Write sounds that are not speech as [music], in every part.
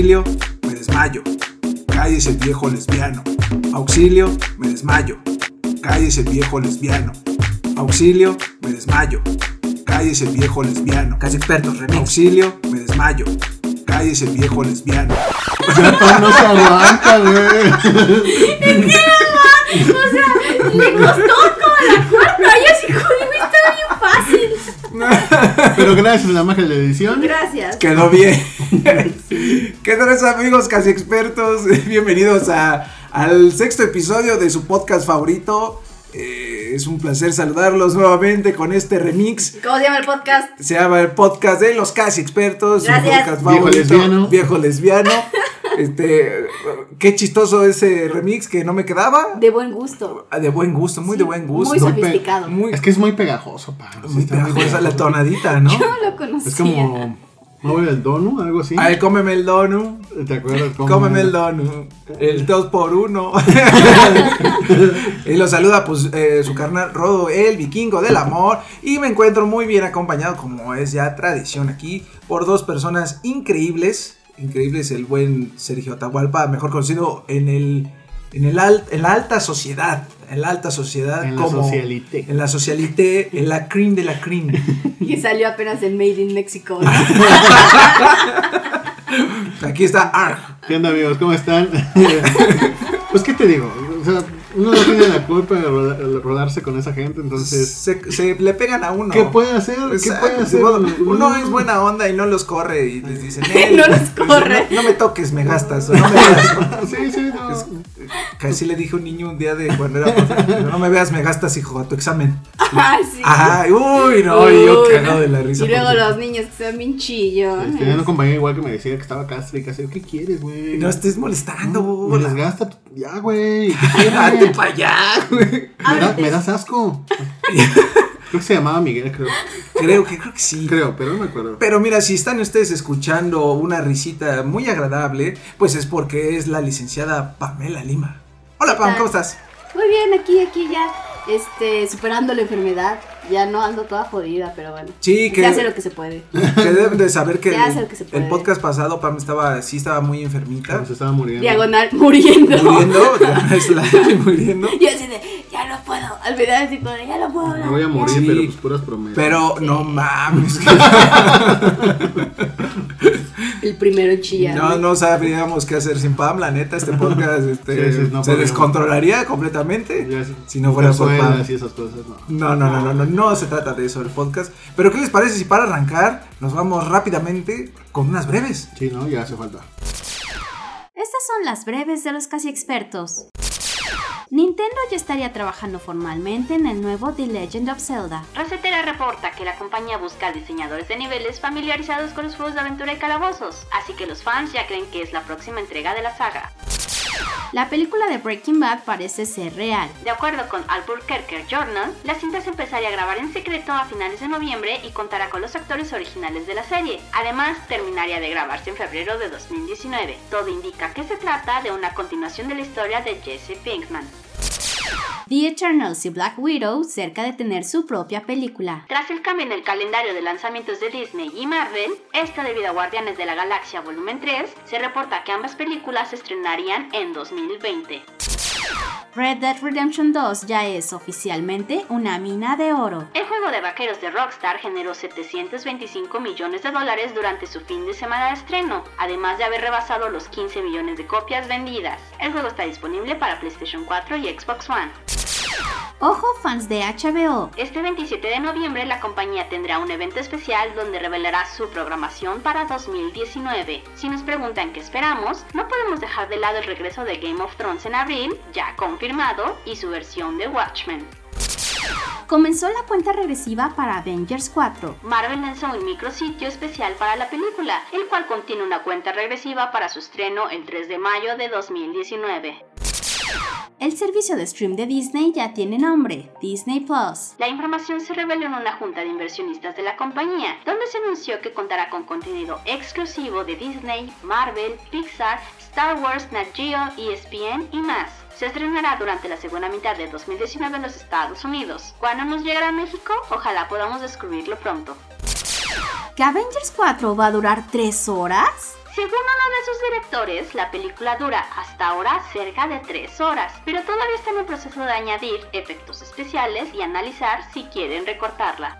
Auxilio, me desmayo. Cállese viejo lesbiano. Auxilio, me desmayo. Cállese viejo lesbiano. Auxilio, me desmayo. Cállese viejo lesbiano. Casi expertos, remix. Auxilio, me desmayo. Cállese viejo lesbiano. Ya no se aguanta, güey. O sea, le costó como la cuarta. Yo así, joder, está bien fácil. Pero gracias a la magia de la edición. Gracias. Quedó bien. ¿Qué tal amigos casi expertos? [laughs] Bienvenidos a, al sexto episodio de su podcast favorito. Eh, es un placer saludarlos nuevamente con este remix. ¿Cómo se llama el podcast? Se llama el podcast de los casi expertos. su Gracias. podcast Viejo favorito, lesbiano. Viejo lesbiano. [laughs] Este, qué chistoso ese remix que no me quedaba. De buen gusto. Ah, De buen gusto, muy Sí, de buen gusto. Muy sofisticado. Muy, Es que es muy pegajoso, pa. muy pegajosa la tonadita, ¿no? Yo no lo conocía. Es como. ¿No voy al dono? Algo así. Ay, cómeme el dono. ¿Te acuerdas cómo? Cómeme el dono. El 2 por 1 [laughs] y lo saluda pues eh, su carnal Rodo, el vikingo del amor. Y me encuentro muy bien acompañado, como es ya tradición aquí, por dos personas increíbles. Increíbles, el buen Sergio Atahualpa, mejor conocido en el. En, el al- en la alta sociedad, en la alta sociedad, En la como socialité. en la socialité, en la cream de la cream. [laughs] Que salió apenas en Made in Mexico. ¿no? Aquí está Arg. ¿Qué onda, amigos? ¿Cómo están? [laughs] pues, ¿qué te digo? O sea, uno no tiene la culpa de roda- rodarse con esa gente, entonces. Se, se le pegan a uno. ¿Qué puede hacer? ¿Qué Exacto, puede hacer? Uno, es buena onda y no los corre y les dicen, [laughs] No los dice, corre. No, no me toques, me gastas. o no me [laughs] veas". Sí, sí, no. Es- Casi le dije a un niño un día de cuando era profe, "Pero no me veas, me gastas, hijo, a tu examen. Ay, [laughs] sí. Ajá, uy, no, y yo Uy, cagado no. de la risa. Y luego porque- los niños que son bien chillones. Tenía un compañero igual que me decía que estaba castre y casi, ¿qué quieres, güey? No estés molestando, Me bola. desgasta, ya, güey. [laughs] Date para allá, güey. Me, da, me das asco. [laughs] Creo que se llamaba Miguel, creo. Creo que, creo que sí. Creo, pero no me acuerdo. Pero mira, si están ustedes escuchando una risita muy agradable, pues es porque es la licenciada Pamela Lima. Hola, Pam? ¿cómo estás? Muy bien, aquí, aquí ya, este, superando la enfermedad. Ya no ando toda jodida, pero bueno. Sí, que- Se hace lo que se puede. Que deben de saber que [laughs] Se el, hace lo que se puede. el podcast pasado Pam estaba, sí estaba muy enfermita. Claro, se estaba muriendo. Diagonal, [laughs] muriendo. Muriendo, [laughs] muriendo. Y así de, ya no puedo. Al final así como de, ya no puedo hablar. Me voy a morir, Sí. pero pues puras promesas. Pero no mames. El primero en chillar. No, no sabríamos qué hacer sin Pam, la neta, este podcast este, Sí, sí, no se descontrolaría completamente. Si no fuera por Pam. Cazuelas y esas cosas, no. No, no, no, no, no, no se trata de eso el podcast. Pero ¿qué les parece si para arrancar nos vamos rápidamente con unas breves? Sí, no, ya hace falta. Estas son las breves de los casi expertos. Nintendo ya estaría trabajando formalmente en el nuevo The Legend of Zelda. Recetera reporta que la compañía busca diseñadores de niveles familiarizados con los juegos de aventura y calabozos, así que los fans ya creen que es la próxima entrega de la saga. La película de Breaking Bad parece ser real. De acuerdo con Albuquerque Journal, la cinta se empezaría a grabar en secreto a finales de noviembre y contará con los actores originales de la serie. Además, terminaría de grabarse en febrero de 2019. Todo indica que se trata de una continuación de la historia de Jesse Pinkman. The Eternals y Black Widow cerca de tener su propia película. Tras el cambio en el calendario de lanzamientos de Disney y Marvel, esto debido a Guardianes de la Galaxia Volumen 3, se reporta que ambas películas se estrenarían en 2020. Red Dead Redemption 2 ya es oficialmente una mina de oro. El juego de vaqueros de Rockstar generó 725 millones de dólares durante su fin de semana de estreno, además de haber rebasado los 15 millones de copias vendidas. El juego está disponible para PlayStation 4 y Xbox One. Ojo fans de HBO. Este 27 de noviembre la compañía tendrá un evento especial donde revelará su programación para 2019. Si nos preguntan qué esperamos, no podemos dejar de lado el regreso de Game of Thrones en abril, ya confirmado, y su versión de Watchmen. Comenzó la cuenta regresiva para Avengers 4. Marvel lanzó un micrositio especial para la película, el cual contiene una cuenta regresiva para su estreno el 3 de mayo de 2019. El servicio de stream de Disney ya tiene nombre, Disney Plus. La información se reveló en una junta de inversionistas de la compañía, donde se anunció que contará con contenido exclusivo de Disney, Marvel, Pixar, Star Wars, Nat Geo, ESPN y más. Se estrenará durante la segunda mitad de 2019 en los Estados Unidos. ¿Cuándo nos llegará a México? Ojalá podamos descubrirlo pronto. ¿Que Avengers 4 va a durar 3 horas? Según uno de sus directores, la película dura hasta ahora cerca de 3 horas, pero todavía están en proceso de añadir efectos especiales y analizar si quieren recortarla.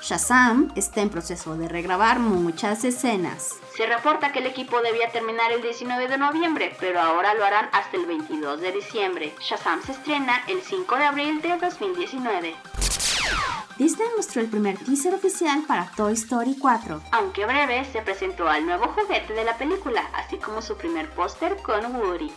Shazam está en proceso de regrabar muchas escenas. Se reporta que el equipo debía terminar el 19 de noviembre, pero ahora lo harán hasta el 22 de diciembre. Shazam se estrena el 5 de abril de 2019. Disney mostró el primer teaser oficial para Toy Story 4. Aunque breve, se presentó al nuevo juguete de la película, así como su primer póster con Woody.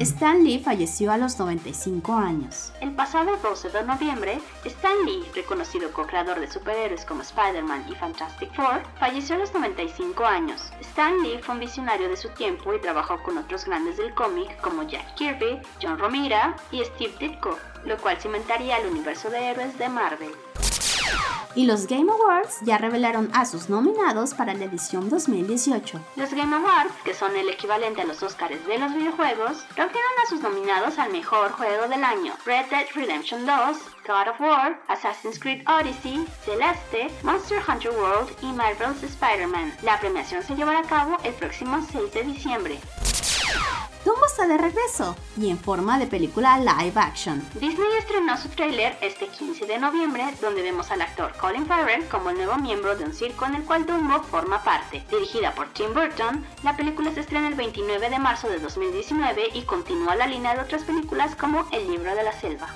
Stan Lee falleció a los 95 años. El pasado 12 de noviembre, Stan Lee, reconocido co-creador de superhéroes como Spider-Man y Fantastic Four, falleció a los 95 años. Stan Lee fue un visionario de su tiempo y trabajó con otros grandes del cómic como Jack Kirby, John Romita y Steve Ditko, lo cual cimentaría el universo de héroes de Marvel. Y los Game Awards ya revelaron a sus nominados para la edición 2018. Los Game Awards, que son el equivalente a los Oscars de los videojuegos, trajeron a sus nominados al mejor juego del año: Red Dead Redemption 2, God of War, Assassin's Creed Odyssey, Celeste, Monster Hunter World y Marvel's Spider-Man. La premiación se llevará a cabo el próximo 6 de diciembre. Dumbo está de regreso y en forma de película live action. Disney estrenó su tráiler este 15 de noviembre, donde vemos al actor Colin Farrell como el nuevo miembro de un circo en el cual Dumbo forma parte. Dirigida por Tim Burton, la película se estrena el 29 de marzo de 2019 y continúa la línea de otras películas como El libro de la selva.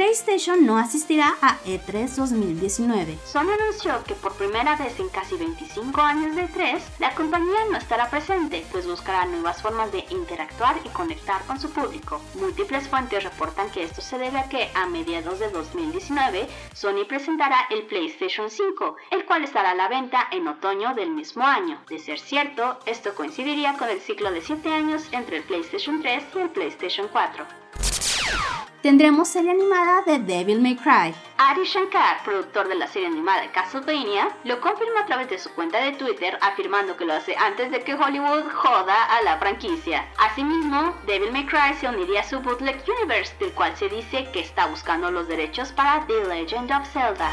PlayStation no asistirá a E E3 2019. Sony anunció que por primera vez en casi 25 años de E3, la compañía no estará presente, pues buscará nuevas formas de interactuar y conectar con su público. Múltiples fuentes reportan que esto se debe a que a mediados de 2019, Sony presentará el PlayStation 5, el cual estará a la venta en otoño del mismo año. De ser cierto, esto coincidiría con el ciclo de 7 años entre el PlayStation 3 y el PlayStation 4. Tendremos serie animada de Devil May Cry. Ari Shankar, productor de la serie animada Castlevania, lo confirmó a través de su cuenta de Twitter afirmando que lo hace antes de que Hollywood joda a la franquicia. Asimismo, Devil May Cry se uniría a su Bootleg Universe, del cual se dice que está buscando los derechos para The Legend of Zelda.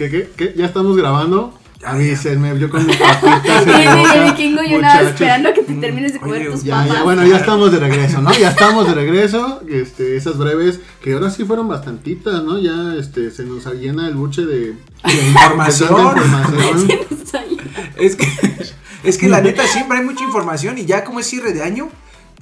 ¿Qué, qué, qué? ¿Ya estamos grabando? Ya, Avísenme, yo con mi [laughs] papita Y el boca, vikingo yo nada muchachos. esperando a que te termines de comer Oye, tus Ya, papas. ya, bueno, ya estamos de regreso, ¿no? Ya estamos de regreso. Este, esas breves, que ahora sí fueron bastantitas, ¿no? Ya este, se nos llena el buche de, información. [laughs] Es que, es que la neta siempre hay mucha información y ya como es cierre de año,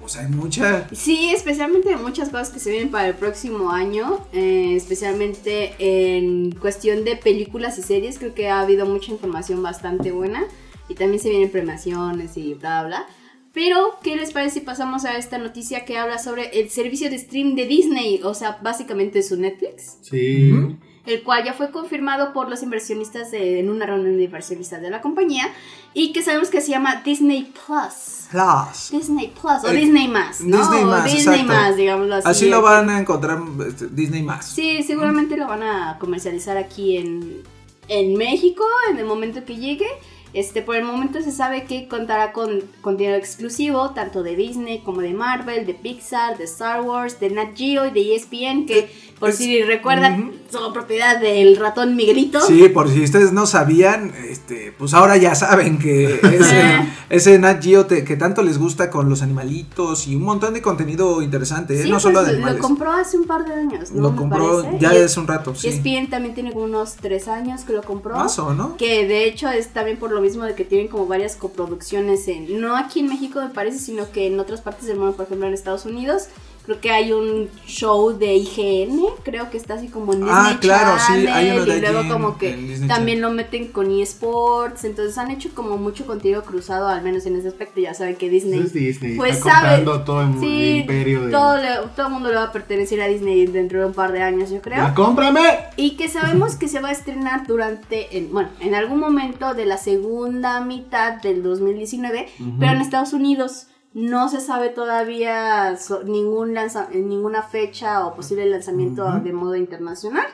pues hay mucha. Sí, especialmente muchas cosas que se vienen para el próximo año, eh, especialmente en cuestión de películas y series, creo que ha habido mucha información bastante buena y también se vienen premiaciones y bla bla. Pero, ¿qué les parece si pasamos a esta noticia que habla sobre el servicio de stream de Disney? O sea, básicamente su Netflix, Sí. Ujú. El cual ya fue confirmado por los inversionistas de- en una reunión de inversionistas de la compañía y que sabemos que se llama Disney Plus. Plus. Disney Plus o Eh, Disney más, ¿no? Disney más, Disney más, digámoslo así. Así lo van a encontrar este, Disney más. Sí, seguramente lo van a comercializar aquí en, en México en el momento que llegue. Este, por el momento se sabe que contará con contenido exclusivo tanto de Disney como de Marvel, de Pixar, de Star Wars, de Nat Geo y de ESPN, que por Es- si recuerdan Ujú. son propiedad del ratón Miguelito. Sí, por si ustedes no sabían, este, pues ahora ya saben que [laughs] ese, ese Nat Geo te- que tanto les gusta con los animalitos y un montón de contenido interesante, ¿eh? No pues, solo de lo animales. compró hace un par de años, ¿no? Lo compró ya es un rato, sí. ESPN también tiene unos tres años que lo compró. Más o no. Que de hecho es también por lo mismo de que tienen como varias coproducciones en, no aquí en México me parece, sino que en otras partes del mundo, por ejemplo en Estados Unidos. Creo que hay un show de IGN, creo que está así como en Disney Ah, claro, sí, hay uno de y luego allí como que también lo meten con eSports, entonces han hecho como mucho contenido cruzado, al menos en ese aspecto, ya saben que Disney Es Disney. Pues está sabe- todo el, Sí, el imperio de. todo, le- todo el mundo le va a pertenecer a Disney dentro de un par de años, yo creo. ¡Ya cómprame! Y que sabemos que se va a estrenar durante, en, bueno, en algún momento de la segunda mitad del 2019, pero en Estados Unidos no se sabe todavía so- ningún lanza- ninguna fecha o posible lanzamiento de modo internacional.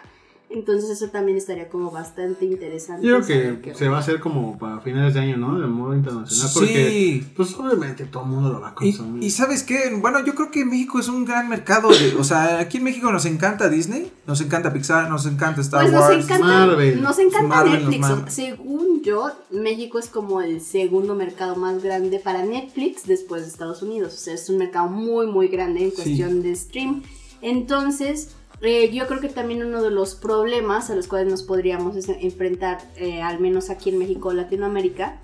Entonces eso también estaría como bastante interesante. Yo creo que se va a hacer como para finales de año, ¿no? De modo internacional. Porque, Sí. pues obviamente todo el mundo lo va a consumir. y sabes qué, bueno, yo creo que México es un gran mercado, de- o sea, aquí en México nos encanta Disney, nos encanta Pixar, nos encanta Star Pues nos Wars. encanta, Marvel. nos encanta Marvel, Netflix. Marvel. Según yo, México es como el segundo mercado más grande para Netflix después de Estados Unidos. O sea, es un mercado muy, muy grande en Sí. cuestión de stream. Entonces, eh, yo creo que también uno de los problemas a los cuales nos podríamos enfrentar, eh, al menos aquí en México o Latinoamérica,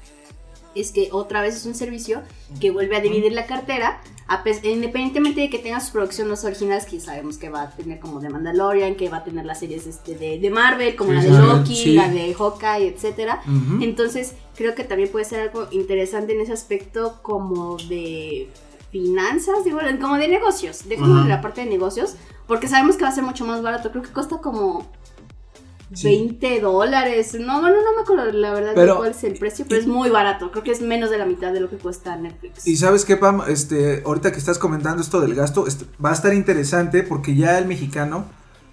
es que otra vez es un servicio que vuelve a dividir la cartera, independientemente de que tenga sus producciones originales, que sabemos que va a tener como de Mandalorian, que va a tener las series este, de, de Marvel, como Sí, la de Loki, sí. la de Hawkeye, etcétera. Ujú. Entonces, creo que también puede ser algo interesante en ese aspecto como de finanzas, digo, como de negocios, de como de la parte de negocios, porque sabemos que va a ser mucho más barato, creo que cuesta como Sí. 20 dólares. No, bueno, no me acuerdo la verdad Pero- de cuál es el precio, pero es muy barato. Creo que es menos de la mitad de lo que cuesta Netflix. Y sabes qué, Pam, este, ahorita que estás comentando esto del gasto, este, va a estar interesante porque ya el mexicano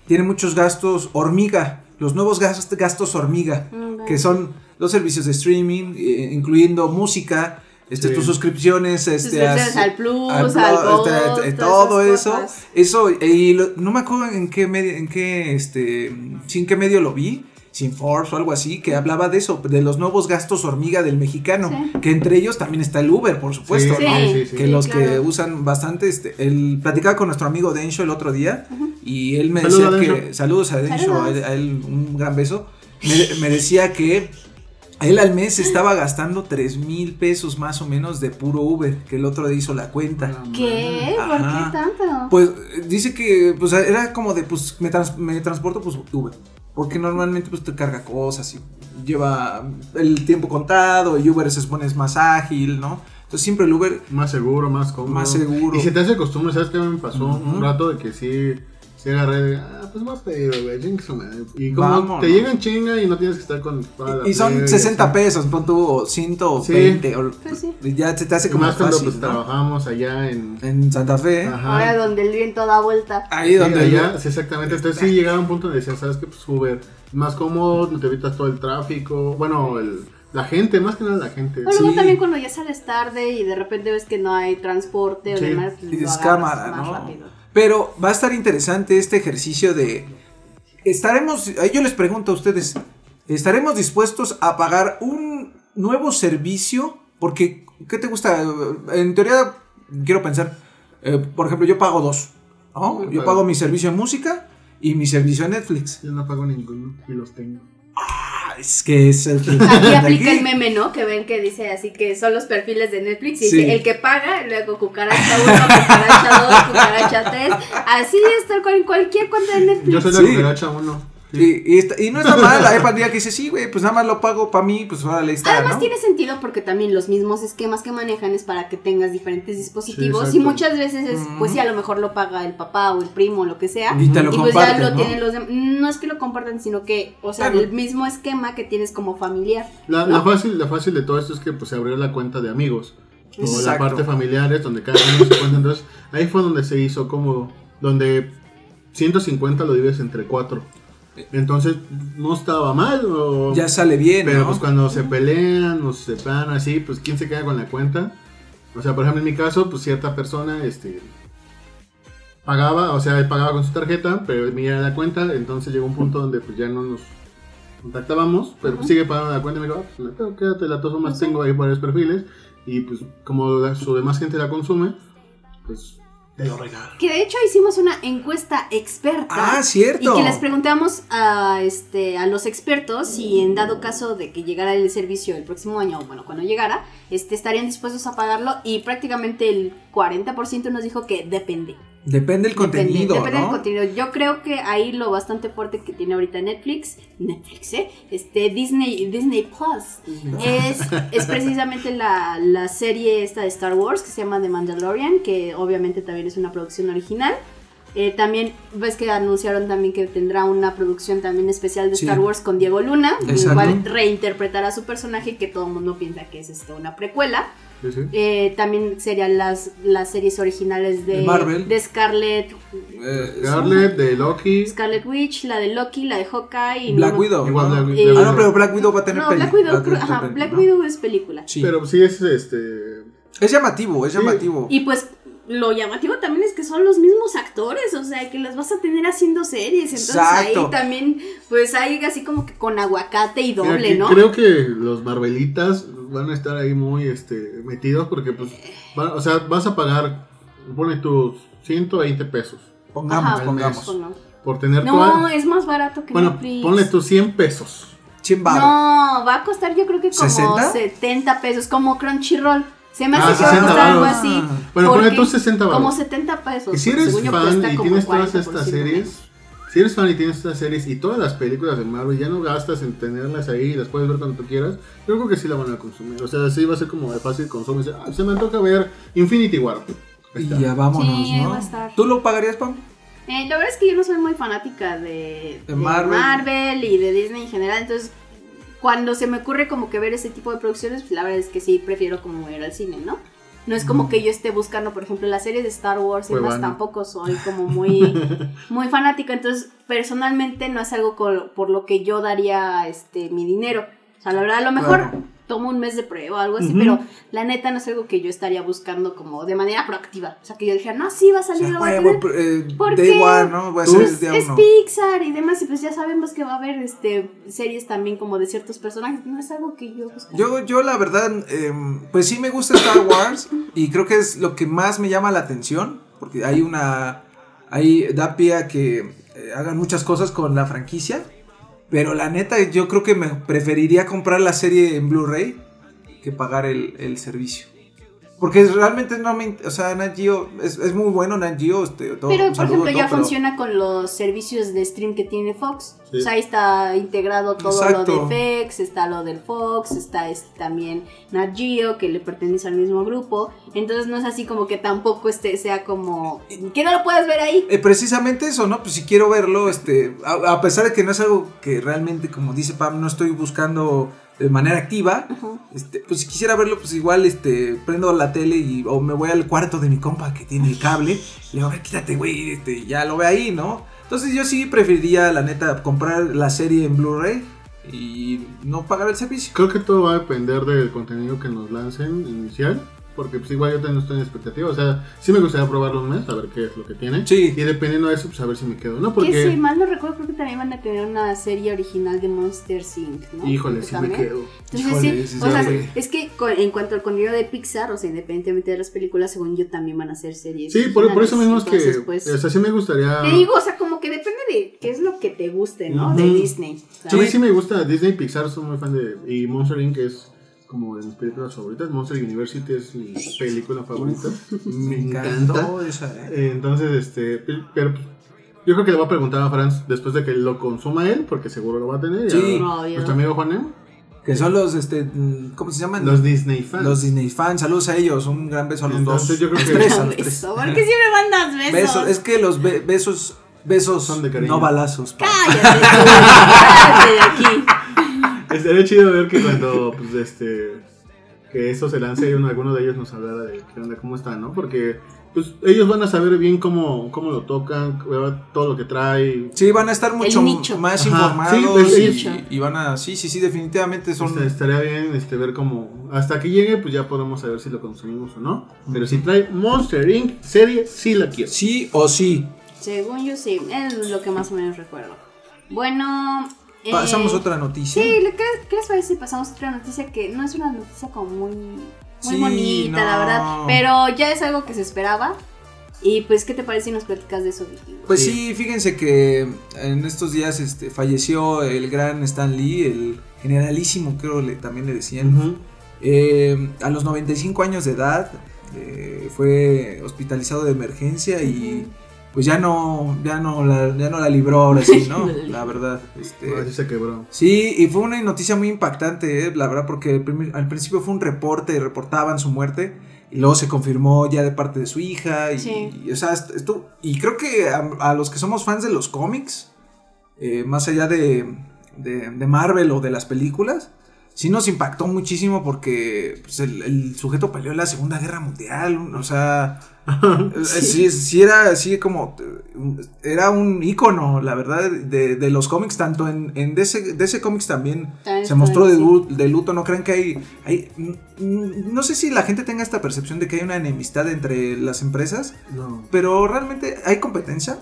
tiene muchos gastos hormiga, los nuevos gastos, gastos hormiga, Mm, que son los servicios de streaming, eh, incluyendo música, este, Sí. tus suscripciones, este, Suscripciones a- al Plus, al al, Plus, Gold, este, eh, todo eso, cosas. eso, y lo- no me acuerdo en qué medio, en qué, este, sin qué medio lo vi, sin Forbes o algo así, que hablaba de eso, de los nuevos gastos hormiga del mexicano, Sí. que entre ellos también está el Uber, por supuesto, Sí, ¿no? sí, sí, sí. que Sí, los que usan bastante, este, el platicaba con nuestro amigo Densho el otro día y él me Saludos decía que, saludos a Densho, Saludos. a él, a él un gran beso, me, me decía que él al mes estaba gastando 3 mil pesos más o menos de puro Uber, que el otro día hizo la cuenta. ¿Qué? ¿Por Ajá. qué tanto? Pues eh, dice que pues era como de pues me, trans- me transporto pues Uber. Porque normalmente pues te carga cosas y lleva el tiempo contado y Uber se supone es más ágil, ¿no? Entonces siempre el Uber Más seguro, más cómodo. Más seguro. Y si te hace costumbre, ¿sabes qué me pasó? Un rato de que sí, sí agarré ah, pues más pedido, güey, chingue su madre. Y como Vámonos. te llegan chinga y no tienes que estar con toda la y son plebe, 60 así. pesos, pon tú 120 o- Pues sí. y ya se te hace Y como más cuando fácil, pues ¿no? trabajamos allá en... En Santa Fe. Ajá. Ahora donde el viento da vuelta. Ahí Sí, donde allá, sí, exactamente. Entonces sí llegaba un punto donde decían, ¿sabes qué? Pues Uber, más cómodo, te evitas todo el tráfico. Bueno, el, la gente, más que nada la gente. Pero luego Sí. también cuando ya sales tarde y de repente ves que no hay transporte o Sí. demás, pues y es cámara, más ¿no? rápido. Pero va a estar interesante este ejercicio de estaremos, yo les pregunto a ustedes, ¿estaremos dispuestos a pagar un nuevo servicio? Porque, ¿qué te gusta? En teoría, quiero pensar, eh, por ejemplo, yo pago dos, ¿no? Yo Yo pago- pago mi servicio de música y mi servicio de Netflix. Yo no pago ninguno y los tengo. Es que es el que... Aquí aplica Aquí- el meme, ¿no? Que ven que dice así que son los perfiles de Netflix y Sí. dice el que paga, luego cucaracha 1, cucaracha 2, cucaracha 3. Así es, tal cual en cualquier cuenta de Netflix. Yo soy la Sí. cucaracha Y, y está- y no está [laughs] mal, hay pandilla que dice, sí, güey, pues nada más lo pago para mí, pues ahora le está, Además ¿no? tiene sentido porque también los mismos esquemas que manejan es para que tengas diferentes dispositivos Sí, y muchas veces es, pues sí, a lo mejor lo paga el papá o el primo o lo que sea. Y te lo y pues ya lo ¿no? tienen los demás. No es que lo compartan, sino que, o sea, Claro. el mismo esquema que tienes como familiar. La, ¿no? la fácil, la fácil de todo esto es que pues se abrió la cuenta de amigos. O la parte familiar es donde cada uno se cuenta. Entonces ahí fue donde se hizo cómodo. Donde 150 lo divides entre 4. Entonces no estaba mal. o- Ya sale bien, pero ¿no? pues cuando se pelean o se separan así, pues quién se queda con la cuenta. O sea, por ejemplo, en mi caso, pues cierta persona, este, pagaba, o sea, él pagaba con su tarjeta, pero me iba a la cuenta, entonces llegó un punto donde pues ya no nos contactábamos, pero pues, sigue pagando la cuenta y me dijo, ah, pues, quédate, la todas más tengo ahí varios perfiles, y pues como la- su demás gente la consume, pues Que de hecho hicimos una encuesta experta. Ah, cierto. Y que les preguntamos a, este, a los expertos si en dado caso de que llegara el servicio el próximo año, o bueno, cuando llegara, este, estarían dispuestos a pagarlo y prácticamente el 40% nos dijo que depende. Depende del Depende, contenido, depende ¿no? del contenido. Yo creo que ahí lo bastante fuerte que tiene ahorita Netflix, Netflix, ¿eh? Este, Disney, Disney Plus, es, es precisamente la, la serie esta de Star Wars que se llama The Mandalorian, que obviamente también es una producción original. Eh, también ves que anunciaron también que tendrá una producción también especial de Star Wars con Diego Luna, en el cual reinterpretará su personaje que todo el mundo piensa que es esto, una precuela. Eh, también serían las, las series originales de, Marvel. de Scarlet. Eh, Scarlet, de Loki. Scarlet Witch, la de Loki, la de Hawkeye. Y Black Widow. ah, no, pero Black Widow va a tener No, Black Widow, Black Widow es película. Pero sí es este. Es llamativo, es llamativo. Y pues lo llamativo también es que son los mismos actores, o sea, que los vas a tener haciendo series. Entonces ahí también, pues hay así como que con aguacate y doble, ¿no? Creo que los Marvelitas van a estar ahí muy este, metidos porque, pues, o sea, vas a pagar, pone tus 120 pesos. Pongamos, pongamos. Por tener No, es más barato que Bueno, ponle tus 100 pesos. 100 No, va a costar yo creo que como 70 pesos, como Crunchyroll. Se me hace ah, que va a costar algo así. Bueno, ponle tus 60 baros. Como 70 pesos. Y si eres fan y tienes todas estas series, si eres fan y tienes estas series y todas las películas de Marvel, ya no gastas en tenerlas ahí y las puedes ver cuando tú quieras, yo creo que sí la van a consumir. O sea, sí va a ser como de fácil consumo. Ah, se me toca ver Infinity War. Y ya vámonos, sí, ¿no? Va a estar. ¿Tú lo pagarías, Pam? Eh, la verdad es que yo no soy muy fanática de, Marvel. y de Disney en general, entonces cuando se me ocurre como que ver ese tipo de producciones, pues la verdad es que sí prefiero como ir al cine, ¿no? No es como que yo esté buscando, por ejemplo, la serie de Star Wars y más tampoco soy como [laughs] muy, muy fanática. Entonces, personalmente no es algo por lo que yo daría este mi dinero. O sea, la verdad, a lo mejor tomo un mes de prueba o algo así, pero la neta no es algo que yo estaría buscando como de manera proactiva. O sea, que yo dijera, no, sí, va a salir la eh, Porque igual, ¿no? Voy a ser es, es Pixar y demás, y pues ya sabemos que va a haber este series también como de ciertos personajes. No es algo que yo. Yo, yo la verdad, em, pues sí me gusta Star Wars y creo que es lo que más me llama la atención, porque hay una... Ahí da pie a que eh, hagan muchas cosas con la franquicia. Pero la neta, yo creo que me preferiría comprar la serie en Blu-ray que pagar el, el servicio. Porque realmente no me. O sea, Nat Geo es, es muy bueno, Nat Geo. Este, todo, pero, por ejemplo, ya funciona con los servicios de stream que tiene Fox. O sea, ahí está integrado todo lo de FX, está lo del Fox, está este, también Nat Geo, que le pertenece al mismo grupo. Entonces, no es así como que tampoco este sea como. que no lo puedes ver ahí. Eh, precisamente eso, ¿no? Pues si quiero verlo, este. A, pesar de que no es algo que realmente, como dice Pam, no estoy buscando de manera activa, este, pues si quisiera verlo, pues igual este, prendo la tele y, o me voy al cuarto de mi compa que tiene el cable, y le digo, a ver, quítate, güey, este, ya lo ve ahí, ¿no? Entonces yo sí preferiría, la neta, comprar la serie en Blu-ray y no pagar el servicio. Creo que todo va a depender del contenido que nos lancen inicial porque pues igual yo también estoy en expectativa. O sea, sí me gustaría probarlo un mes, a ver qué es lo que tiene. Sí. Y dependiendo de eso, pues a ver si me quedo, ¿no? Porque... Que si mal no recuerdo, creo que también van a tener una serie original de Monster Inc., ¿no? Híjole, sí me quedo. Entonces sí, o sea, es que en cuanto al contenido de Pixar, o sea, independientemente de las películas, según yo, también van a ser series Sí, por, por, eso mismo es que, pues, o sea, sí me gustaría... Te digo, o sea, como que depende de qué es lo que te guste, ¿no? De Disney. Sí, sí me gusta Disney, Pixar, soy muy fan de... Y Monster Inc. es como de mis películas favoritas. Monster University es mi película favorita. [laughs] Me encanta. Esa, ¿eh? Entonces, este, pero yo creo que le voy a preguntar a Franz después de que lo consuma él, porque seguro lo va a tener. Sí. nuestro amigo Juanem. Que son los, este, ¿cómo se llaman? Los Disney fans. Los Disney fans, saludos a ellos, un gran beso a los Entonces, dos. Yo creo que tres, a los tres. ¿Por qué siempre mandas besos? besos? Es que los besos, besos son de cariño. No balazos. Cállate, [laughs] cállate de aquí. Estaría chido ver que cuando, pues, este, que eso se lance y uno, alguno de ellos nos hablara de qué onda, cómo está, ¿no? Porque pues ellos van a saber bien cómo, cómo lo tocan, todo lo que trae. Sí, van a estar mucho más informados sí, y, van a, sí, sí, sí, definitivamente son... Este, estaría bien este, ver cómo, hasta que llegue, pues ya podemos saber si lo consumimos o no. Pero si trae Monster Inc. serie, sí la quiero. Sí o sí. Según yo sí, es lo que más o menos recuerdo. Bueno, Pasamos eh, otra noticia. Sí, ¿qué, les parece si pasamos otra noticia que no es una noticia como muy, muy bonita, la verdad? Pero ya es algo que se esperaba. Y pues, ¿qué te parece si nos platicas de eso, Pues sí. fíjense que en estos días este, falleció el gran Stan Lee, el generalísimo, creo le, también le decían. Eh, a los 95 años de edad eh, fue hospitalizado de emergencia y pues ya no, ya no la, ya no la libró ahora sí, ¿no? [laughs] la verdad. Este, se quebró. Sí, y fue una noticia muy impactante, ¿eh? la verdad, porque al principio fue un reporte, reportaban su muerte, y luego se confirmó ya de parte de su hija. Y, Sí. y, o sea, esto, y creo que a, a los que somos fans de los cómics, eh, más allá de, de, de Marvel o de las películas, sí nos impactó muchísimo porque pues, el, el sujeto peleó en la Segunda Guerra Mundial. O sea, [laughs] eh, sí, sí era así como. Era un ícono, la verdad, de, de los cómics, tanto en, en DC, DC Comics también También se mostró de, de luto. No crean que hay, hay. mm, No sé si la gente tenga esta percepción de que hay una enemistad entre las empresas, No. pero realmente hay competencia.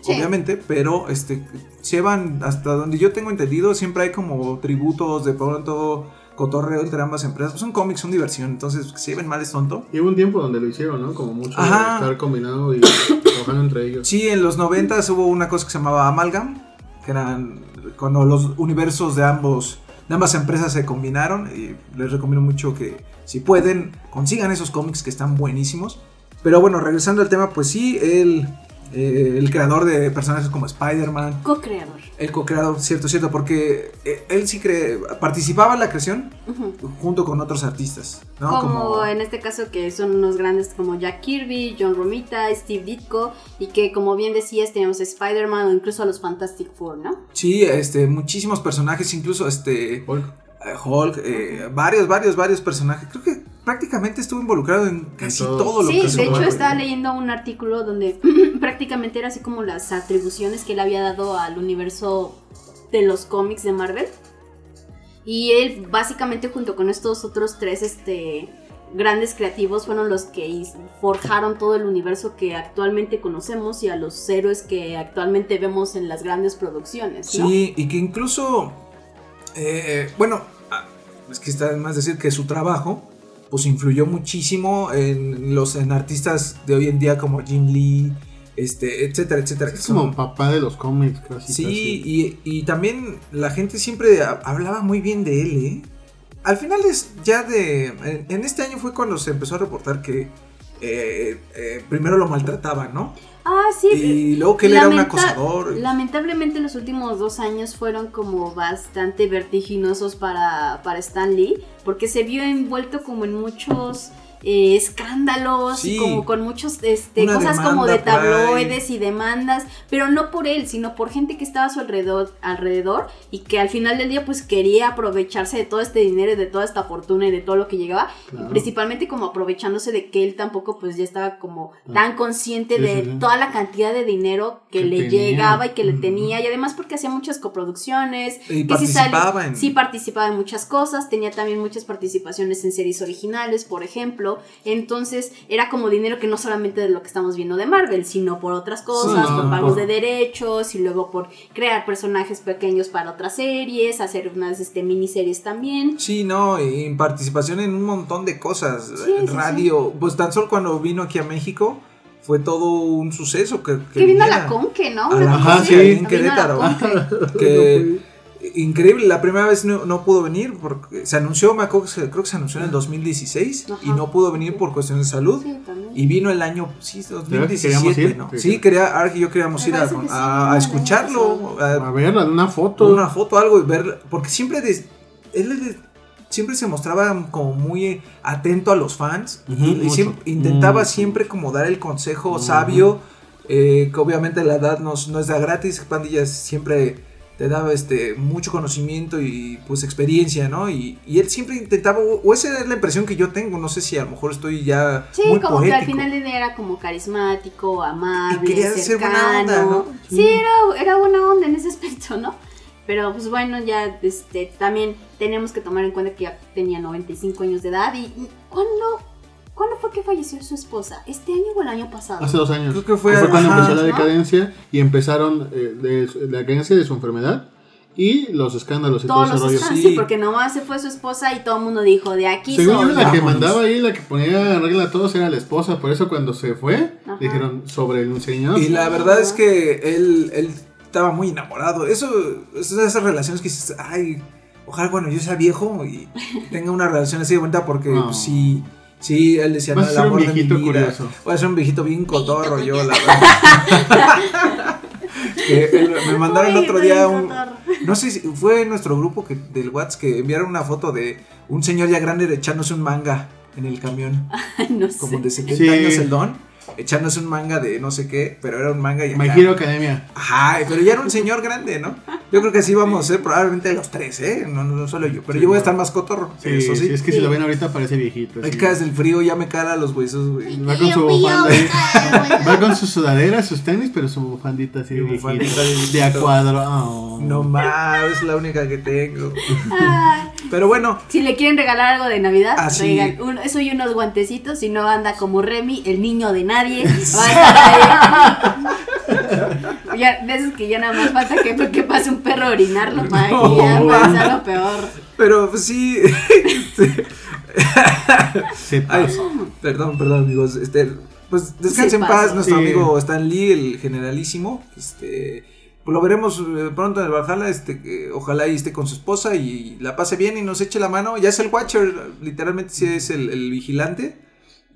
Sí. Obviamente, pero este llevan hasta donde yo tengo entendido, siempre hay como tributos de pronto cotorreo entre ambas empresas. Son cómics, son diversión, entonces que se lleven mal es tonto. Y hubo un tiempo donde lo hicieron, ¿no? Como mucho Ajá. estar combinado y [coughs] trabajando entre ellos. Sí, en los 90 hubo una cosa que se llamaba Amalgam, que eran cuando los universos de ambos de ambas empresas se combinaron y les recomiendo mucho que si pueden consigan esos cómics que están buenísimos. Pero bueno, regresando al tema, pues sí, él eh, el creador de personajes como Spider-Man, Co-creador. el co-creador, cierto, cierto, porque eh, él sí cre participaba en la creación junto con otros artistas, ¿no? como, en este caso que son unos grandes como Jack Kirby, John Romita, Steve Ditko y que como bien decías teníamos a Spider-Man o incluso a los Fantastic Four, ¿no? Sí, este, muchísimos personajes, incluso este Hulk. Eh, Hulk, eh, varios, varios, varios personajes. Creo que prácticamente estuvo involucrado en casi todo lo Sí, que se de hecho estaba leyendo un artículo donde [clears throat] prácticamente era así como las atribuciones que él había dado al universo de los cómics de Marvel. Y él básicamente junto con estos otros tres este, grandes creativos fueron los que forjaron todo el universo que actualmente conocemos y a los héroes que actualmente vemos en las grandes producciones. ¿no? Sí, y que incluso, eh, bueno, ah, es que está más decir que su trabajo, pues influyó muchísimo en los en artistas de hoy en día como Jim Lee, este, etcétera, etcétera. Es como son- papá de los cómics, casi. Sí, casi. y, y también la gente siempre ha- hablaba muy bien de él, ¿eh? Al final es ya de... En, en este año fue cuando se empezó a reportar que eh, eh, primero lo maltrataban, ¿no? Ah, sí. Y luego que él era un acosador. Lamentablemente los últimos dos años fueron como bastante vertiginosos para, para Stan Lee, porque se vio envuelto como en muchos eh, escándalos, Sí. y como con muchos este, cosas como de tabloides y demandas, pero no por él, sino por gente que estaba a su alrededor, alrededor y que al final del día pues quería aprovecharse de todo este dinero y de toda esta fortuna y de todo lo que llegaba, Claro. principalmente como aprovechándose de que él tampoco pues ya estaba como tan consciente Sí, de sí, toda la cantidad de dinero que, Que le tenía. llegaba y que le tenía y además porque hacía muchas coproducciones Y que sale- en- sí participaba en muchas cosas tenía también muchas participaciones en series originales por ejemplo entonces era como dinero que no solamente de lo que estamos viendo de Marvel sino por otras cosas Sí, por pagos de derechos y luego por crear personajes pequeños para otras series hacer unas este miniseries también Sí, no, y en participación en un montón de cosas. Sí, en sí, radio, pues tan solo cuando vino aquí a México fue todo un suceso que, que vino a la. Conque no A la Ajá, sí, en Querétaro. Que increíble, la primera vez no, no pudo venir porque se anunció, me acuerdo creo que se anunció en el 2016 y no pudo venir por cuestiones de salud. Sí. Y vino el año, sí, queríamos 2017, ir? ¿no? Sí. Sí, quería, Ark y yo queríamos Me ir a, sí, a- a escucharlo, a- A ver, una foto. una foto, algo y ver, porque siempre él siempre se mostraba como muy atento a los fans y, siempre- intentaba siempre como dar el consejo sabio, eh, que obviamente la edad no, es- no es de a gratis, Pandillas siempre te daba este mucho conocimiento y pues experiencia, ¿no? Y, y él siempre intentaba, o esa es la impresión que yo tengo, no sé si a lo mejor estoy ya Sí, muy como que al final era como carismático, amable, Y quería ser cercano. buena onda, ¿no? Sí, era, era buena onda en ese [laughs] aspecto, ¿no? Pero pues bueno, ya este, también tenemos que tomar en cuenta que ya tenía 95 años de edad. ¿Y y cuándo, cuándo fue que falleció su esposa? ¿Este año o el año pasado? Hace dos años. Creo que fue- cuando ajá, empezó la ¿no? decadencia y empezaron eh, de su- la decadencia de su enfermedad y los escándalos y Todos todo ese rollo. escándalos, Sí. sí, porque nomás se fue su esposa y todo el mundo dijo, de aquí Según soy. yo, la que mandaba ahí, la que ponía regla a todos era la esposa. Por eso cuando se fue, Ajá. dijeron sobre el señor. Y la verdad es que él, él estaba muy enamorado. Eso, esas relaciones que dices, ay, ojalá, bueno, yo sea viejo y tenga una relación así de bonita porque No. sí, sí, él decía, no, el amor de mi viejito vida. curioso. Voy a ser un viejito bien cotorro yo, la verdad. [laughs] Él- me mandaron Muy otro día un... No sé si fue nuestro grupo que, del WhatsApp que enviaron una foto de un señor ya grande echándose un manga en el camión. [laughs] no sé. Como de 70 Sí. años el don. Echándose un manga de no sé qué, pero era un manga y My Hero Academia. Ajá, pero ya era un señor grande, ¿no? Yo creo que así vamos a ser probablemente los tres, ¿eh? No, no, no solo yo. Pero Sí, yo voy a estar más cotorro. Sí, eso sí. sí, es que si lo ven ahorita parece viejito. El así. caes del frío ya me cala los huesos, güey. Va con su bufanda. Va con su sudadera, sus tenis, pero su bufandita así de De a cuadro. Oh. No más, es la única que tengo. Ay, Pero bueno, si le quieren regalar algo de Navidad, Ah, regal- eso y unos guantecitos. Si no anda como Remy, el niño de nadie. Va a estar ahí. Ya, de esos que ya nada más falta que, que pase un perro a orinarlo para No, que ya pasa lo peor. pero pues sí. [laughs] Se Ay, pasó. perdón, perdón, amigos. Este, pues descanse Se en paz, nuestro Sí. amigo Stan Lee, el generalísimo. Este, pues lo veremos eh, pronto en el Valhalla. Este, que ojalá y esté con su esposa y la pase bien y nos eche la mano. Ya es el Watcher, literalmente sí es el, el vigilante.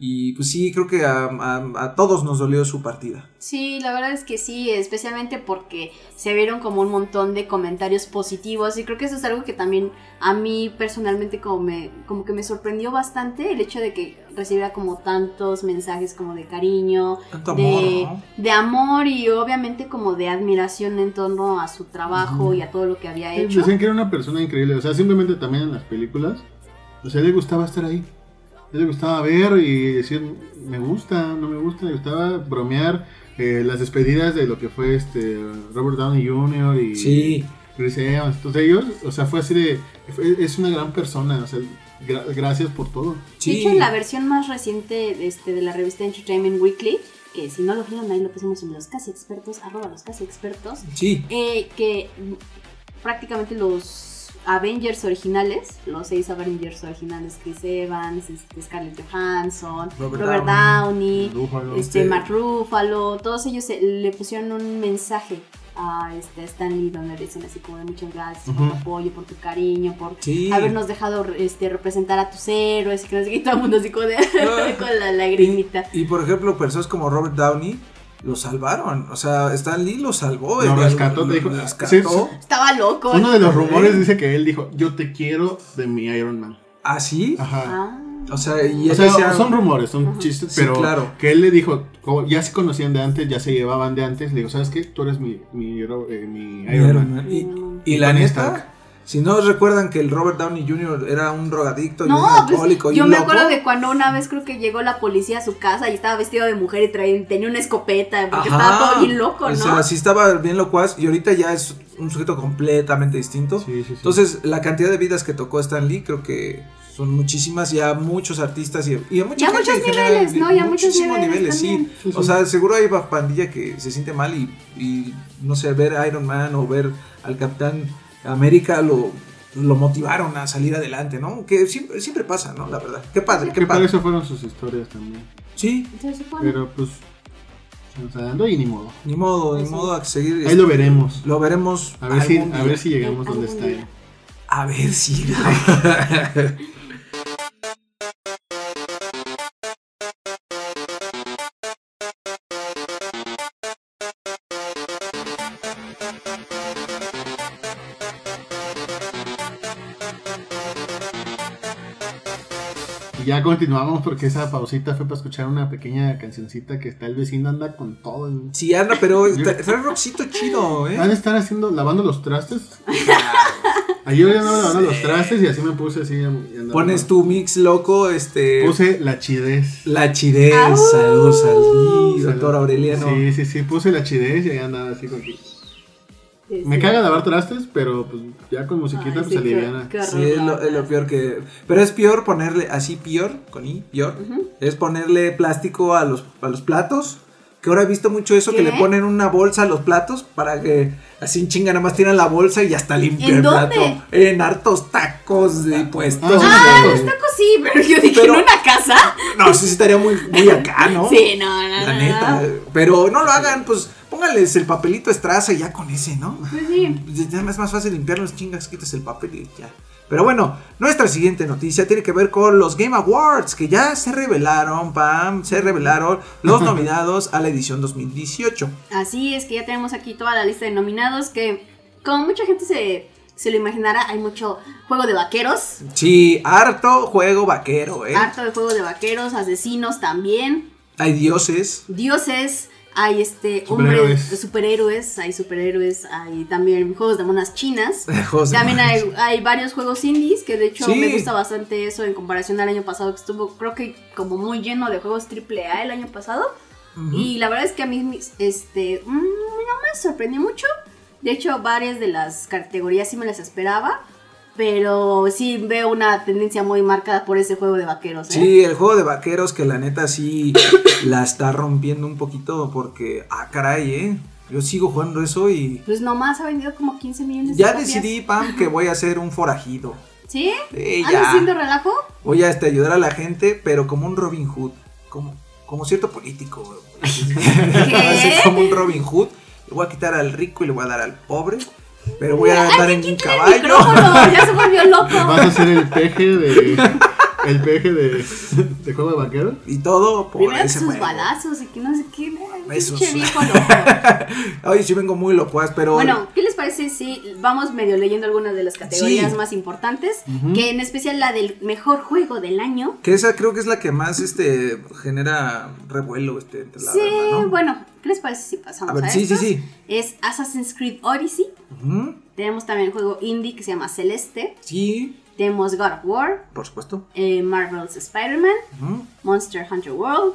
Y pues sí, creo que a, a- a todos nos dolió su partida. Sí, la verdad es que sí, especialmente porque se vieron como un montón de comentarios positivos y creo que eso es algo que también a mí personalmente como me como que me sorprendió bastante el hecho de que recibiera como tantos mensajes como de cariño, Tanto de, amor, ¿no? de amor y obviamente como de admiración en torno a su trabajo y a todo lo que había Sí, hecho. Decían que era una persona increíble. O sea, simplemente también en las películas. O sea, le gustaba estar ahí. Le gustaba ver y decir, me gusta, no me gusta. Le gustaba bromear. eh, las despedidas de lo que fue este Robert Downey Jr. y Sí, Chris Evans. Entonces ellos, o sea, fue así de. fue- es una gran persona. O sea, gra- gracias por todo. sí. De hecho, en la versión más reciente de, este, de la revista Entertainment Weekly, que si no lo vieron ahí lo pusimos en los casi expertos, arroba los casi expertos, Sí, eh, que prácticamente los Avengers originales, los seis Avengers originales, Chris Evans, este, Scarlett Johansson, Robert Robert, Downey, Downey, Ruffalo. este, Sí. Mark Ruffalo, todos ellos eh, le pusieron un mensaje a este, Stan Lee donde le dicen así como de muchas gracias por tu apoyo, por tu cariño, por sí. habernos dejado este, representar a tus héroes y que no sé qué, todo el mundo así como de, [laughs] con la lagrimita. Y por ejemplo, personas como Robert Downey lo salvaron. O sea, Stan Lee lo salvó. Lo rescató, lo- te dijo, lo sí, rescató. Estaba loco. Uno de los rumores dice que él dijo, yo te quiero de mi Iron Man. ¿Ah, sí? Ajá. Ah. O sea, y O sea, son rumores, son Ajá. chistes, Sí, pero claro. que él le dijo, como ya se conocían de antes, ya se llevaban de antes, le digo, ¿sabes qué? Tú eres mi, mi, eh, mi Iron Iron Man. Man. Y, Mm. y la neta, Stark. Si no recuerdan que el Robert Downey Jr. era un drogadicto y un No, alcohólico pues y yo un me loco. acuerdo de cuando una vez creo que llegó la policía a su casa y estaba vestido de mujer y traía, tenía una escopeta porque Ajá. estaba todo bien loco, ¿no? O sea, sí estaba bien locuaz y ahorita ya es un sujeto completamente distinto. Sí, sí, sí. Entonces, la cantidad de vidas que tocó Stan Lee creo que son muchísimas y a muchos artistas y, y a mucha Y a gente muchos general, niveles, ¿no? Y a muchos muchísimos niveles sí. también. Sí, sí. O sea, seguro hay pandilla que se siente mal y, y, no sé, ver a Iron Man o ver al Capitán América lo, lo motivaron a salir adelante, ¿no? Que siempre, siempre pasa, ¿no? La verdad. Qué padre, qué padre. eso fueron sus historias también. Sí, Se. Pero pues, o sea, ando y ni modo. ni modo, ni sí. modo a seguir. Ahí lo veremos. Lo veremos. A ver si, a ver si llegamos donde está él. A ver si. [laughs] Y ya continuamos porque esa pausita fue para escuchar una pequeña cancioncita que está el vecino anda con todo. en- Sí, anda, pero tra- trae rockcito chido, ¿eh? Han de estar haciendo, lavando los trastes. [laughs] Ayer yo andaba lavando los trastes y así me puse así. Pones tu mix loco, este. Puse la chidez. La chidez. Saludos al doctor Aureliano. Sí, sí, sí, puse la chidez y ahí andaba así con Sí, Me sí. caga lavar trastes, pero pues ya con musiquita Ay, pues sí, aliviana. qué Sí, es lo, es lo peor que. Pero es peor ponerle así, peor, con I, peor. Ujú. Es ponerle plástico a los, a los platos. Que ahora he visto mucho eso, que ¿Qué? le ponen una bolsa a los platos para que así en chinga nada más tiran la bolsa y ya está limpio ¿En el dónde? plato. En hartos tacos de puestos. Ah, Ah, los tacos sí, pero yo dije Pero- en una casa. No, eso sí estaría muy, muy acá, ¿no? Sí, no, no, La no, neta. no. Pero no lo hagan, pues pónganles el papelito estraza y ya con ese, ¿no? Pues sí. Es más fácil limpiar los chingas, quitas el papel y ya. Pero bueno, nuestra siguiente noticia tiene que ver con los Game Awards, que ya se revelaron, Pam, se revelaron los [laughs] nominados a la edición 2018. Así es que ya tenemos aquí toda la lista de nominados que como mucha gente se se lo imaginara, hay mucho juego de vaqueros. Sí, harto juego vaquero, ¿eh? Harto de juego de vaqueros, asesinos también. Hay dioses. Dioses, hay este Superhéroes. hombres, superhéroes, hay superhéroes, hay también juegos de monas chinas. [laughs] De También hay, hay varios juegos indies, que de hecho Sí. me gusta bastante eso en comparación al año pasado, que estuvo creo que como muy lleno de juegos AAA el año pasado. Y la verdad es que a mí este, mm, no me sorprendió mucho. De hecho, varias de las categorías sí me las esperaba. Pero sí veo una tendencia muy marcada por ese juego de vaqueros. ¿eh? Sí, el juego de vaqueros que la neta sí [coughs] la está rompiendo un poquito porque, ah, caray, ¿eh? Yo sigo jugando eso y Pues nomás ha vendido como 15 millones de ya decidí, Pam, que voy a ser un forajido. ¿Sí? Sí, ¿Andas haciendo relajo? Voy a este, ayudar a la gente, pero como un Robin Hood, como, como cierto político. [laughs] [laughs] Así como un Robin Hood. Le voy a quitar al rico y le voy a dar al pobre. Pero voy a andar en un caballo. ya se volvió loco. Vas a ser el peje de. [laughs] El peje de, de juego de vaqueros. Y todo por Primero ese sus juego. balazos y que no sé qué. ay, Esos- pinche viejo [laughs] loco. Ay, sí vengo muy locuaz, pero. Bueno, ¿qué les parece si vamos medio leyendo algunas de las categorías Sí. más importantes? Que en especial la del mejor juego del año. Que esa creo que es la que más este genera revuelo este, entre la sí, banda, ¿no? bueno, ¿qué les parece si pasamos A a, ver, sí, sí, estos? sí. Es Assassin's Creed Odyssey. Tenemos también el juego indie que se llama Celeste. Sí, Tenemos God of War, por supuesto. eh, Marvel's Spider-Man. Monster Hunter World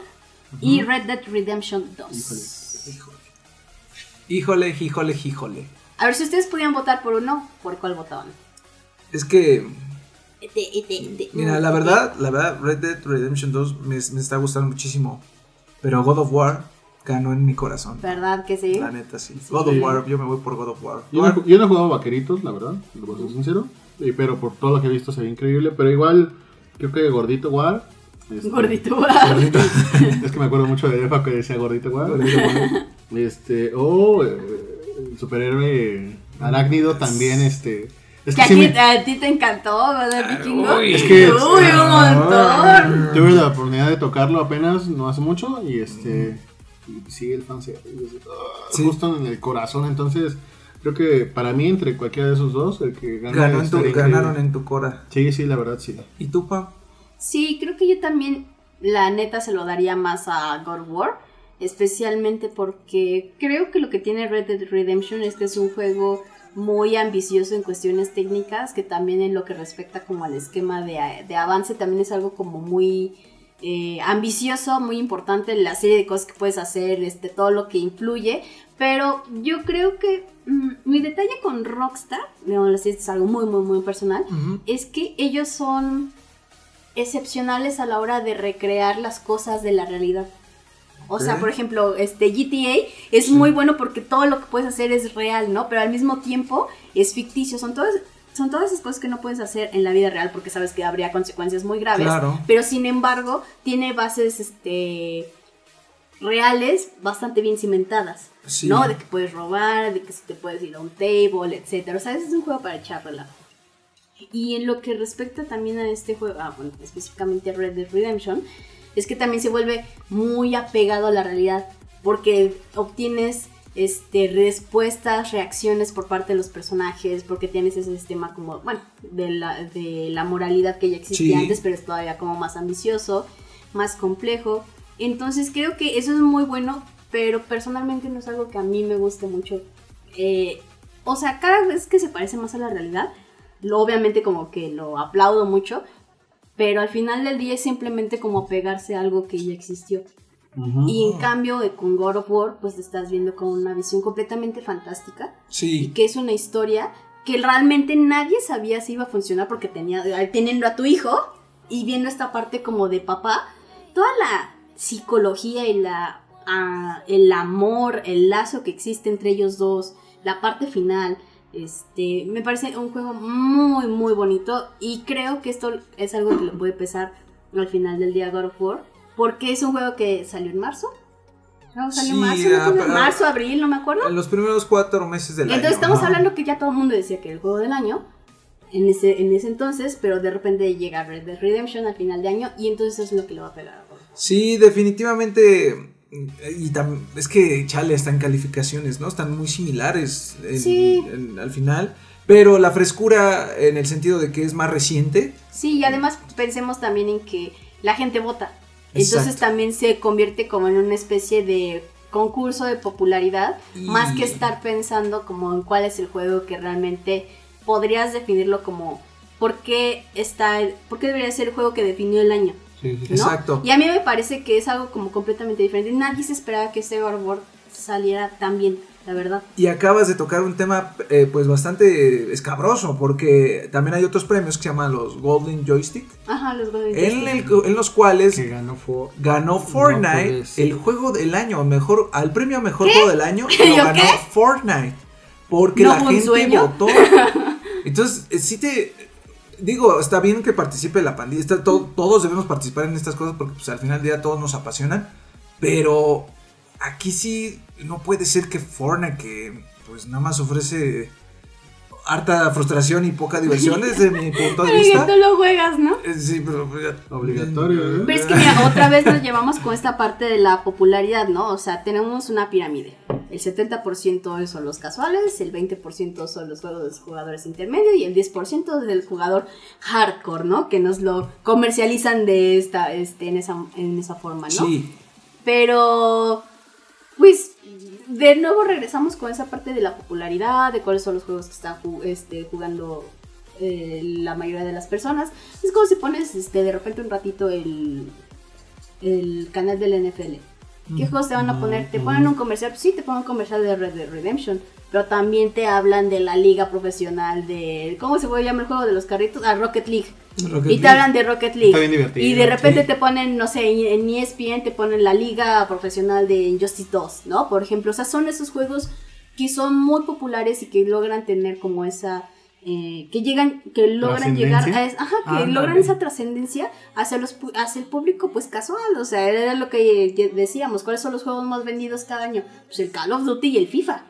y Red Dead Redemption 2. Híjole. Híjole, híjole, híjole. A ver, si ustedes pudieran votar por uno, ¿por cuál votaban? Es que, ete, ete. mira, la verdad, la verdad, Red Dead Redemption 2 me, me está gustando muchísimo. Pero God of War ganó en mi corazón. ¿Verdad que sí? La neta, sí. God of War, yo me voy por God of War. Yo no, yo no he jugado vaqueritos, la verdad, lo voy a ser sincero. Y- pero por todo lo que he visto se ve increíble. Pero igual, creo que Gordito War. este, Gordito. Gordito. [laughs] Es que me acuerdo mucho de Efa que decía Gordito War. Este, o eh, el superhéroe arácnido también, este. Es Que que sí aquí, me- a ti te encantó, ¿verdad, Vikingo? uy. Es que- Uy, un montón. Tuve la oportunidad de tocarlo apenas, no hace mucho, y este. Y sí, el fan se. ah, Sí. Justo en el corazón, entonces. Creo que para mí, entre cualquiera de esos dos, el que gana Ganó en tu- estaría increíble. ganaron en tu cora. Sí, sí, la verdad, sí. ¿Y tú, Pa? Sí, creo que yo también, la neta, se lo daría más a God of War. Especialmente porque creo que lo que tiene Red Dead Redemption es que es un juego muy ambicioso en cuestiones técnicas, que también en lo que respecta como al esquema de, de avance también es algo como muy eh, ambicioso, muy importante, la serie de cosas que puedes hacer, este, todo lo que influye. Pero yo creo que mi detalle con Rockstar, digamos esto es algo muy, muy, muy personal, es que ellos son excepcionales a la hora de recrear las cosas de la realidad. O sea, por ejemplo, este GTA es muy bueno porque todo lo que puedes hacer es real, ¿no? Pero al mismo tiempo es ficticio. Son todas, son todas esas cosas que no puedes hacer en la vida real porque sabes que habría consecuencias muy graves. Claro. Pero sin embargo, tiene bases este reales bastante bien cimentadas. Sí. ¿No? De que puedes robar, de que te puedes ir a un table, etcétera. O sea, es un juego para echar relajo. Y en lo que respecta también a este juego, ah, bueno, específicamente a Red Dead Redemption, es que también se vuelve muy apegado a la realidad, porque obtienes este, respuestas, reacciones por parte de los personajes, porque tienes ese sistema como, bueno, de la, de la moralidad que ya existía Sí. antes, pero es todavía como más ambicioso, más complejo. Entonces creo que eso es muy bueno, pero personalmente no es algo que a mí me guste mucho. Eh, o sea, cada vez que se parece más a la realidad, lo, obviamente como que lo aplaudo mucho, pero al final del día es simplemente como pegarse a algo que ya existió. Y en cambio con God of War, pues estás viendo con una visión completamente fantástica y Sí. que es una historia que realmente nadie sabía si iba a funcionar porque tenía, eh, teniendo a tu hijo y viendo esta parte como de papá, toda la psicología y la, ah, el amor, el lazo que existe entre ellos dos, la parte final, este, me parece un juego muy, muy bonito y creo que esto es algo que le puede pesar al final del día God of War, porque es un juego que salió en marzo. No, salió Sí, marzo, ¿no? ah, pero- marzo, abril, no me acuerdo. En los primeros cuatro meses del año. Entonces estamos hablando que ya todo el mundo decía que era el juego del año en ese, en ese entonces, pero de repente llega Red Dead Redemption al final de año y entonces es lo que le va a pegar. Sí, definitivamente. Y tam- es que chale, están calificaciones, ¿no? Están muy similares en- Sí. en- al final. pero la frescura en el sentido de que es más reciente. Sí, y además pensemos también en que la gente vota. Entonces también se convierte como en una especie de concurso de popularidad, Y- más que estar pensando como en cuál es el juego que realmente podrías definirlo como por qué está, por qué debería ser el juego que definió el año. Sí, sí, sí. ¿no? Exacto. Y a mí me parece que es algo como completamente diferente. Nadie se esperaba que este War saliera tan bien, la verdad. Y acabas de tocar un tema eh, pues bastante escabroso, porque también hay otros premios que se llaman los Golden Joystick, Ajá, los Golden en, Joystick. el- en los cuales Que ganó For- ganó No Fortnite el juego del año, mejor al premio mejor juego del año lo ¿Yo ganó qué? Fortnite, porque ¿No la gente sueño? votó. [laughs] Entonces, eh, sí te digo, está bien que participe la pandilla, está to- todos debemos participar en estas cosas porque pues, al final del día todos nos apasionan, pero aquí sí no puede ser que Fortnite que pues nada más ofrece harta frustración y poca diversión desde mi [laughs] punto de Pero vista. tú lo juegas, ¿no? Eh, Sí, pero pues, Obligatorio, ¿eh? Pero es que mira, otra vez nos llevamos con esta parte de la popularidad, ¿no? O sea, tenemos una pirámide. El 70% son los casuales, el 20% son los juegos de los jugadores intermedios y el 10% es del jugador hardcore, ¿no? Que nos lo comercializan de esta, este, en, esa, en esa forma, ¿no? Sí, Pero, pues, de nuevo regresamos con esa parte de la popularidad, de cuáles son los juegos que están este, jugando eh, la mayoría de las personas. Es como si pones este, de repente un ratito el, el canal del NFL. ¿Qué juegos te van a poner? ¿Te ponen un comercial? Sí, te ponen un comercial de Red Dead Redemption. Pero también te hablan de la liga profesional de... ¿Cómo se puede llamar el juego de los carritos? Ah, Rocket League. Rocket y te hablan de Rocket League. Está bien divertido. Y de repente Sí. te ponen, no sé, en E ESPN te ponen la liga profesional de Injustice 2, ¿no? Por ejemplo, o sea, son esos juegos que son muy populares y que logran tener como esa... eh, que llegan, que logran llegar a... Es- ajá, que Ándale. logran esa trascendencia hacia, los, hacia el público pues casual, o sea, era lo que eh, decíamos, ¿cuáles son los juegos más vendidos cada año? Pues el Call of Duty y el FIFA.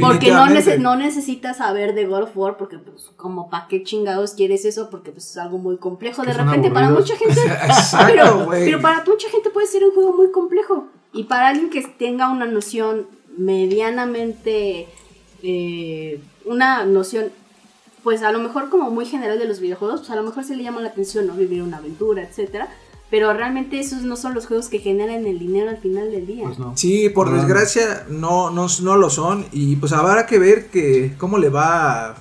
Porque no, nece- no necesitas saber de God of War porque pues como para qué chingados quieres eso porque pues es algo muy complejo de Que repente para mucha gente [laughs] Exacto, pero, güey. pero para mucha gente puede ser un juego muy complejo y para alguien que tenga una noción medianamente eh, una noción pues a lo mejor como muy general de los videojuegos pues a lo mejor se le llama la atención no vivir una aventura etcétera. Pero realmente esos no son los juegos que generan el dinero al final del día. Pues no. Sí, por No. desgracia no, no, no lo son. Y pues habrá que ver que cómo le va a,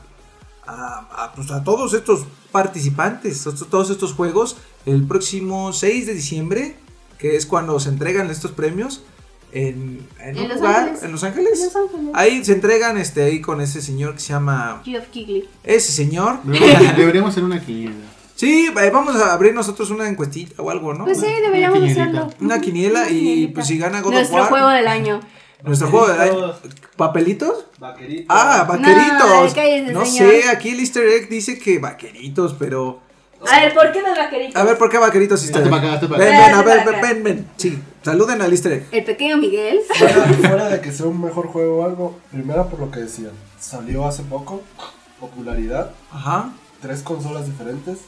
a- a, pues, a todos estos participantes, a todos estos juegos. El próximo 6 de diciembre, que es cuando se entregan estos premios en, en En un Los lugar Ángeles. en Los Ángeles. En Los Ángeles. Ahí se entregan este ahí con ese señor que se llama Geoff Keighley ese señor. Deberíamos, deberíamos hacer una quiniela. Sí, eh, vamos a abrir nosotros una encuestita o algo, ¿no? pues sí deberíamos Una hacerlo. Una quiniela Una y quinielita. pues si gana God of nuestro War, juego del año nuestro juego del año. ¿Papelitos? Vaqueritos. Ah, No, vaqueritos. No, señor. sé, aquí el easter egg dice que vaqueritos, pero... a ver ¿por qué los vaqueritos? A ver, ¿por qué vaqueritos para Ven, acá. ven, a ver, ven, ven, ven. Sí, saluden al easter egg. el pequeño Miguel Fuera, fuera de que sea un mejor juego o algo, primero por lo que decían, salió hace poco, popularidad, Ajá. tres consolas diferentes,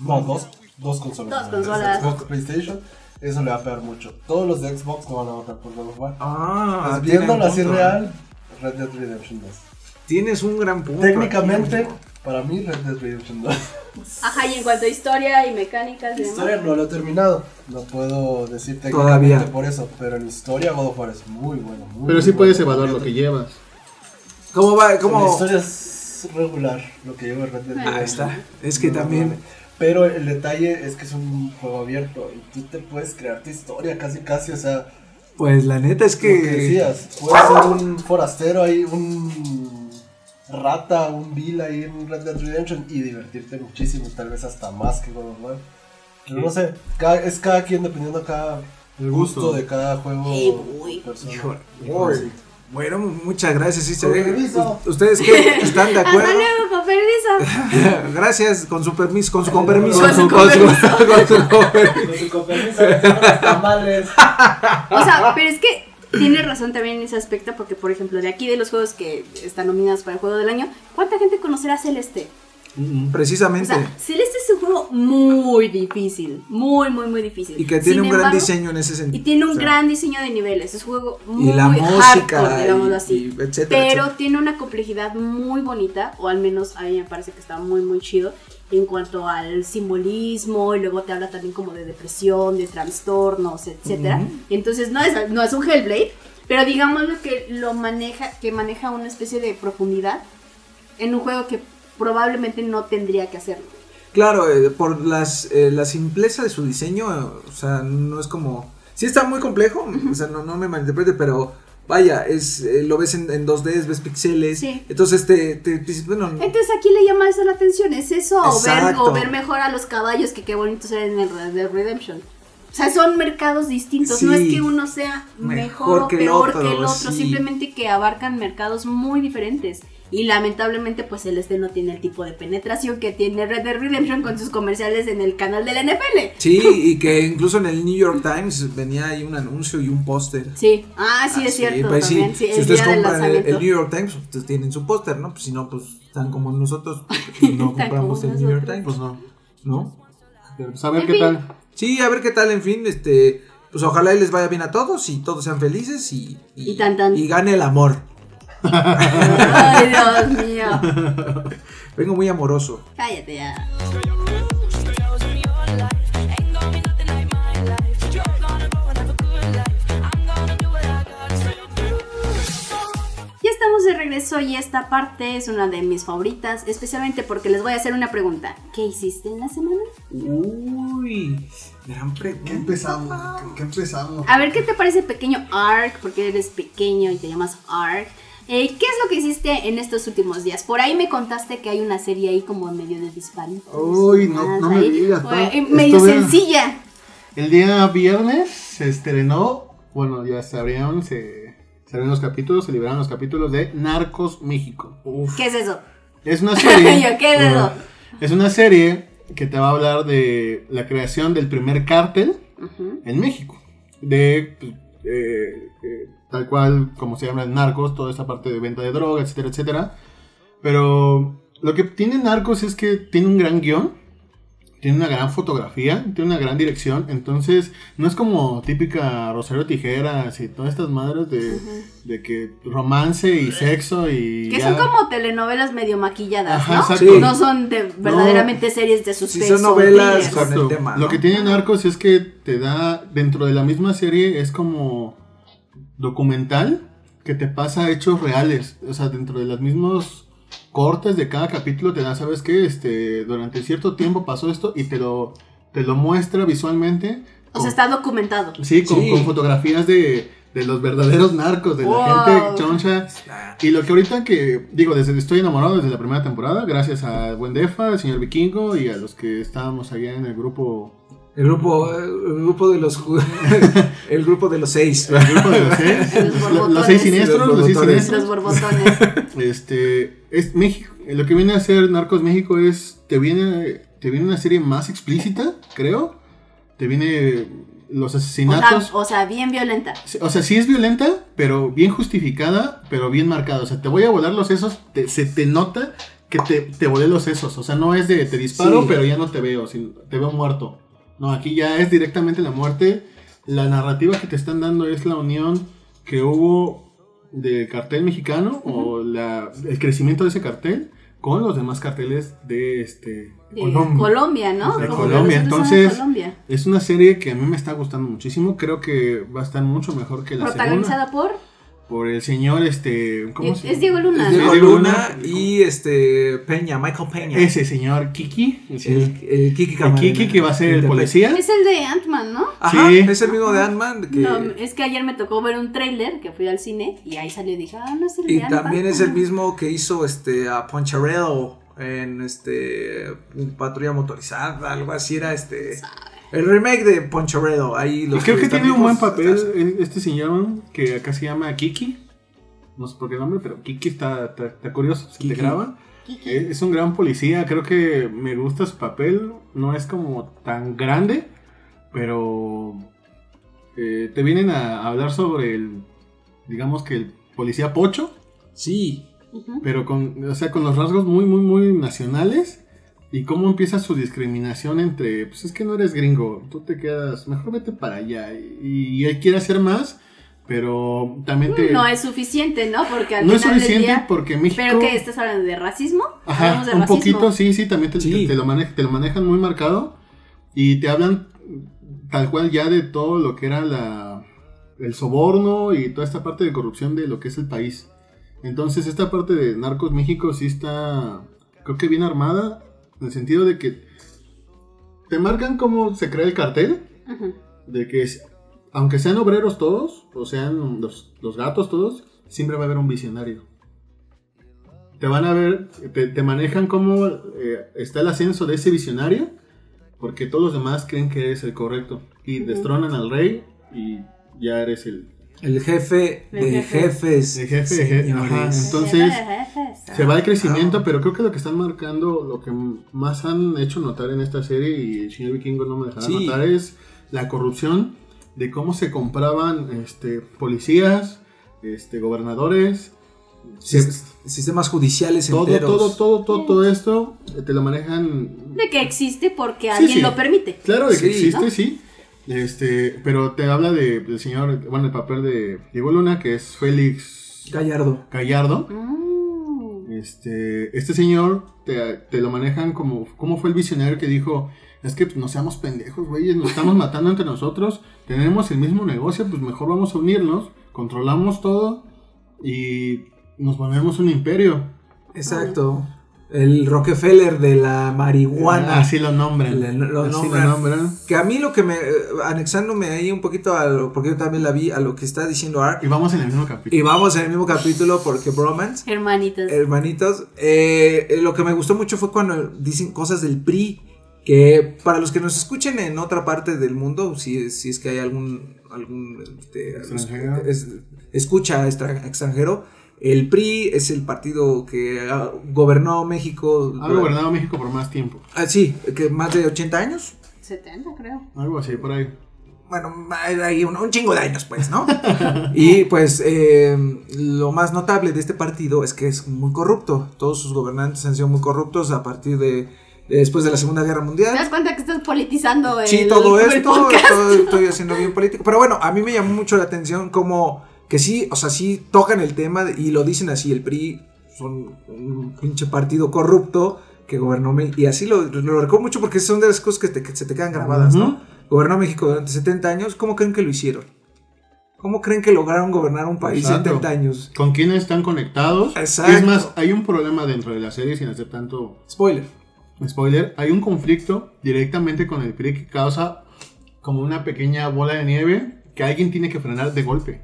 no, dos, dos consolas. Dos consolas. Xbox, PlayStation, eso le va a pegar mucho. Todos los de Xbox no van a votar por God of War. Ah, Pues viéndolo así real, Red Dead Redemption 2. Tienes un gran punto. Técnicamente, aquí. Para mí Red Dead Redemption 2. [laughs] ajá y en cuanto a historia y mecánicas y demás Historia no lo he terminado, no puedo decir Todavía. técnicamente por eso, pero en historia God of War es muy bueno. Muy, Pero muy sí puedes bueno. evaluar lo que llevas. ¿Cómo va? La ¿Cómo? historia es regular, lo que lleva Red Dead Ah, Redemption. Ahí está. Es que No, también... Pero el detalle es que es un juego abierto y tú te puedes crear tu historia casi casi, o sea, Pues la neta es lo que que... decías, puedes ser un forastero ahí, un rata, un vil ahí en Red Dead Redemption y divertirte muchísimo, tal vez hasta más que God of War. Pero no sé, cada- es cada quien dependiendo cada El gusto gusto. de cada juego. Uy. Bueno, muchas gracias, ¿Ustedes qué? ¿Están de [laughs] hasta acuerdo? luego con permiso Gracias, con su permiso, con su con permiso. Con su con su- con su con permiso. Con su compromiso, los tamales. O sea, pero es que tiene razón también en ese aspecto, porque por ejemplo, de aquí de los juegos que están nominados para el juego del año, ¿cuánta gente conocerá Celeste? O Precisamente. sea, Celeste es un juego muy difícil, muy, muy, muy difícil. Y que tiene Sin un gran diseño en ese sentido. Y tiene un O sea, gran diseño de niveles. Es un juego muy Y la música, hardcore, digámoslo así. y etcétera, Pero etcétera. tiene una complejidad muy bonita, o al menos a mí me parece que está muy, muy chido en cuanto al simbolismo, y luego te habla también como de depresión, de trastornos, etcétera. Entonces no es, no es un Hellblade, pero digamos lo que lo maneja, que maneja una especie de profundidad en un juego que probablemente no tendría que hacerlo. Claro, eh, por las, eh, la simpleza de su diseño, eh, o sea, no es como... Sí está muy complejo, o sea, no, no me malinterprete, pero vaya, es eh, lo ves en, en 2D, ves pixeles, Sí. entonces te, te dices, bueno, Entonces aquí le llama eso la atención, es eso, o ver, o ver mejor a los caballos que qué bonitos eran en el Redemption. O sea, son mercados distintos, no es que uno sea Mejor mejor, o que el peor otro, que el otro, sí. simplemente que abarcan mercados muy diferentes. Y lamentablemente pues el este no tiene el tipo de penetración que tiene Red Dead Redemption con sus comerciales en el canal de la NFL. sí, y que incluso en el New York Times venía ahí un anuncio y un póster. Sí, ah, sí, Ah, es cierto, pues sí, también, sí, si ustedes del compran el. New York Times, ustedes tienen su póster, ¿no? Pues si no, pues están como nosotros, [laughs] y no compramos el New York. Times, Pues no. ¿no? Pues, a ver En qué fin. tal. Sí, a ver qué tal, en fin, este, pues ojalá y les vaya bien a todos y todos sean felices y, Y tan, tan. y gane el amor. Ay, Dios mío. Vengo muy amoroso. Cállate ya. Ya estamos de regreso y esta parte es una de mis favoritas, especialmente porque les voy a hacer una pregunta. ¿Qué hiciste en la semana? Uy, gran pregunta. ¿Qué empezamos? ¿Qué, qué empezamos? A ver, ¿qué te parece pequeño Ark? Porque eres pequeño y te llamas Ark. Eh, ¿Qué es lo que hiciste en estos últimos días? Por ahí me contaste que hay una serie ahí como en medio de disparitos. Uy, no- no me digas, pa. eh, medio sencilla. El día viernes se estrenó, bueno, ya se abrieron, se, se abrieron los capítulos, se liberaron los capítulos de Narcos México. ¿Qué es eso? Es una serie. [laughs] ¿qué es eso? Es una serie que te va a hablar de la creación del primer cártel en México. De pues, eh, eh, tal cual como se llama el narcos, toda esta parte de venta de droga, etcétera, etcétera. Pero lo que tiene Narcos es que tiene un gran guion, tiene una gran fotografía, tiene una gran dirección. Entonces, no es como típica Rosario Tijeras y todas estas madres de, de que romance y sexo y. Que ya. son como telenovelas medio maquilladas, Ajá, ¿no? exacto. Sí. No son de, verdaderamente series de Sí, suspenso. son novelas con el. Lo que tiene Narcos es que te da, dentro de la misma serie, es como documental que te pasa hechos reales. O sea, dentro de los mismos cortes de cada capítulo te da, ¿sabes qué? Este, durante cierto tiempo pasó esto y te lo, te lo muestra visualmente. O con- sea, está documentado. Sí, con, Sí. con fotografías de, de los verdaderos narcos, de Wow. la gente choncha. Y lo que ahorita que, digo, desde estoy enamorado desde la primera temporada, gracias a Buen Defa, al señor Vikingo y a los que estábamos allá en el grupo El grupo, eh, el grupo de los [laughs] el grupo de los seis. El grupo de los seis. [laughs] Los los, borbotones. los seis siniestros, Los los seis borbotones. Los siniestros. borbotones. Este, es México. Lo que viene a hacer Narcos México es, te viene, te viene una serie más explícita, creo. Te viene los O sea, asesinatos. o sea, bien violenta. O sea, sí es violenta, pero bien justificada, pero bien marcada. O sea, te voy a volar los sesos, te- se te nota que te, te volé los sesos. O sea, no es de te disparo, Sí. pero ya no te veo, sino te veo muerto. No, aquí ya es directamente la muerte. La narrativa que te están dando es la unión que hubo del cartel mexicano o la, el crecimiento de ese cartel con los demás carteles de este De Colombia. Colombia, ¿no? De Colombia, de entonces- Colombia. Es una serie que a mí me está gustando muchísimo. Creo que va a estar mucho mejor que la segunda. Protagonizada por. Por el señor, este. ¿Cómo se Es Diego Luna. Es Diego Diego Luna y este Peña, Michael Peña. Ese señor Kiki. El, señor- el, el Kiki el. Kiki que va a ser el policía. Es el de Ant-Man, ¿no? Ajá, Sí. es el mismo de Ant-Man. que- No, es que ayer me tocó ver un tráiler que fui al cine y ahí salió y dije, ah, no es el y de Ant-Man. también es el mismo que hizo este a Poncharello en este Patrulla Motorizada, algo así era este. El remake de Poncharello. Ahí Y los creo que tiene un buen papel este señor que acá se llama Kiki. No sé por qué el nombre, pero Kiki está, está, está curioso. Se te Kiki. graba. Eh, Es un gran policía. Creo que me gusta su papel. No es como tan grande, pero eh, te vienen a hablar sobre el, digamos que el policía pocho. Sí. Pero con, o sea, con los rasgos muy, muy, muy nacionales y cómo empieza su discriminación entre, pues es que no eres gringo, tú te quedas, mejor vete para allá. Y, y él quiere hacer más, pero también te... No es suficiente, ¿no? Porque al no es final del suficiente día- porque México... ¿Pero qué? ¿Estás hablando de racismo? Ajá, de un racismo. poquito, sí, sí, también te, Sí. te- te lo mane- te lo manejan muy marcado y te hablan tal cual ya de todo lo que era la, el soborno y toda esta parte de corrupción de lo que es el país. Entonces esta parte de Narcos México sí está, creo que bien armada, en el sentido de que te marcan cómo se crea el cartel, de que es- aunque sean obreros todos, o sean los, los gatos todos, siempre va a haber un visionario. Te van a ver, te, te manejan cómo eh, está el ascenso de ese visionario, porque todos los demás creen que eres el correcto. Y destronan al rey y ya eres el, El jefe El de jefe. jefes. el jefe. de je- señores. ajá, entonces se va el crecimiento, Ah. pero creo que lo que están marcando, lo que más han hecho notar en esta serie, y el señor Vikingo no me dejará Sí. notar, es la corrupción de cómo se compraban este, policías, este, gobernadores, Sis- Sistemas judiciales todo, enteros. todo, todo, todo, todo esto eh, te lo manejan. De que existe porque Sí, alguien sí. lo permite. Claro de que existe, ¿no? sí. Este, pero te habla de, del señor, bueno, el papel de Diego Luna, que es Félix Gallardo. Gallardo. Mm. Este, este señor te, te lo manejan como, como fue el visionario que dijo, es que pues, no seamos pendejos, güeyes, nos estamos matando entre nosotros, tenemos el mismo negocio, pues mejor vamos a unirnos, controlamos todo y nos ponemos un imperio. Exacto. El Rockefeller de la marihuana. Así lo nombran. Le- lo así nombran. lo nombran. Que a mí lo que me. eh, anexándome ahí un poquito a lo. Porque yo también la vi a lo que está diciendo Art. Y vamos en el mismo capítulo. Y vamos en el mismo capítulo porque Bromance. Hermanitas. Hermanitos, eh, eh, lo que me gustó mucho fue cuando dicen cosas del PRI, que para los que nos escuchen en otra parte del mundo, si, si es que hay algún, algún este, Extranjero. es- escucha extra- extranjero, el PRI es el partido que gobernó México. Ha gobernado México por más tiempo. Ah, sí, que más de 80 años. 70, creo. Algo así, por ahí. Bueno, hay un, un chingo de años, pues, ¿no? [laughs] y pues eh, lo más notable de este partido es que es muy corrupto. Todos sus gobernantes han sido muy corruptos a partir de, de después de la Segunda Guerra ¿Te das Mundial. cuenta que estás politizando el, Sí, todo el esto, todo- [laughs] estoy haciendo bien político. Pero bueno, a mí me llamó mucho la atención como que sí, o sea, sí tocan el tema y lo dicen así, el PRI son un pinche partido corrupto que gobernó México. Y así lo, lo recuerdo mucho porque son de las cosas que, te- que se te quedan grabadas. ¿no? Gobernó México durante 70 años, ¿cómo creen que lo hicieron? ¿Cómo creen que lograron gobernar un país Exacto. 70 años? ¿Con quién están conectados? Exacto. Es más, hay un problema dentro de la serie, sin hacer tanto Spoiler. spoiler. Hay un conflicto directamente con el PRI que causa como una pequeña bola de nieve que alguien tiene que frenar de golpe.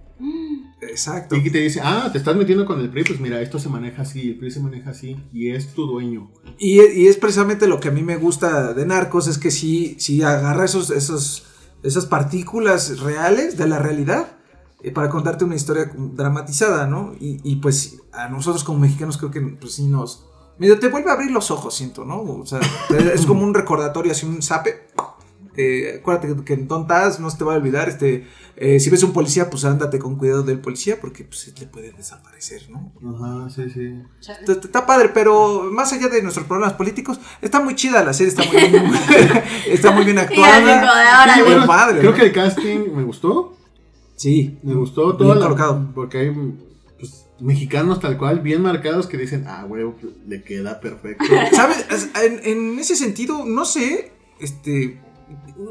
Exacto. Y que te dice, ah, te estás metiendo con el PRI, pues mira, esto se maneja así, el PRI se maneja así, y es tu dueño. Y, y es precisamente lo que a mí me gusta de Narcos, es que sí, sí agarra esos, esos, esas partículas reales de la realidad eh, para contarte una historia dramatizada, ¿no? Y, y, pues a nosotros como mexicanos creo que pues sí nos... Medio te vuelve a abrir los ojos, siento, ¿no? O sea, es como un recordatorio, así un zape. Eh, acuérdate que, que en tontas no se te va a olvidar, este, eh, si ves un policía, pues ándate con cuidado del policía porque pues le puede desaparecer, ¿no? Ajá, sí, sí. Está, está padre, pero más allá de nuestros problemas políticos, está muy chida la serie, está muy bien, [laughs] está muy bien actuada. Sí, bueno, padre, creo ¿no? que el casting me gustó, Sí, me gustó Bien todo. la- colocado. Porque hay pues, mexicanos tal cual, bien marcados, que dicen, ah, güey, le queda perfecto. [laughs] ¿Sabes? Es- En, en ese sentido, no sé, este,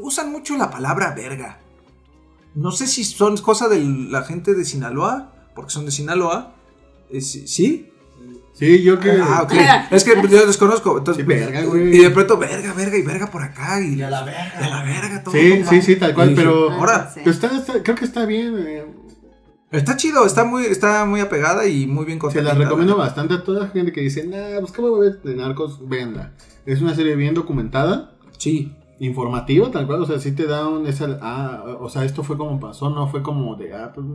usan mucho la palabra verga. No sé si son cosa de la gente de Sinaloa, porque son de Sinaloa. Eh, ¿Sí? ¿Sí? Yo que... Ah, ok. [laughs] Es que yo desconozco. Entonces, Sí, verga, güey. Y de pronto, verga, verga y verga por acá. Y, Y a la verga. y a la verga, todo. Sí, compa. sí, sí, tal cual, Y pero- Ahora, Sí. Está, está- creo que está bien. eh, Está chido, está muy, está muy apegada y muy bien Se contada. la recomiendo bastante a toda la gente que dice, nah, pues ¿cómo voy a ver de narcos? Véanla. Es una serie bien documentada, Sí. Informativa, tal cual. O sea, sí te da un. Esa, ah, o sea, esto fue como pasó, no fue como de, ah, pues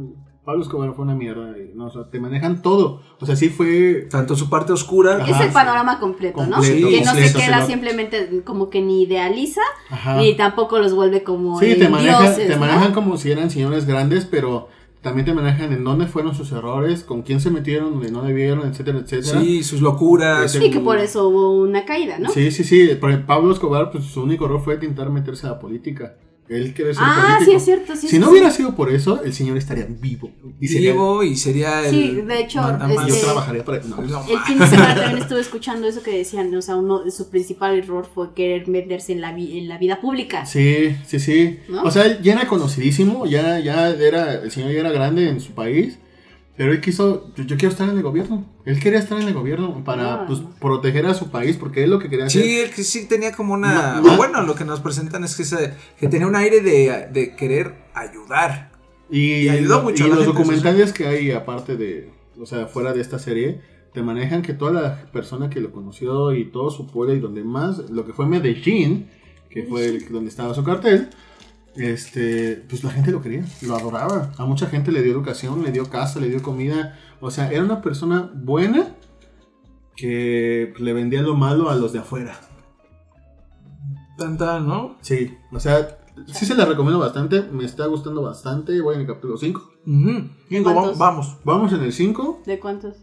Pablo Escobar fue una mierda. y No, o sea, te manejan todo. O sea, sí fue. Tanto su parte oscura. Ajá. Es el sí. panorama completo, ¿no? Completo, que no completo, se se queda lo- simplemente como que ni idealiza, Ajá. ni tampoco los vuelve como Sí, te, maneja- dioses, te ¿no? manejan como si eran señores grandes, pero también te manejan en dónde fueron sus errores, con quién se metieron, donde no debieron, etcétera, etcétera. Sí, sus locuras. Y que por eso hubo una caída, ¿no? Sí, sí, sí. Pablo Escobar, pues su único error fue intentar meterse a la política. Él quiere ser Ah, político. sí, es cierto. Sí, si sí, no sí. hubiera sido por eso, el señor estaría vivo. Y sería- Vivo y sería el. Sí, de hecho, mandamás. Yo este- trabajaría para. No, No, El fin de semana también estuve escuchando eso que decían, o sea, uno de su principal error fue querer meterse en la, vi- en la vida pública. Sí, sí, sí. ¿No? O sea, él ya era conocidísimo, ya, ya era, el señor ya era grande en su país, pero él quiso, yo, yo quiero estar en el gobierno. Él quería estar en el gobierno para Ah. pues, proteger a su país, porque es lo que quería hacer. Sí, que sí tenía como una. Bueno, lo que nos presentan es que, se- que tenía un aire de, de querer ayudar. Y, Y ayudó mucho a y la los gente, documentales que hay, aparte de, o sea, fuera de esta serie, te manejan que toda la persona que lo conoció y todo su pueblo y donde más, lo que fue Medellín, que fue el- donde estaba su cartel, este, pues la gente lo quería, lo adoraba. A mucha gente le dio educación, le dio casa, le dio comida. O sea, era una persona buena que le vendía lo malo a los de afuera. Tanta, ¿no? Sí, o sea, sí se la recomiendo bastante, me está gustando bastante. Voy en el capítulo 5. Ujú. Bingo, ¿Cuántos? vamos. Vamos en el 5. ¿De cuántos?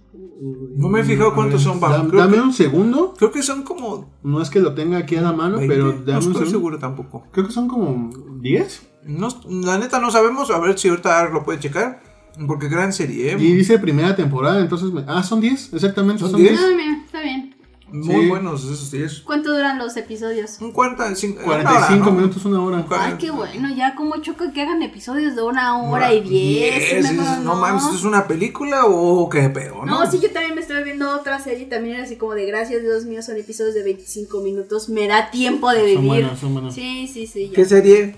No me he fijado cuántos son, Da- vamos. Creo dame que, un segundo. creo que son como. No es que lo tenga aquí a la mano, 20, pero no dame un estoy segundo. seguro tampoco. Creo que son como 10. No, la neta no sabemos, a ver si ahorita lo puede checar. Porque gran serie, ¿eh? Y dice primera temporada, entonces. me- Ah, son 10, exactamente. ¿Son Son 10? 10. Ah, mira, está bien. Muy Sí. buenos esos 10. ¿Cuánto duran los episodios? Un 45, 45 una hora, ¿no? minutos, una hora. Ay, qué bueno, ya como choca que hagan episodios de una hora y diez. Diez, mejor dices, no mames, ¿esto es una película o qué pedo, no? No, sí, yo también me estoy viendo otra serie, también era así como de gracias Dios mío, son episodios de 25 minutos, me da tiempo de Son vivir. buenos, son buenos. Sí, sí, sí. ya. ¿Qué serie?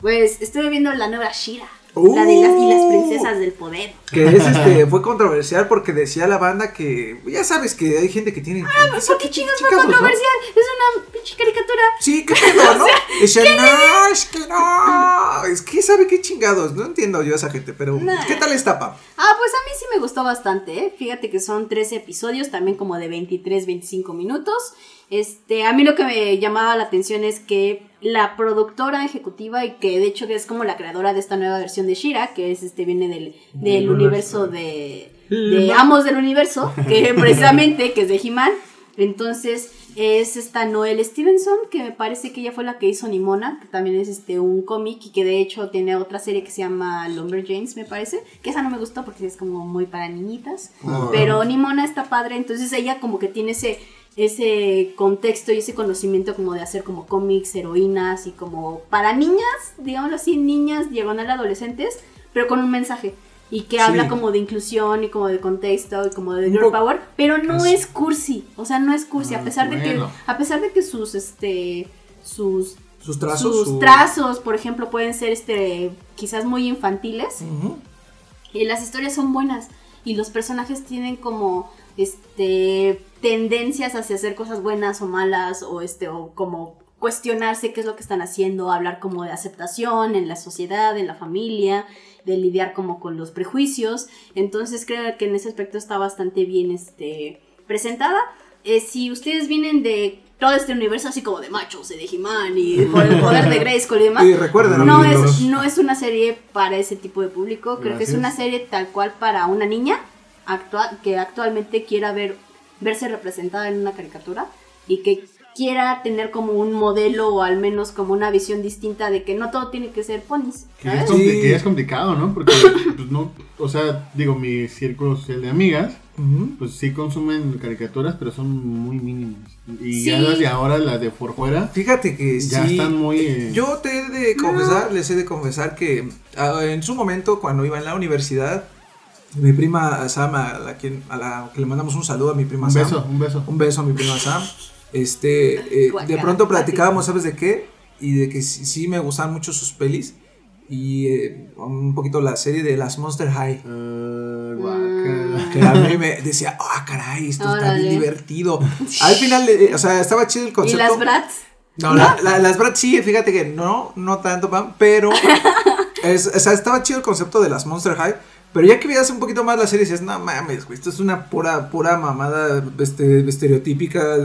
Pues estoy viendo la nueva Shira, Uh. la de las y las princesas del poder. Que es este, [laughs] fue controversial porque decía la banda que. Ya sabes que hay gente que tiene. Ah, pues, ¿por qué chingas fue controversial? Es una pinche caricatura. Sí, ¿qué [laughs] pedo, no? Decía, no, es que no. Es que sabe qué chingados. No entiendo yo a esa gente, pero. Nah. ¿Qué tal esta, pa? Ah, pues a mí sí me gustó bastante, ¿eh? Fíjate que son 13 episodios, también como de 23, 25 minutos. Este, a mí lo que me llamaba la atención es que la productora ejecutiva y que de hecho es como la creadora de esta nueva versión de Shira, que es este viene del, del universo. de, de Amos del Universo, que [laughs] precisamente que es de He-Man. Entonces es esta Noel Stevenson, que me parece que ella fue la que hizo Nimona, que también es este un cómic y que de hecho tiene otra serie que se llama Lumberjanes, me parece, que esa no me gustó porque es como muy para niñitas, pero Nimona está padre, entonces ella como que tiene ese ese contexto y ese conocimiento como de hacer como cómics, heroínas y como para niñas, digámoslo así, niñas diagonal adolescentes, pero con un mensaje. Y que Sí. habla como de inclusión y como de contexto y como de girl power, pero no Es- es cursi, o sea, no es cursi, a Ah, pesar de que a pesar de que sus este sus Sus trazos. sus su- trazos, por ejemplo, pueden ser este quizás muy infantiles y las historias son buenas. Y los personajes tienen como este tendencias hacia hacer cosas buenas o malas o este o como cuestionarse qué es lo que están haciendo, hablar como de aceptación en la sociedad, en la familia, de lidiar como con los prejuicios. Entonces creo que en ese aspecto está bastante bien este presentada. Eh, si ustedes vienen de todo este universo así como de machos, y de He-Man y por el poder de Grayskull y demás, [laughs] Y recuerden, no amigos, es, no es una serie para ese tipo de público, creo que es una serie tal cual para una niña actual, que actualmente quiera ver, verse representada en una caricatura y que quiera tener como un modelo o al menos como una visión distinta de que no todo tiene que ser ponis. Que es, Sí. que es complicado, ¿no? Porque, [laughs] pues no, o sea, digo, mi círculo social de amigas, Ujú. pues sí consumen caricaturas, pero son muy mínimas. Y Sí. ya las de ahora, las de por fuera, Fíjate que ya sí. están muy... eh, Yo te he de confesar, les he de confesar que ah, en su momento, cuando iba en la universidad, mi prima Sam, a la, quien, a la que le mandamos un saludo a mi prima un Sam. beso, un beso. Un beso a mi prima Sam. Este, eh, de pronto platicábamos, ¿sabes de qué? Y de que sí, sí me gustaban mucho sus pelis. Y eh, un poquito la serie de las Monster High. Guácala. Que a mí me decía, ah, caray, esto está bien divertido. [laughs] Al final, eh, o sea, estaba chido el Y concepto. las brats. No, la- la- las Bratz sí, fíjate que no, no tanto, pero [laughs] es, o sea, estaba chido el concepto de las Monster High, Pero ya que veías un poquito más la serie, decías, no mames, güey, esto es una pura, pura mamada este, estereotípica.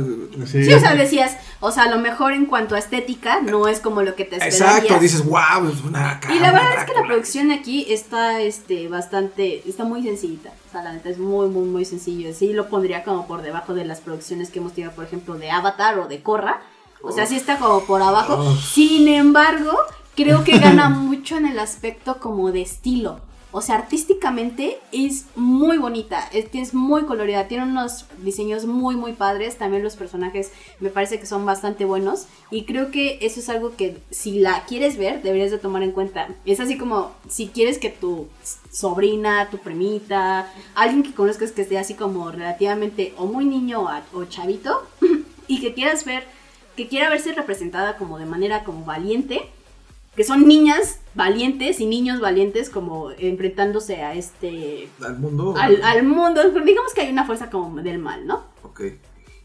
Sí. Sí, o sea, decías, o sea, a lo mejor en cuanto a estética no es como lo que te esperarías. Exacto, dices, wow, es una Y la verdad es que la producción aquí está este bastante está muy sencillita. O sea, la neta es muy muy muy sencillo. Sí lo pondría como por debajo de las producciones que hemos tenido, por ejemplo, de Avatar o de Korra. O sea, sí está como por abajo. Sin embargo, creo que [laughs] gana mucho en el aspecto como de estilo. O sea, artísticamente es muy bonita, es, muy colorida, tiene unos diseños muy, muy padres. También los personajes me parece que son bastante buenos. Y creo que eso es algo que si la quieres ver, deberías de tomar en cuenta. Es así como si quieres que tu sobrina, tu primita, alguien que conozcas que esté así como relativamente o muy niño a- o chavito, [laughs] y que quieras ver, que quiera verse representada como de manera como valiente, que son niñas valientes y niños valientes como enfrentándose a este Al mundo. al, al mundo, digamos que hay una fuerza como del mal, ¿no? Ok.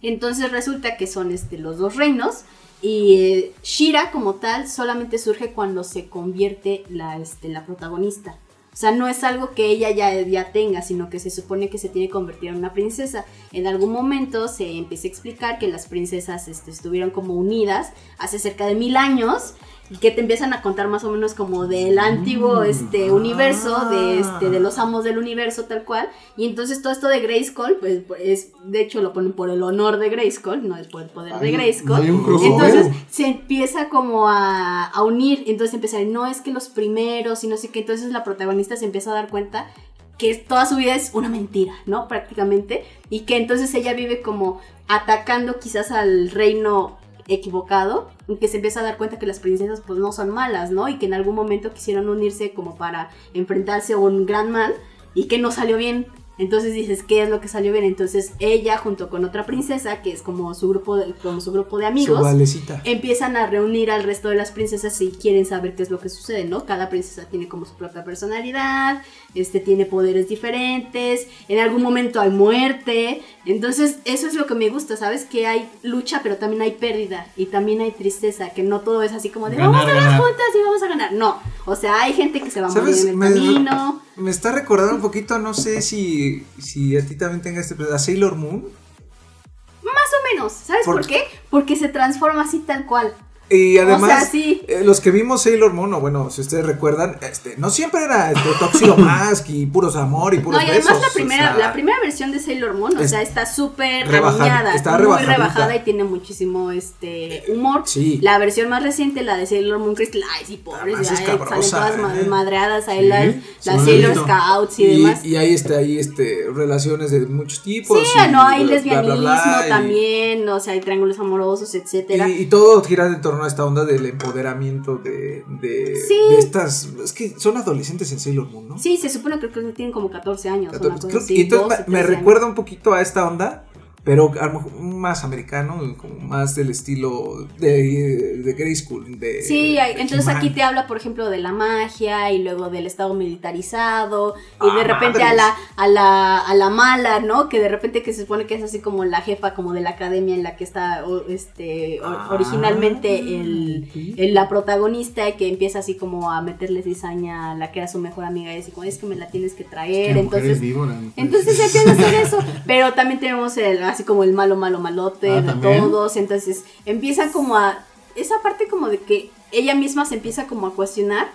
Entonces resulta que son este, los dos reinos y eh, Shira como tal solamente surge cuando se convierte la, este, la protagonista. O sea, no es algo que ella ya, ya tenga, sino que se supone que se tiene que convertir en una princesa. En algún momento se empieza a explicar que las princesas este, estuvieron como unidas hace cerca de mil años que te empiezan a contar más o menos como del antiguo este, universo, de, este, de los amos del universo tal cual. Y entonces todo esto de Grayskull, pues es, de hecho lo ponen por el honor de Grayskull, no es por el poder de Hay- Grayskull. hay un crossover. Entonces se empieza como a, a unir, entonces empieza a decir, no es que los primeros y no sé qué, entonces la protagonista se empieza a dar cuenta que toda su vida es una mentira, ¿no? Prácticamente, y que entonces ella vive como atacando quizás al reino equivocado, que se empieza a dar cuenta que las princesas pues no son malas, ¿no? Y que en algún momento quisieron unirse como para enfrentarse a un gran mal y que no salió bien. Entonces dices, ¿qué es lo que salió bien? Entonces ella junto con otra princesa, que es como su grupo de, como su grupo de amigos, empiezan a reunir al resto de las princesas y quieren saber qué es lo que sucede, ¿no? Cada princesa tiene como su propia personalidad, este tiene poderes diferentes, en algún momento hay muerte, entonces eso es lo que me gusta, ¿sabes? Que hay lucha, pero también hay pérdida y también hay tristeza, que no todo es así como de Ganar, vamos a las juntas y vamos a ganar, no, o sea, hay gente que se va a morir en el Me- camino. Me está recordando un poquito, no sé si, si a ti también tenga este. A Sailor Moon. Más o menos, ¿sabes Por- por qué? Porque se transforma así tal cual. Y además, sea, sí. eh, los que vimos Sailor Moon, o bueno, si ustedes recuerdan, este, no siempre era este, Toxido [coughs] Mask y puros amor y puros No, y además besos, la o primera, sea, la primera versión de Sailor Moon, o sea, está súper Rebaja- aniñada, está muy rebajadita. rebajada y tiene muchísimo este humor. Sí. La versión más reciente, la de Sailor Moon Crystal, ay, sí, pobres, ya, salen todas ¿eh? madreadas ahí Sí, las, las Sailor. Scouts y, Y, demás. y hay este, ahí este, relaciones de muchos tipos. Sí, y no, hay lesbianismo también, o sea, hay triángulos amorosos, etcétera. Y, y todo gira en torno esta onda del empoderamiento de, de, Sí. de estas. Es que son adolescentes en Sailor Moon, ¿no? Sí, se supone que creo que tienen como 14 años. Creo una cosa que- así, y entonces 12, me- me 13 años. recuerda un poquito a esta onda, pero a lo mejor más americano, como más del estilo de, de Grey School. De, Sí, de entonces aquí te habla, por ejemplo, de la magia y luego del estado militarizado y Ah, de repente a la, a, la, a la mala, ¿no? Que de repente que se supone que es así como la jefa como de la academia en la que está este, Ah, originalmente el, la protagonista y que empieza así como a meterle cizaña a la que era su mejor amiga y así como es que me la tienes que traer, Que es entonces... víbora. Entonces se empieza a hacer eso, [laughs] pero también tenemos el, así como el malo, malo, malote Ah, de ¿también? todos, entonces empiezan como a, esa parte como de que ella misma se empieza como a cuestionar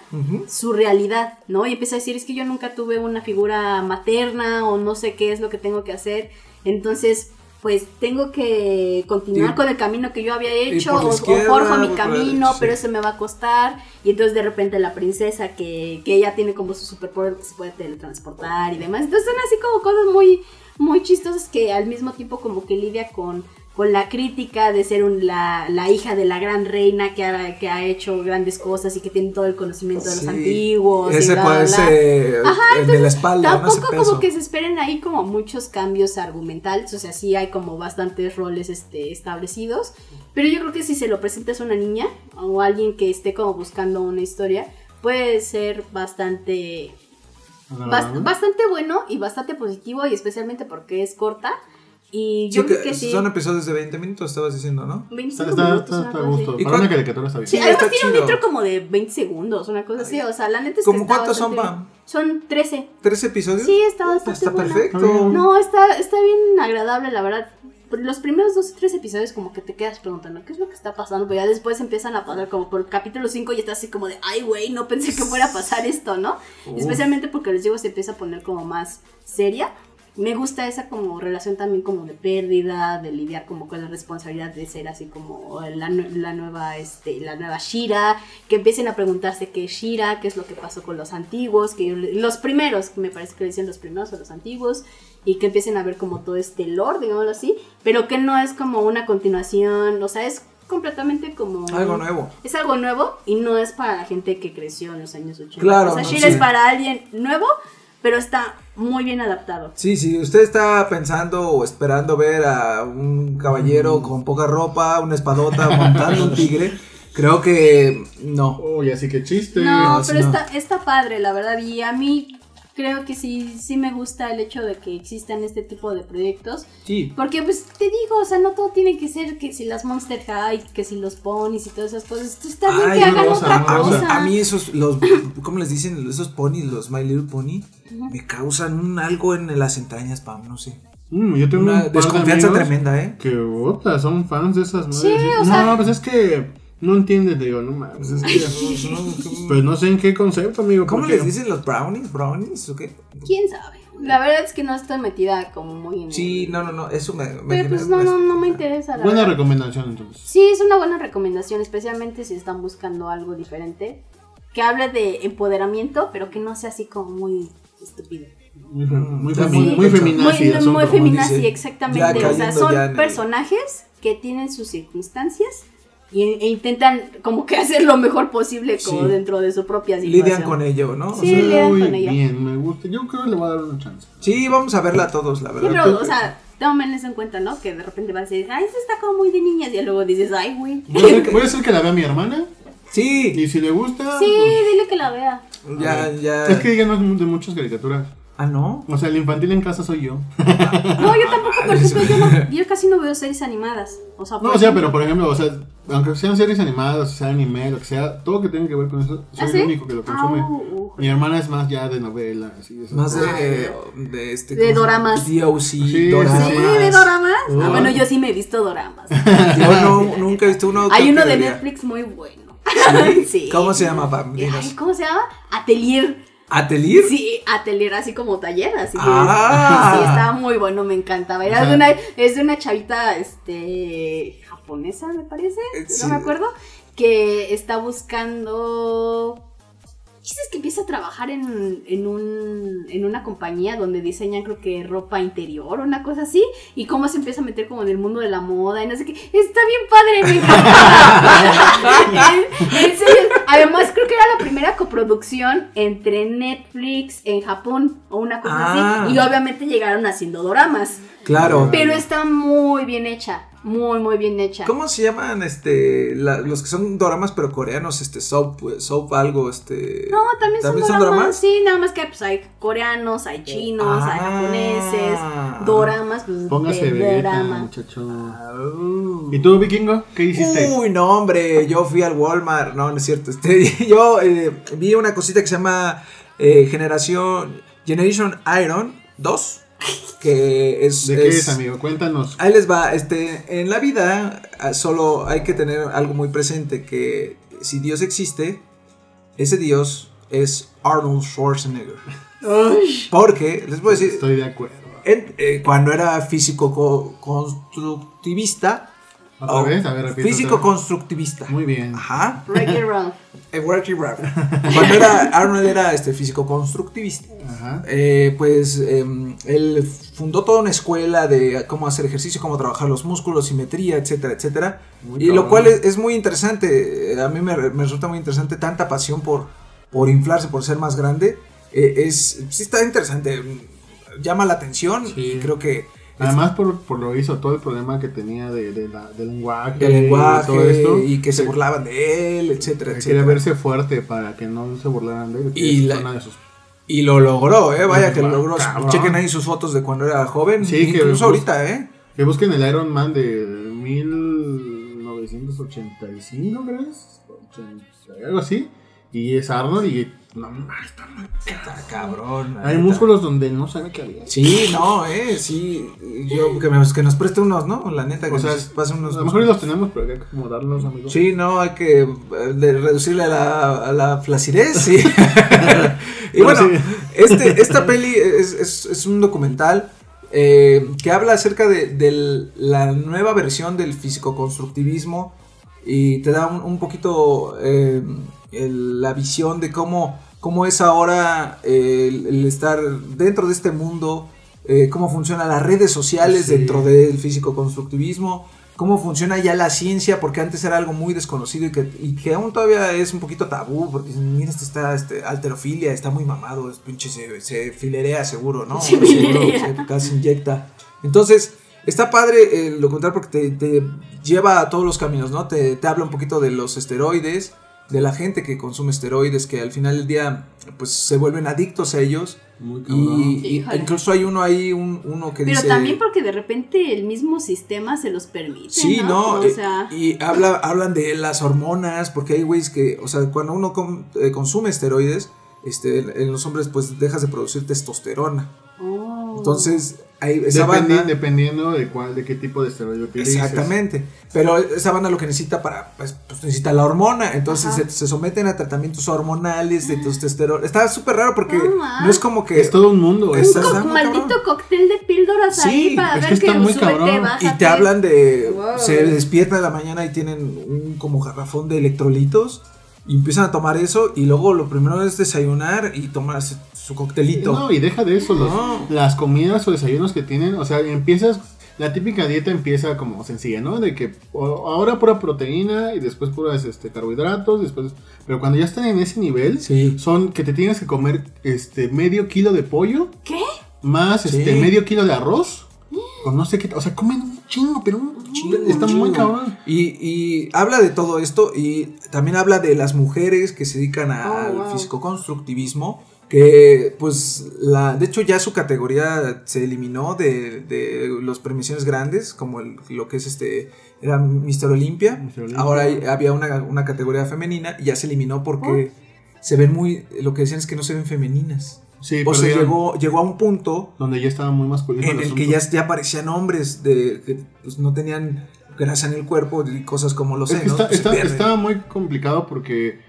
su realidad, ¿no? Y empieza a decir, es que yo nunca tuve una figura materna o no sé qué es lo que tengo que hacer, entonces pues tengo que continuar Y- con el camino que yo había hecho o, forjo mi camino, derecha, pero sí. eso me va a costar y entonces de repente la princesa que, que ella tiene como su superpoder que se puede teletransportar y demás, entonces son así como cosas muy muy chistosas que al mismo tiempo como que lidia con con la crítica de ser un- la, la hija de la gran reina que ha, que ha hecho grandes cosas y que tiene todo el conocimiento de los Sí. antiguos. y Ese bla, puede bla, bla. ser el de la espalda, Tampoco como que se esperen ahí como muchos cambios argumentales, o sea, sí hay como bastantes roles este, establecidos, pero yo creo que si se lo presentas a una niña o a alguien que esté como buscando una historia, puede ser bastante, bas- Agradable. bastante bueno y bastante positivo y especialmente porque es corta Y yo Sí, creo que que sí. son episodios de 20 minutos, estabas diciendo, ¿no? 25 Está, minutos, está, está a gusto. ¿Y Para cuán- una caricatura está bien. Sí, Sí, además tiene un chido. intro como de 20 segundos, una cosa así. O sea, la neta es que ¿Cómo está cuántos son, Pam? Son 13. ¿Tres episodios? Sí, está bastante Está buena. perfecto. No, está, está bien agradable, la verdad. Los primeros dos o tres episodios como que te quedas preguntando qué es lo que está pasando, pero ya después empiezan a pasar como por el capítulo 5 y estás así como de, ay güey, no pensé que fuera a pasar esto, ¿no? Especialmente porque les digo, se empieza a poner como más seria. Me gusta esa como relación también como de pérdida, de lidiar como con la responsabilidad de ser así como la, la nueva este la nueva Shira, que empiecen a preguntarse qué es Shira, qué es lo que pasó con los antiguos, que los primeros, me parece que dicen los primeros o los antiguos, y que empiecen a ver como todo este lore, digámoslo así, pero que no es como una continuación, o sea, es completamente como Algo nuevo. es algo nuevo y no es para la gente que creció en los años 80. Claro, O sea, no, Shira sí. es para alguien nuevo, pero está muy bien adaptado. Sí, si usted está pensando o esperando ver a un caballero con poca ropa, una espadota montando un tigre, creo que no. Uy, así que chiste. No, no, sí, pero no. Está, está padre, la verdad. Y a mí creo que sí, sí me gusta el hecho de que existan este tipo de proyectos. Sí. Porque pues te digo, o sea, no todo tiene que ser que si las Monster High, que si los ponies y todas esas cosas. Está bien Ay, que hagan cosa, otra una A mí, cosa. a mí esos, los, [laughs] ¿cómo les dicen? Esos ponis, los My Little Pony, me causan un algo en las entrañas, Pam, no sé. Mm, yo tengo un Una de desconfianza amigos tremenda, ¿eh? Que, otra, son fans de esas madres. Sí, o sea- No, pues es que no entiendes, digo, no mames. Es que, pues no sé en qué concepto, amigo. ¿Cómo porque- les dicen los brownies? ¿Brownies o qué? ¿Quién sabe? La verdad es que no estoy metida como muy en Sí, el- no, no, no, eso me... me Pero pues no, no, no me interesa. La Buena verdad. recomendación, entonces. Sí, es una buena recomendación, especialmente si están buscando algo diferente. Que hable de empoderamiento, pero que no sea así como muy estúpido. Muy, fe- muy, Sí. muy Muy- feminazi muy muy feminazi, exactamente. O sea, son personajes que tienen sus circunstancias y, e intentan como que [laughs] hacer lo mejor posible como Sí. dentro de su propia situación. Lidian con ello, ¿no? Sí. le dan Muy con ella. bien, me gusta. Yo creo que le voy a dar una chance. Sí, vamos a verla todos, la Sí, verdad. pero, o sea, tomen eso en cuenta, ¿no? Que de repente vas a decir, ay, eso está como muy de niñas. Y luego dices, ay, güey. Voy a, hacer, voy a hacer que la vea mi hermana. Sí, Y si le gusta. Sí, pues, dile que la vea. ya, ya. Es que ella no es de muchas caricaturas. Ah, ¿no? O sea, el infantil en casa soy yo. [laughs] No, yo tampoco, por ejemplo, yo, no- yo casi no veo series animadas. O sea, No, o sea, pero por ejemplo, o sea, aunque sean series animadas, sea anime, lo que sea, todo que tenga que ver con eso, soy ¿Ah, sí? el único que lo consume. Ah, uh, uh. Mi hermana es más ya de novela, así. Más cosas. de, de este. De doramas. DOC, Sí, doramas. Sí, de doramas. Oh. Ah, bueno, yo sí me he visto doramas. [laughs] Yo no, nunca he visto uno. Hay uno de debería. Netflix muy bueno. ¿Sí? [laughs] Sí. ¿Cómo se llama, Pam? Ay, ¿Cómo se llama? Atelier. ¿Atelier? Sí, Atelier, así como taller, así que Ah. sí, estaba muy bueno, me encantaba. Era de una, es de una chavita, este, japonesa, me parece, Eh, sí. no me acuerdo, que está buscando... Dices que empieza a trabajar en, en, un, en una compañía donde diseñan creo que ropa interior o una cosa así y cómo se empieza a meter como en el mundo de la moda y no sé qué. Está bien padre. En- [laughs] en serio. Además creo que era la primera coproducción entre Netflix en Japón o una cosa Ah. así y obviamente llegaron haciendo doramas. Claro. Pero está muy bien hecha, muy muy bien hecha. ¿Cómo se llaman este la- los que son doramas pero coreanos? Este soap, soap algo, este. No, también, ¿También son son doramas. Sí, nada más que pues hay coreanos, hay chinos, hay Ah. japoneses, doramas, pues Póngase de dorama. muchacho. Oh. ¿Y tú, vikingo? ¿Qué hiciste? Uy, no, hombre, yo fui al Walmart, no, no es cierto. Este, [laughs] yo eh, vi una cosita que se llama eh, Generación Generation Iron 2, que es... ¿De qué es- es, amigo? Cuéntanos. Ahí les va, este, en la vida ah, solo hay que tener algo muy presente, que si Dios existe, ese Dios es Arnold Schwarzenegger. Porque, les voy a decir, Estoy de acuerdo. en- eh, cuando era físico co- constructivista, ¿Otra oh, vez? A ver, repite. físico constructivista. Muy bien. Ajá. Break it wrong. Eh, Worky Rap. [laughs] Cuando era Arnold era este físico constructivista. Ajá. Eh, pues em, él fundó toda una escuela de cómo hacer ejercicio, cómo trabajar los músculos, simetría, etcétera, etcétera. Muy y lo cual es, es muy interesante. eh, A mí me, me resulta muy interesante tanta pasión por, por inflarse, por ser más grande. Eh, es, sí está interesante. Llama la atención Sí. y creo que Además, por, por lo hizo, todo el problema que tenía de, de la, del lenguaje, y todo esto. y que se que- burlaban de él, etcétera, que Quería etcétera. verse fuerte para que no se burlaran de él. que Y la- una de sus- Y lo logró, ¿eh? Vaya que lo logró. Cabrón. Chequen ahí sus fotos de cuando era joven. Sí, que incluso pues- ahorita, ¿eh? Que busquen el Iron Man de 1985, ¿crees? 80, algo así. Y es Arnold y no mames, está muy Está cabrón. Hay músculos donde no sabe qué había. Sí, no, eh, sí. Yo, que, me- que nos preste unos, ¿no? La neta, que O sea, nos pase unos. A lo mejor los tenemos, pero hay que acomodarlos, amigos. Sí, no, hay que eh, de- reducirle a la, a la flacidez, sí. [laughs] y bueno, sí. este, esta peli es, es- es un documental eh, que habla acerca de, de la nueva versión del físico-constructivismo y te da un, un poquito eh, el- la visión de cómo, cómo es ahora eh, el, el estar dentro de este mundo, eh, cómo funcionan las redes sociales Sí. dentro del físico-constructivismo, cómo funciona ya la ciencia, porque antes era algo muy desconocido y que, y que aún todavía es un poquito tabú, porque dicen, mira, esto está este, alterofilia, está muy mamado, es pinche se, se filerea seguro, ¿no? Se filerea. [laughs] se casi inyecta. Entonces, está padre el documental porque te, te lleva a todos los caminos, ¿no? Te, te habla un poquito de los esteroides, de la gente que consume esteroides, que al final del día, pues se vuelven adictos a ellos. Muy cabrón. Y, incluso hay uno ahí, un, uno que Pero dice... también porque de repente el mismo sistema se los permite. Sí, no, O eh, sea, y habla, hablan de las hormonas, porque hay güeyes que, o sea, cuando uno com- eh, consume esteroides, este, en- en los hombres pues dejas de producir testosterona. oh. Entonces, hay esa Dependi- banda... dependiendo de cuál, de qué tipo de esteroide utilices. Exactamente, pero esa banda lo que necesita para, pues, pues, necesita la hormona, entonces se, se someten a tratamientos hormonales de testosterona. Está súper raro porque No, es como que... Es todo un mundo. Es- un co- maldito cabrón. cóctel de píldoras Sí, ahí para es ver que que, está muy súbete, cabrón. bájate. Y te hablan de. Wow. Se despiertan en la mañana y tienen un como garrafón de electrolitos. Y empiezan a tomar eso. Y luego lo primero es desayunar y tomarse su coctelito. No, y deja de eso, los- No. las comidas o desayunos que tienen, o sea, empiezas, la típica dieta empieza como sencilla, ¿no? De que o- ahora pura proteína y después puras este, carbohidratos, después, pero cuando ya están en ese nivel, Sí. son que te tienes que comer este medio kilo de pollo, ¿Qué? más Sí. este medio kilo de arroz, con no sé qué, o sea, comen un chingo, pero un chingo, está Un muy cabrón. Y, y habla de todo esto. Y también habla de las mujeres que se dedican Oh, al wow. fisicoconstructivismo. Que pues la. De hecho, ya su categoría se eliminó de, de las premisiones grandes. Como el- lo que es este. Era Mr. Olympia. Mr. Olympia. Ahora hay- había una, una categoría femenina y ya se eliminó porque se ven muy. Lo que decían es que no se ven femeninas. Sí, o sea, perdieron, llegó, llegó a un punto donde ya estaba muy masculino. en el que ya, ya parecían hombres de que pues, no tenían grasa en el cuerpo y cosas como los Es que senos. está, pues, se está- muy complicado porque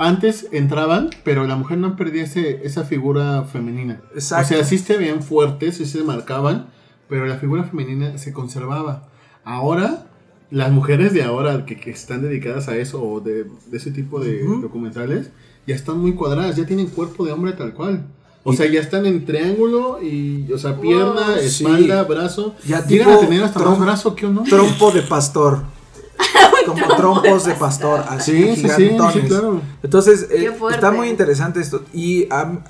antes entraban, pero la mujer no perdía ese- esa figura femenina. Exacto. O sea, sí se veían fuertes, sí se marcaban, pero la figura femenina se conservaba. Ahora, las mujeres de ahora que, que están dedicadas a eso o de, de ese tipo de Ujú. documentales, ya están muy cuadradas, ya tienen cuerpo de hombre tal cual. O sea, ya están en triángulo y, o sea, pierna, sí. espalda, brazo. Ya Llegan a tener hasta más brazo que un hombre. Trompo de pastor. [laughs] como trompos de pastor, así Sí, sí, sí, sí, gigantones. claro. Entonces, eh, está muy interesante esto. Y am,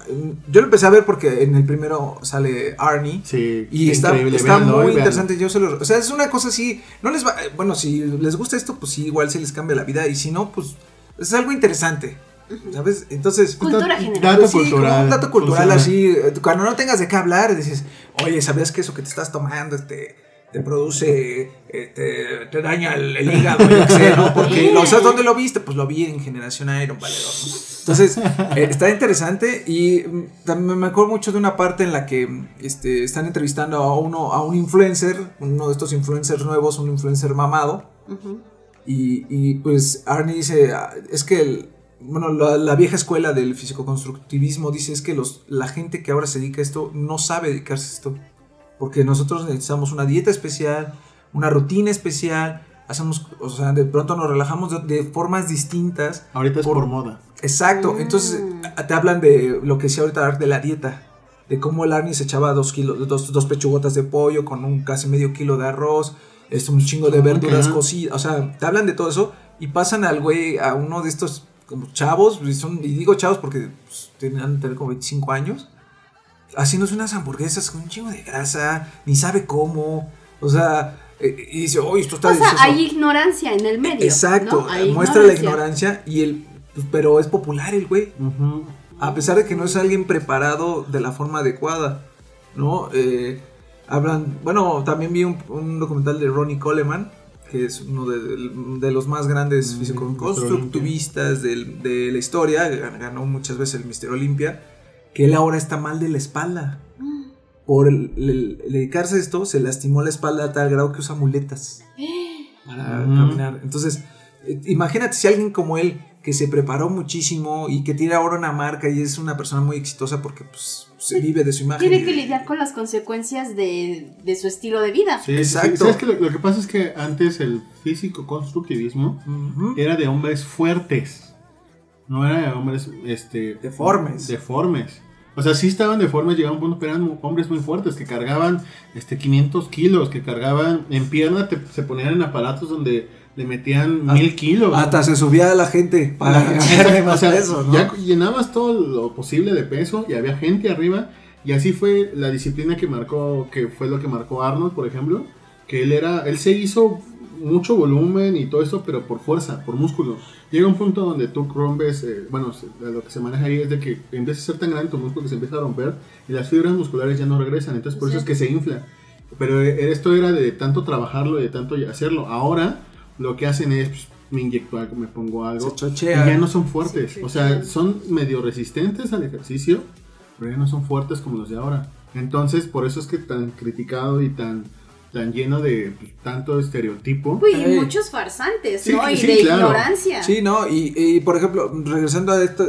yo lo empecé a ver porque en el primero sale Arnie. Sí, Y está, está véanlo, muy véanlo. interesante. Yo se lo- o sea, es una cosa así. No les va. eh, Bueno, si les gusta esto, pues sí, igual se les cambia la vida. Y si no, pues es algo interesante. ¿Sabes? Entonces. Cultura general. Dato Pues sí, como cultural. un dato cultural así. eh, Cuando no tengas de qué hablar, dices, oye, ¿sabías que eso que te estás tomando este, te produce, eh, te, te daña el, el hígado? ¿no? [laughs] Porque, lo, ¿sabes dónde lo viste? Pues lo vi en Generación Iron, valedor. ¿no? Entonces, eh, está interesante y mm, también me acuerdo mucho de una parte en la que este, están entrevistando a uno, a un influencer, uno de estos influencers nuevos, un influencer mamado. Y, y, pues Arnie dice, "Ah, es que el- bueno, la, la vieja escuela del fisicoconstructivismo dice es que los, la gente que ahora se dedica a esto no sabe dedicarse a esto. Porque nosotros necesitamos una dieta especial, una rutina especial, hacemos, o sea, de pronto nos relajamos de, de formas distintas. Ahorita es Por- por, moda. Exacto, Mm. entonces te hablan de lo que decía ahorita de la dieta. De cómo el Arnie se echaba dos kilos, dos, dos pechugotas de pollo con un casi medio kilo de arroz, es un chingo de verduras cocidas. O sea, te hablan de todo eso y pasan al güey, a uno de estos como chavos, y, son, y digo chavos porque pues, tenían tener como 25 años, haciéndose unas hamburguesas con un chingo de grasa, ni sabe cómo. O sea, eh, y dice, oye, esto está O sea, delicioso". hay ignorancia en el medio. Exacto, ¿no? Hay muestra la ignorancia y el. pero es popular el güey. A pesar de que no es alguien preparado de la forma adecuada, ¿no? Eh, hablan, bueno, también vi un, un documental de Ronnie Coleman, que es uno de, de los más grandes Mm, físico-constructivistas del- de la historia, gan- ganó muchas veces el Mister Olympia, que él ahora está mal de la espalda. Por el, el- el dedicarse a esto, se lastimó la espalda a tal grado que usa muletas para Mm. caminar. Entonces, eh, imagínate si alguien como él, que se preparó muchísimo y que tiene ahora una marca y es una persona muy exitosa porque pues, se vive de su imagen. Tiene y que de- lidiar con las consecuencias de, de su estilo de vida. Sí. Exacto. ¿Sabes qué? Lo, lo que pasa es que antes el físico constructivismo era de hombres fuertes. No era de hombres este, Deformes. Deformes. O sea, sí estaban deformes, llegaban a un punto, pero eran hombres muy fuertes que cargaban este, 500 kilos, que cargaban en pierna, te- se ponían en aparatos donde le metían Ah, mil kilos. Hasta se subía a la gente para [laughs] o más sea, peso, ¿no? Ya llenabas todo lo posible de peso y había gente arriba. Y así fue la disciplina que marcó, que fue lo que marcó Arnold, por ejemplo. Que él era, él se hizo mucho volumen y todo eso, pero por fuerza, por músculo. Llega un punto donde tú rompes, eh, bueno, lo que se maneja ahí es de que empieza a ser tan grande tu músculo que se empieza a romper y las fibras musculares ya no regresan. Entonces por eso es que se infla. Pero eh, esto era de tanto trabajarlo, de tanto hacerlo. Ahora lo que hacen es, pues, me inyecto algo, me pongo algo. Se chochea. Y ya no son fuertes. o sea, son medio resistentes al ejercicio, pero ya no son fuertes como los de ahora. Entonces, por eso es que tan criticado y tan, tan lleno de tanto estereotipo. Uy, y muchos farsantes, Sí, ¿no? Y sí, de claro. ignorancia. Sí, no, y, y, por ejemplo, regresando a esto,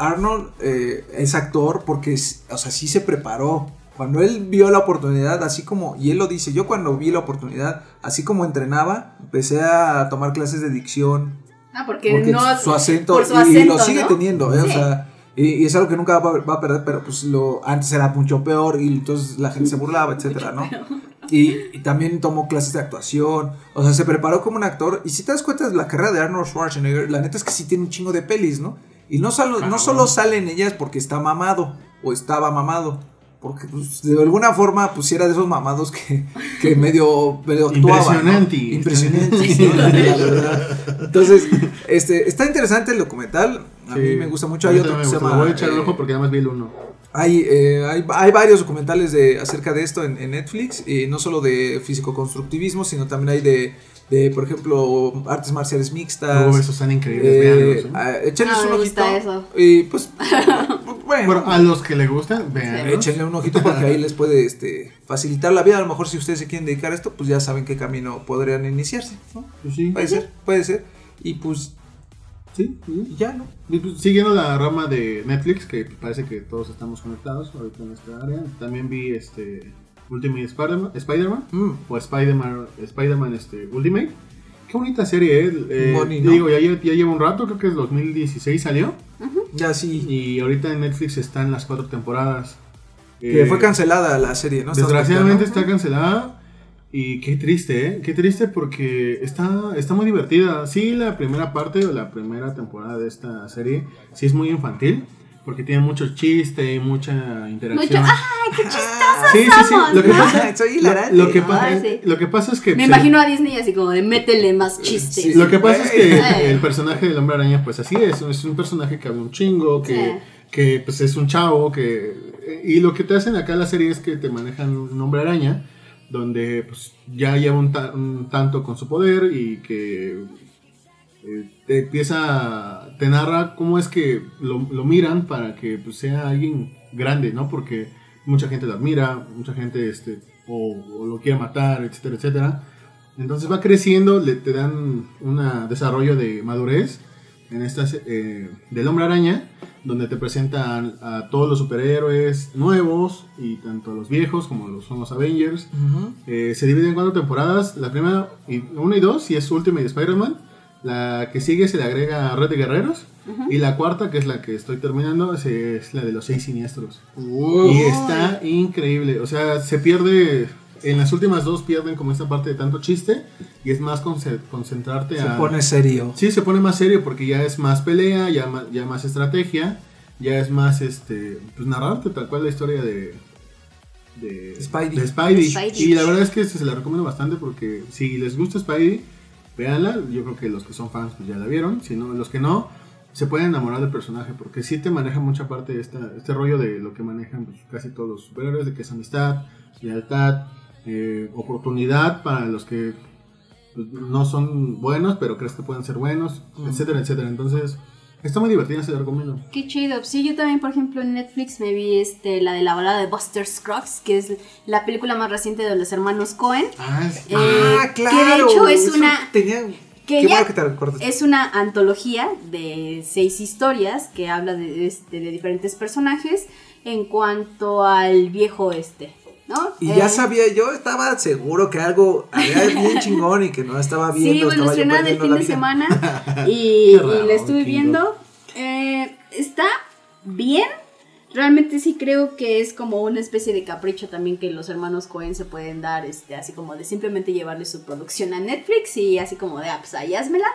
Arnold eh, es actor porque, es- o sea, sí se preparó. Cuando él vio la oportunidad, así como, y él lo dice, yo cuando vi la oportunidad, así como entrenaba, empecé a tomar clases de dicción, Ah, porque, porque no. su acento, por su y- y, acento, lo sigue ¿no? teniendo, ¿eh? o Sí. sea, y, y es algo que nunca va, va a perder, pero pues lo antes era mucho peor y entonces la gente se burlaba, etcétera, ¿no? Y, y también tomó clases de actuación, o sea, se preparó como un actor. Y si te das cuenta de la carrera de Arnold Schwarzenegger, la neta es que sí tiene un chingo de pelis, ¿no? Y no, solo, no solo sale en ellas porque está mamado o estaba mamado. Porque pues, de alguna forma pues sí era de esos mamados que, que medio, medio actuaba. ¿no? Impresionante. Impresionante. ¿no? La verdad. Entonces, este, está interesante el documental. A mí Sí. me gusta mucho. Hay mí otro que se llama. Lo voy a echar eh, el ojo porque además vi el uno. Hay, eh, hay, hay varios documentales de, acerca de esto en, en Netflix, y no solo de físico-constructivismo, sino también hay de, de, por ejemplo, artes marciales mixtas. Oh, esos están increíbles. Eh, véanlos, ¿eh? ah, échenles Ah, un me ojito. gusta eso. Y pues, [laughs] bueno, Bueno, a los que les gustan, vean. échenle un ojito porque ahí les puede este, facilitar la vida. A lo mejor si ustedes se quieren dedicar a esto, pues ya saben qué camino podrían iniciarse. ¿no? Pues sí, Puede ser, puede ser. Y pues, sí, sí. ya, ¿no? Y, pues, Siguiendo la rama de Netflix, que parece que todos estamos conectados ahorita en esta área, también vi este Ultimate Spider-Man, Spider-Man Mm. o Spider-Man Spider-Man este, Ultimate. Qué bonita serie, ¿eh? Eh, Boni, ¿no? Digo, ya, ya lleva un rato, creo que es 2016 salió. Ya sí. Y ahorita en Netflix están las cuatro temporadas. Que Eh, fue cancelada la serie, ¿no? Desgraciadamente está cancelada. Y qué triste, ¿eh? Qué triste porque está, está muy divertida. Sí, la primera parte o la primera temporada de esta serie sí es muy infantil. Porque tiene mucho chiste y mucha interacción. Mucho- ¡Ay, qué chistosos sí, sí, sí. Lo que ¿no? pasa, Soy hilarante. lo que pasa, sí. lo que pasa es que... Me imagino a Disney así como de métele más chistes. Sí, Lo que pasa es que el personaje del hombre araña, pues así es. Es un personaje que habla un chingo, que, Sí. que pues es un chavo, que... Y lo que te hacen acá en la serie es que te manejan un hombre araña, donde pues ya lleva un, un tanto con su poder y que eh, te empieza, te narra cómo es que lo, lo miran para que pues, sea alguien grande, ¿no? Porque mucha gente lo admira, mucha gente este, o, o lo quiere matar, etcétera, etcétera. Entonces va creciendo, le, te dan un desarrollo de madurez en estas eh, del hombre araña, donde te presentan a todos los superhéroes nuevos y tanto los viejos como los son los Avengers. Eh, se divide en cuatro temporadas. La primera, y, una y dos, y es Ultimate Spider-Man. La que sigue se le agrega Red de Guerreros. Y la cuarta, que es la que estoy terminando, es, es la de los seis siniestros. Y está increíble. O sea, se pierde. En las últimas dos pierden como esta parte de tanto chiste. Y es más conce- concentrarte Se a. pone serio. Sí, se pone más serio porque ya es más pelea, ya más, ya más estrategia, ya es más este pues narrarte tal cual la historia de de Spidey. de Spidey. Spidey. Y la verdad es que se la recomiendo bastante porque si les gusta Spidey, véanla. Yo creo que los que son fans pues ya la vieron, si no los que no se pueden enamorar del personaje porque sí te maneja mucha parte de esta, este rollo de lo que manejan pues, casi todos los superhéroes, de que es amistad, lealtad, eh, oportunidad para los que pues, no son buenos, pero crees que pueden ser buenos, etcétera, etcétera. Entonces, está muy divertida, se la recomiendo. Qué chido. Sí, yo también, por ejemplo, en Netflix me vi este, la de la balada de Buster Scruggs, que es la película más reciente de los hermanos Cohen. Ah, sí. Eh, ah, claro. Que de hecho es eso una. Tenía... que Qué ya- bueno que te. Es una antología de seis historias que habla de, este, de diferentes personajes en cuanto al viejo este, ¿no? Y Eh, ya sabía, yo estaba seguro que algo había [laughs] bien chingón y que no estaba viendo. Sí, bueno, estrenaron el fin de vida. semana [laughs] y, raro, y la estuve viendo. Eh, está bien. Realmente sí creo que es como una especie de capricho también que los hermanos Cohen se pueden dar, este, así como de simplemente llevarle su producción a Netflix y así como de, ah, pues ahí házmela.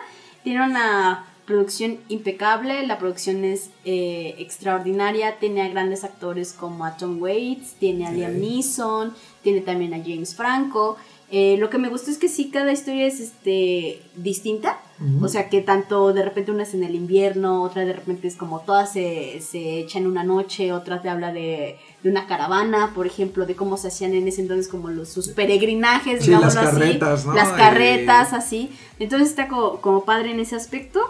Tiene una producción impecable, la producción es eh, extraordinaria, tiene a grandes actores como a Tom Waits, tiene a Liam Neeson, tiene también a James Franco. Eh, lo que me gusta es que sí, cada historia es este, distinta. O sea, que tanto de repente una es en el invierno, otra de repente es como todas se, se echan una noche, otra te habla de, de una caravana, por ejemplo, de cómo se hacían en ese entonces como los, sus peregrinajes, Sí, las así. carretas, ¿no? Las carretas, así. Entonces está como, como padre en ese aspecto.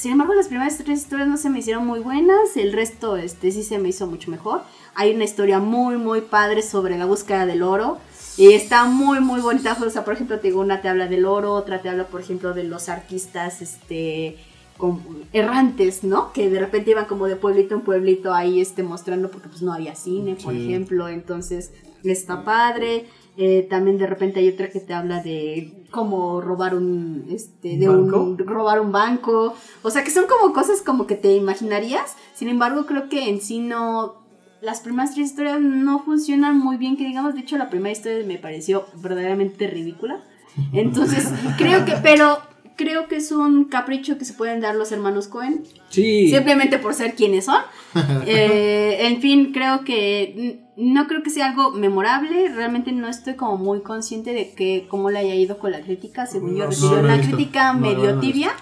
Sin embargo, las primeras tres historias no se me hicieron muy buenas, el resto este, sí se me hizo mucho mejor. Hay una historia muy, muy padre sobre la búsqueda del oro. Y está muy, muy bonita. O sea, por ejemplo, te digo, una te habla del oro, otra te habla, por ejemplo, de los artistas este, errantes, ¿no? Que de repente iban como de pueblito en pueblito ahí este, mostrando, porque pues no había cine, por Sí. ejemplo. Entonces, está padre. Eh, también de repente hay otra que te habla de cómo robar un este de ¿Un banco? un robar un banco. O sea que son como cosas como que te imaginarías. Sin embargo creo que en sí no las primeras tres historias no funcionan muy bien que digamos. De hecho la primera historia me pareció verdaderamente ridícula. Entonces [laughs] creo que pero creo que es un capricho que se pueden dar los hermanos Cohen Sí. simplemente por ser quienes son. [laughs] Eh, en fin, creo que no creo que sea algo memorable. Realmente no estoy como muy consciente de que cómo le haya ido con la crítica. Según yo recibió no una crítica medio tibia.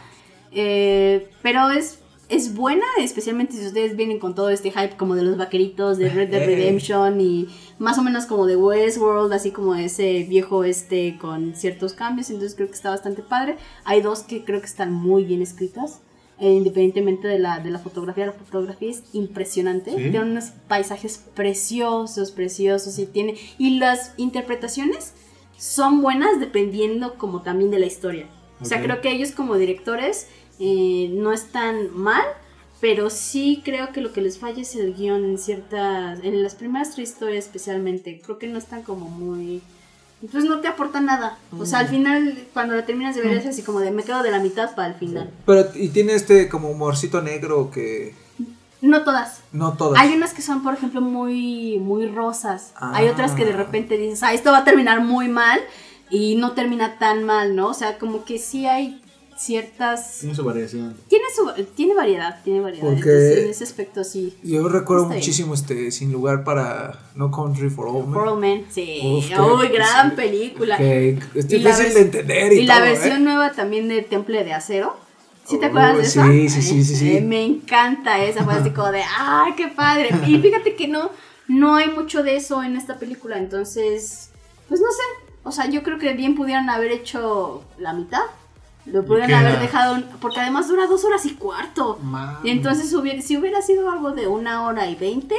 Eh, pero es, es buena, especialmente si ustedes vienen con todo este hype como de los vaqueritos de Red Dead Eh. Redemption y más o menos como de Westworld, así como ese viejo este con ciertos cambios. Entonces creo que está bastante padre. Hay dos que creo que están muy bien escritas. eh, independientemente de la, de la fotografía, la fotografía es impresionante. Sí. Tiene unos paisajes preciosos, preciosos y tiene y las interpretaciones son buenas dependiendo como también de la historia. O sea, creo que ellos como directores eh, no están mal, pero sí creo que lo que les falla es el guion en ciertas, en las primeras tres historias especialmente. Creo que no están como muy... Pues no te aporta nada. O sea, al final, cuando la terminas de ver es así como de me quedo de la mitad para el final. Pero, y tiene este como humorcito negro que No todas. no todas. Hay unas que son, por ejemplo, muy, muy rosas. Hay Ah. otras que de repente dices, ah, esto va a terminar muy mal y no termina tan mal, ¿no? O sea, como que sí hay ciertas... Tiene su variación. Tiene, su, tiene variedad, tiene variedad. Porque- Entonces, en ese aspecto sí. Yo recuerdo Está bien. muchísimo este Sin lugar para No Country for All Men. For All Men, sí. Uf, qué- Uy, gran sí. película. Que es difícil de entender y, Y la ¿eh? versión nueva también de Temple de Acero. ¿Sí te Oh, acuerdas de sí, esa? sí, sí, sí, sí. Eh, me encanta esa, fue así como de, ¡ay, [laughs] qué padre! Y fíjate que no, no hay mucho de eso en esta película, entonces, pues no sé. O sea, yo creo que bien pudieran haber hecho la mitad. Lo queda? haber dejado, porque además dura dos horas y cuarto. Ma- Y entonces hubiera, si hubiera sido algo de una hora y veinte,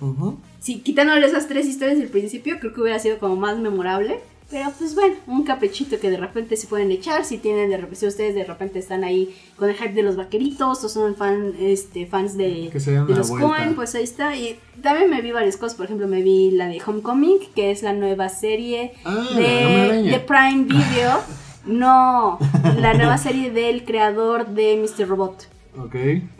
Ujú. si quitándole esas tres historias del principio, creo que hubiera sido como más memorable. Pero pues bueno, un caprichito que de repente se pueden echar. Si tienen de repente, si ustedes de repente están ahí con el hype de los vaqueritos o son fan, este, fans de, de los. Coen, pues ahí está. Y también me vi varias cosas. Por ejemplo, me vi la de Homecoming, que es la nueva serie Ah, de de Prime Video. [laughs] No, la nueva [laughs] serie del creador de Mr. Robot Ok.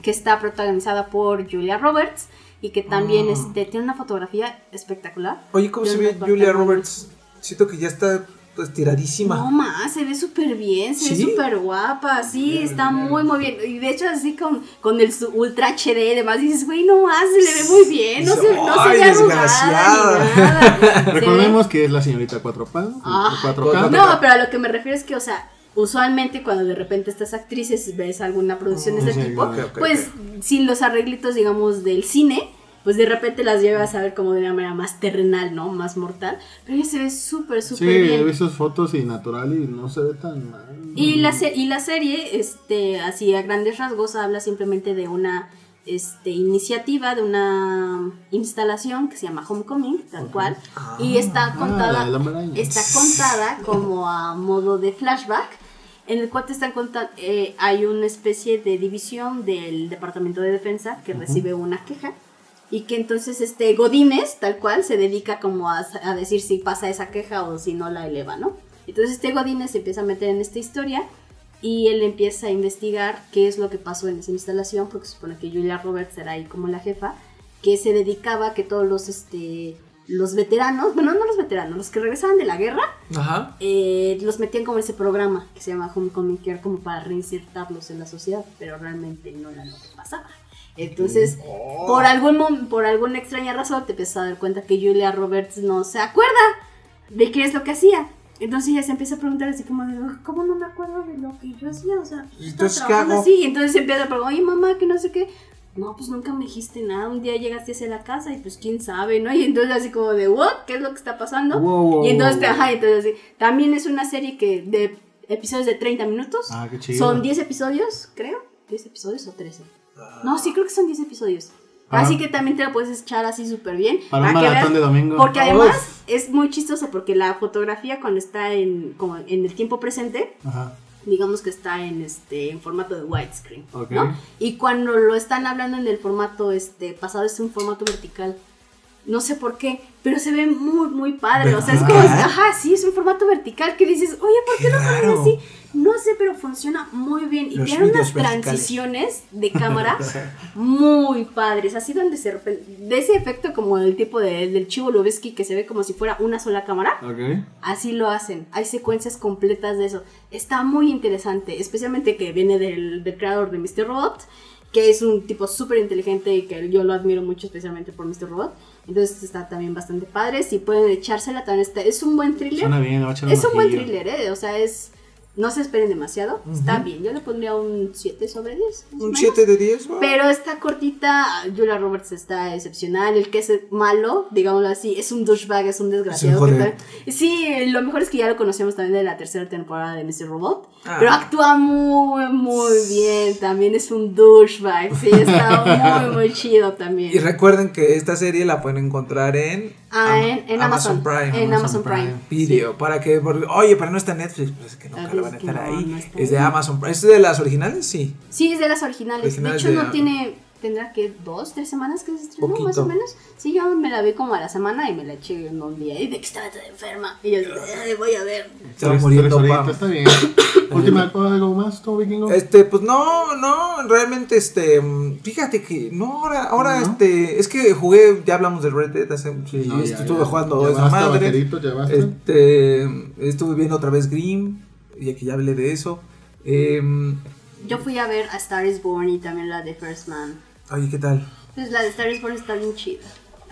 que está protagonizada por Julia Roberts y que también Ah. este, tiene una fotografía espectacular. Oye, ¿cómo se ve Julia Roberts? Siento que ya está estiradísima. No más, se ve súper bien, se ¿Sí? ve súper guapa, sí, está muy muy bien. Y de hecho así con, con el su- Ultra HD y demás, dices, güey, no más, se le ve muy bien, no se, no se ve arrugada desgraciada. ni nada. [laughs] Se ve- Recordemos que es la señorita 4K. Ah, 4K. No, pero a lo que me refiero es que, o sea, usualmente cuando de repente estas actrices ves alguna producción de este sí, tipo, pues sin los arreglitos, digamos, del cine, pues de repente las llevas a ver como de una manera más terrenal, ¿no? Más mortal. Pero ella se ve súper, súper Sí, bien. he visto fotos y natural y no se ve tan mal. Y la, se- y la serie, este, así a grandes rasgos, habla simplemente de una este, iniciativa, de una instalación que se llama Homecoming, tal cual. y está Ah, contada, está contada como a modo de flashback. En el cual te están contando, hay una especie de división del Departamento de Defensa que recibe una queja y que entonces este Godínez, tal cual, se dedica como a, a decir si pasa esa queja o si no la eleva, ¿no? Entonces este Godínez se empieza a meter en esta historia y él empieza a investigar qué es lo que pasó en esa instalación, porque se supone que Julia Roberts era ahí como la jefa, que se dedicaba a que todos los, este, los veteranos, bueno, no los veteranos, los que regresaban de la guerra, Ajá. eh, los metían como en ese programa que se llama Homecoming Care como para reinsertarlos en la sociedad, pero realmente no era lo que pasaba. Entonces, por, algún por alguna extraña razón te empiezas a dar cuenta que Julia Roberts no se acuerda de qué es lo que hacía. Entonces ella se empieza a preguntar así como, de, ¿cómo no me acuerdo de lo que yo hacía? O sea, Entonces, ¿qué hago? así. Y entonces empieza a preguntar, oye mamá, que no sé qué. No, pues nunca me dijiste nada. Un día llegaste hacia la casa y pues quién sabe, ¿no? Y entonces así como de, ¿what? ¿Qué es lo que está pasando? Wow, wow, y entonces, wow. ajá, entonces sí. también es una serie que de episodios de 30 minutos. Ah, qué chido. Son 10 episodios, creo. 10 episodios o 13. No, sí creo que son 10 episodios. Ah. Así que también te la puedes echar así súper bien. Para un maratón de domingo. Porque además Uf. es muy chistoso porque la fotografía cuando está en, como en el tiempo presente, Ajá. digamos que está en este en formato de widescreen, Ok. ¿no? Y cuando lo están hablando en el formato este pasado es un formato vertical. No sé por qué, pero se ve muy muy padre, o sea, es como ajá, sí, es un formato vertical que dices, "Oye, ¿por qué Qué lo ponen así?" No sé, pero funciona muy bien y tiene unas transiciones de [laughs] cámara muy padres, así donde se de ese efecto como el tipo de, del Chivo Lubezki que se ve como si fuera una sola cámara. Así lo hacen. Hay secuencias completas de eso. Está muy interesante, especialmente que viene del, del creador de Mr. Robot, que es un tipo súper inteligente y que yo lo admiro mucho, especialmente por Mr. Robot. Entonces está también bastante padre. Si pueden echársela, también está. Es un buen thriller. Suena bien, es un buen thriller, ¿eh? O sea, es. No se esperen demasiado. Está bien. Yo le pondría un 7 sobre 10. más o Un menos. 7 de 10. wow. Pero está cortita, Julia Roberts está excepcional, el que es malo, digámoslo así, es un douchebag, es un desgraciado. Es un que sí, lo mejor es que ya lo conocemos también de la tercera temporada de Mr. Robot, Ah. pero actúa muy, muy bien, también es un douchebag, sí, está [laughs] muy, muy chido también. Y recuerden que esta serie la pueden encontrar en, Ah, Am- en, en Amazon, Prime. en Amazon Prime. Video, para que, porque, oye, pero no está en Netflix, pues es que nunca lo van a estar no, ahí. no es de. Amazon Prime. ¿Es de las originales? Sí. Sí, es de las originales. Originales de hecho, de- no tiene. Tendrá que dos, tres semanas que se estrenó, Poquito. más o menos. Sí, yo me la vi como a la semana y me la eché en un día. Y de que estaba toda enferma. Y yo, "Ay, voy a ver. Tres- muriendo, pa. Está bien. Última, ¿algo más, tú, vikingo? Este, pues no, no, realmente, este, fíjate que, no, ahora, ahora, ¿No? este, es que jugué, ya hablamos del Red Dead hace, sí, No, ya, este, estuve ya. jugando Ya esa madre, este, estuve viendo otra vez Grimm, ya que ya hablé de eso, em, Yo fui a ver a Star is Born y también la de First Man. oye, ¿qué tal? Pues la de Star is Born está bien chida.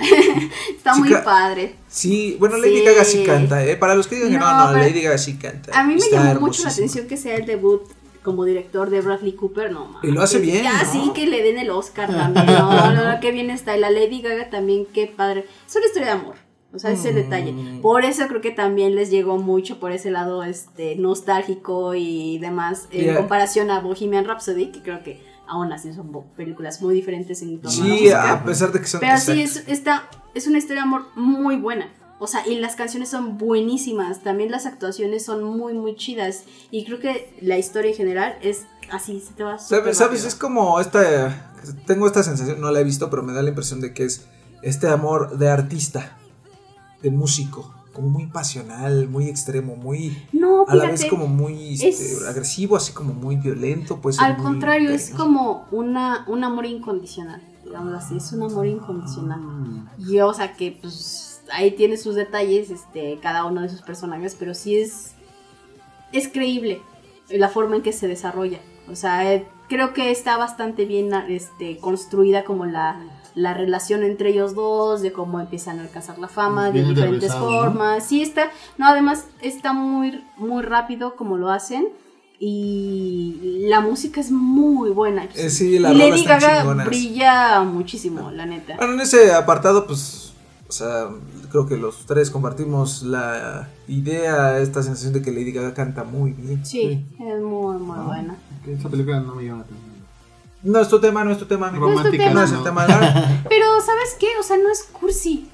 [laughs] está Sí, muy padre. Sí, bueno, Lady Sí. Gaga sí canta, ¿eh? Para los que digan que no, No, Lady Gaga sí canta. A mí me llamó mucho la atención que sea el debut como director de Bradley Cooper, no mames. Y lo hace bien, Ya, ¿no? sí, que le den el Oscar [laughs] también. No, no, no, qué bien está. Y la Lady Gaga también, qué padre. Es una historia de amor. O sea, ese es el detalle. Mm. Por eso creo que también les llegó mucho por ese lado este nostálgico y demás en Yeah. comparación a Bohemian Rhapsody, que creo que aún así son películas muy diferentes en a la Sí, a pesar de que son... Pero sí, es, esta, es una historia de amor muy buena. O sea, y las canciones son buenísimas. También las actuaciones son muy, muy chidas. Y creo que la historia en general es así, se te va súper ¿Sabes? ¿Sabes? Es como esta. Tengo esta sensación, no la he visto, pero me da la impresión de que es este amor de artista, de músico, como muy pasional, muy extremo, muy. No, A la fíjate. vez como muy este, es- agresivo, así como muy violento. Puede ser Al muy contrario, es como una, un amor incondicional. Digamos así, es un amor incondicional. Y o sea que pues ahí tiene sus detalles, este, cada uno de sus personajes, pero sí es, es creíble la forma en que se desarrolla. O sea, eh, creo que está bastante bien este, construida como la, la relación entre ellos dos, de cómo empiezan a alcanzar la fama, de diferentes aterrizado, ¿no? formas. Sí está, no, además está muy, muy rápido como lo hacen. y la música es muy buena. Eh, sí, la Lady Gaga brilla muchísimo, la neta. Bueno, en ese apartado, pues, o sea, creo que los tres compartimos la idea, esta sensación de que Lady Gaga canta muy bien. Sí, es muy, muy buena. Que esa película no me llama la atención. No es tu tema, no es tu tema. Romántica, No es el no. tema. ¿no? [laughs] Pero, ¿sabes qué? O sea, no es cursi.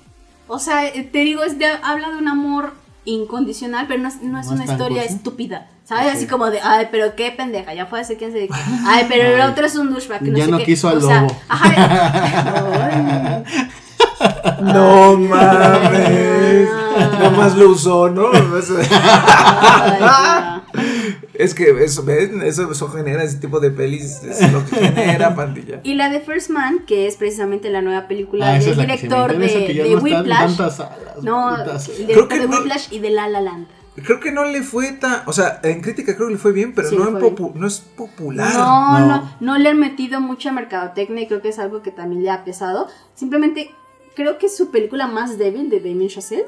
O sea, eh, te digo, es de, habla de un amor incondicional, pero no es, no es una historia cursi. estúpida. ¿Sabes? Así como de, ay, pero qué pendeja, ya puede ser quién se Ay, pero el otro es un douchebag. que No Ya sé no qué. quiso al O sea, lobo. Ajá. [laughs] No mames. Ah. Nomás lo usó, ¿no? [laughs] Ay. Es que eso, ¿ven? Eso, eso genera ese tipo de pelis. Es lo que genera, pandilla. Y la de First Man, que es precisamente la nueva película Ah, del director de, interesa, que ya de Whiplash. No, el Creo director que de no- Whiplash y de La La Land. Creo que no le fue tan. O sea, en crítica creo que le fue bien, pero Sí, no, en fue popu- no es popular. No, No. no, no, le han metido mucha mercadotecnia y creo que es algo que también le ha pesado. Simplemente creo que es su película más débil de Damien Chazelle.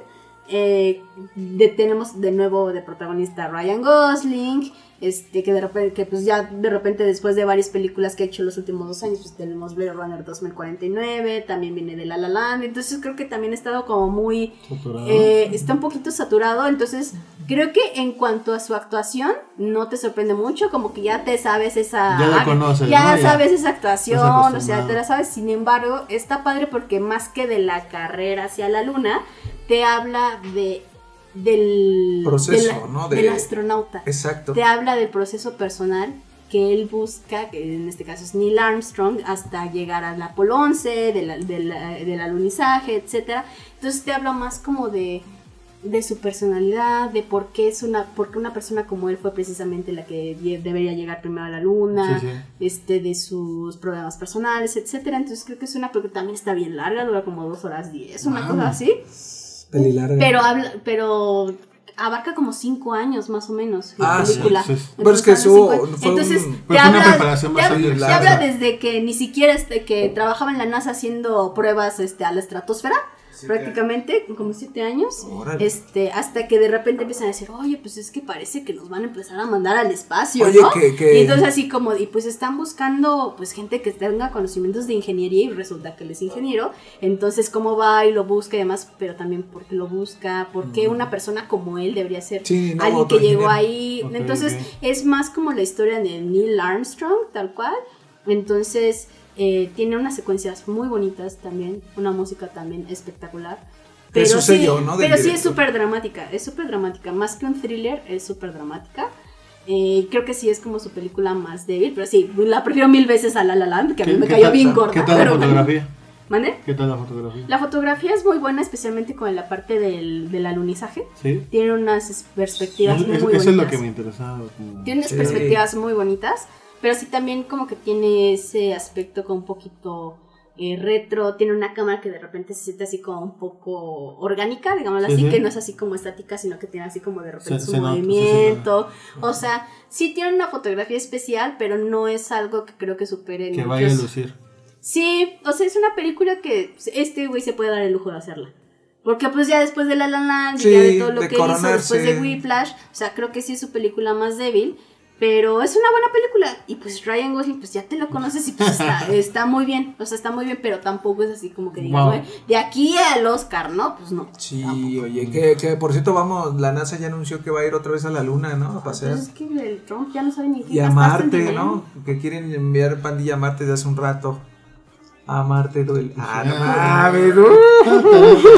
Eh, de- tenemos de nuevo de protagonista a Ryan Gosling, este que de repente, que pues ya de repente después de varias películas que ha hecho los últimos dos años, pues tenemos Blade Runner 2049, también viene de La La Land, entonces creo que también ha estado como muy Saturado. eh, está un poquito saturado, entonces creo que en cuanto a su actuación no te sorprende mucho, como que ya te sabes esa Ya la conoces, ya ¿no? Ya sabes esa actuación, o sea, te la sabes. Sin embargo, está padre porque más que de la carrera hacia la luna, te habla de del Proceso, de la- ¿no? De- del astronauta. Exacto. Te habla del proceso personal que él busca, que en este caso es Neil Armstrong, hasta llegar al Apolo 11, de la- la- del alunizaje, etc. Entonces te habla más como de, de su personalidad, de por qué, es una, por qué una persona como él fue precisamente la que debería llegar primero a la luna, Sí, sí. este de sus problemas personales, etcétera. Entonces creo que es una película que también está bien larga, dura como dos horas diez, una cosa así. Peli larga. Pero habla, pero abarca como cinco años más o menos la Ah, sí, película. sí, sí. Pero es que cinco- fue un- Entonces, fue te una habla, preparación te habla- te habla desde que ni siquiera este, que trabajaba en la NASA haciendo pruebas este, a la estratosfera. Prácticamente, como siete años, Órale. este, hasta que de repente empiezan a decir, oye, pues es que parece que nos van a empezar a mandar al espacio, Oye, ¿no? que- que- Y entonces así como, y pues están buscando, pues gente que tenga conocimientos de ingeniería y resulta que él es ingeniero, entonces cómo va y lo busca y demás, pero también por qué lo busca, por qué una persona como él debería ser Sí, no, alguien que llegó ahí, entonces es más como la historia de Neil Armstrong, tal cual, entonces eh, tiene unas secuencias muy bonitas también, una música también espectacular. Pero Es su sí, sello, ¿no? pero sí es súper dramática, es súper dramática, más que un thriller, es súper dramática. Eh, creo que sí es como su película más débil, pero sí, la prefiero mil veces a La La Land, que a mí ¿Qué- me cayó tal- bien gorda. ¿Qué tal la bueno. fotografía? ¿Mande? ¿Qué tal la fotografía? La fotografía es muy buena, especialmente con la parte del, del alunizaje. ¿Sí? Tiene unas perspectivas Es- muy es- bonitas. eso es lo que me interesaba. como- Tiene unas Sí. perspectivas muy bonitas, pero sí también como que tiene ese aspecto como un poquito eh, retro, tiene una cámara que de repente se siente así como un poco orgánica, digámoslo Sí, así, sí. que no es así como estática, sino que tiene así como de repente Se- su se nota, movimiento. O sea, sí tiene una fotografía especial, pero no es algo que creo que supere Que vaya a lucir. Sí, o sea, es una película que este güey se puede dar el lujo de hacerla. Porque pues ya después de La La Land Sí, ya de todo lo que hizo después de Whiplash, o sea, creo que sí es su película más débil, pero es una buena película y pues Ryan Gosling pues ya te lo conoces y pues está, [laughs] está muy bien, o sea, está muy bien, pero tampoco es así como que digas, Wow. güey, de aquí al Oscar, ¿no? Pues no. Sí, tampoco. oye, que, que por cierto, vamos, la NASA ya anunció que va a ir otra vez a la Luna, ¿no? A pasear. Pues es que el Trump ya no sabe ni qué Y a Marte. ¿no? Que quieren enviar pandilla a Marte de hace un rato. A Marte duele. Ah, no Ah. mames, uh.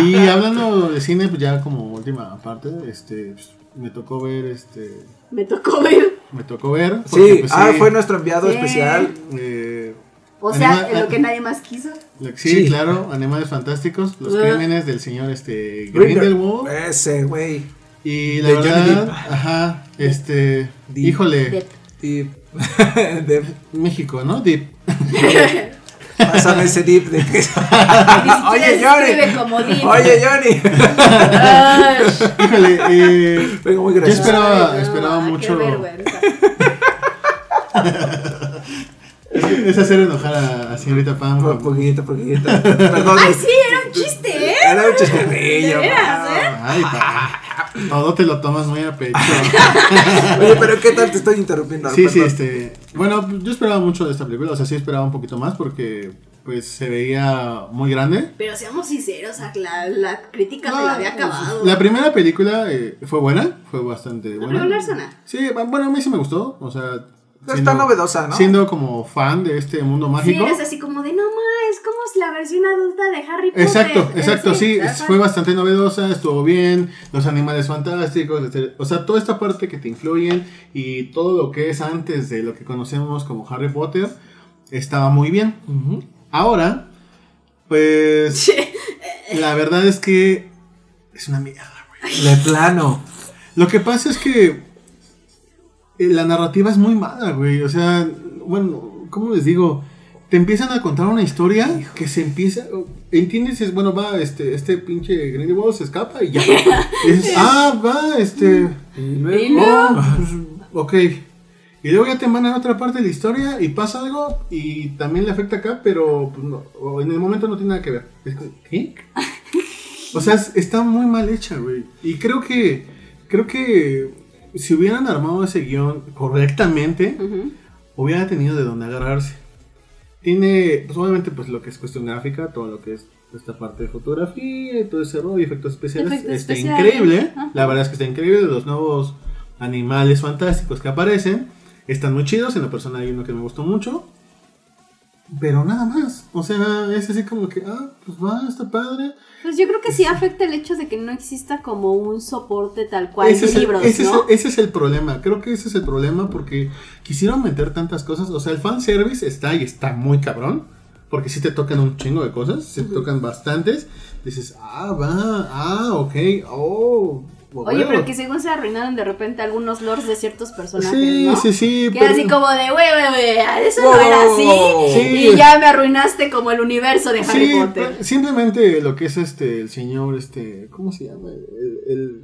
[laughs] [laughs] Y hablando de cine, pues ya como última parte, este, pues, me tocó ver, este, me tocó ver. me tocó ver. Sí, pues, ah, sí, fue nuestro enviado Sí. especial. eh, O sea, Anima- en lo que nadie más quiso. lo- sí, Sí. claro, Animales Fantásticos, los Ah. crímenes del señor, este, Grindelwald. Ese, güey. Y la De verdad, ajá, este, híjole, Depp. Y [laughs] de, México, ¿no? Deep. [laughs] pásame ese dip de que. Ni siquiera Oye, Johnny. Oye, Johnny. Híjole, eh, Vengo muy yo gracioso. esperaba, Ay, esperaba mucho. Es, es hacer enojar a, a señorita Pam. Po- Poquito, poquito. [laughs] Perdón. Ay, sí, era un chiste, ¿eh? Era un veras, mano. ¿eh? Ay, Pam. Todo te lo tomas muy a pecho. [laughs] Oye, pero ¿qué tal te estoy interrumpiendo? Sí, sí, este. Bueno, yo esperaba mucho de esta película. O sea, sí esperaba un poquito más porque, pues, se veía muy grande. Pero seamos sinceros, la, la crítica te la había acabado. La primera película eh, fue buena, fue bastante buena. regular. Sí, bueno, a mí sí me gustó. O sea, Está novedosa, ¿no? Siendo como fan de este mundo Sí, mágico. eres así como de, no ma, es como la versión adulta de Harry Potter. Exacto, exacto, sí, fue bastante novedosa, estuvo bien, los animales fantásticos, etc. o sea, toda esta parte que te influyen y todo lo que es antes de lo que conocemos como Harry Potter estaba muy bien. Ahora, pues la verdad es que es una mierda, güey. De plano. Lo que pasa es que la narrativa es muy mala, güey. O sea, bueno, ¿cómo les digo? Te empiezan a contar una historia que se empieza. ¿Entiendes? Es, bueno, va, este, este pinche Grindelwald se escapa y ya. [laughs] Ah, va, este. Y Oh, pues, ok. Y luego ya te mandan a otra parte de la historia y pasa algo y también le afecta acá, pero pues, no, en el momento no tiene nada que ver. Es como, ¿Qué? [laughs] O sea, es- está muy mal hecha, güey. Y creo que, creo que si hubieran armado ese guion correctamente, Ujú. hubiera tenido de dónde agarrarse. Tiene, pues obviamente, pues lo que es cuestión gráfica, todo lo que es esta parte de fotografía y todo ese rollo, y efectos especiales, Efectos está especiales, increíble. La verdad es que está increíble. Los nuevos animales fantásticos que aparecen están muy chidos. En la persona hay uno que me gustó mucho. Pero nada más. O sea, es así como que, ah, pues va, está padre. Pues yo creo que sí afecta el hecho de que no exista como un soporte tal cual ese, de es el, libros, ese, ¿no? es el, ese es el problema. Creo que ese es el problema porque quisieron meter tantas cosas. O sea, el fanservice está y está muy cabrón. Porque sí te tocan un chingo de cosas. Se te tocan bastantes. Dices, ah, va, ah, ok, oh. Oye, pero que según se arruinaron de repente algunos lores de ciertos personajes, Sí, ¿no? sí, sí. Que pero- así como de, wey, wey, wey, eso Wow, no era así. Sí. Y ya me arruinaste como el universo de Harry Sí, Potter. simplemente lo que es este, el señor, este, ¿cómo se llama? El, el,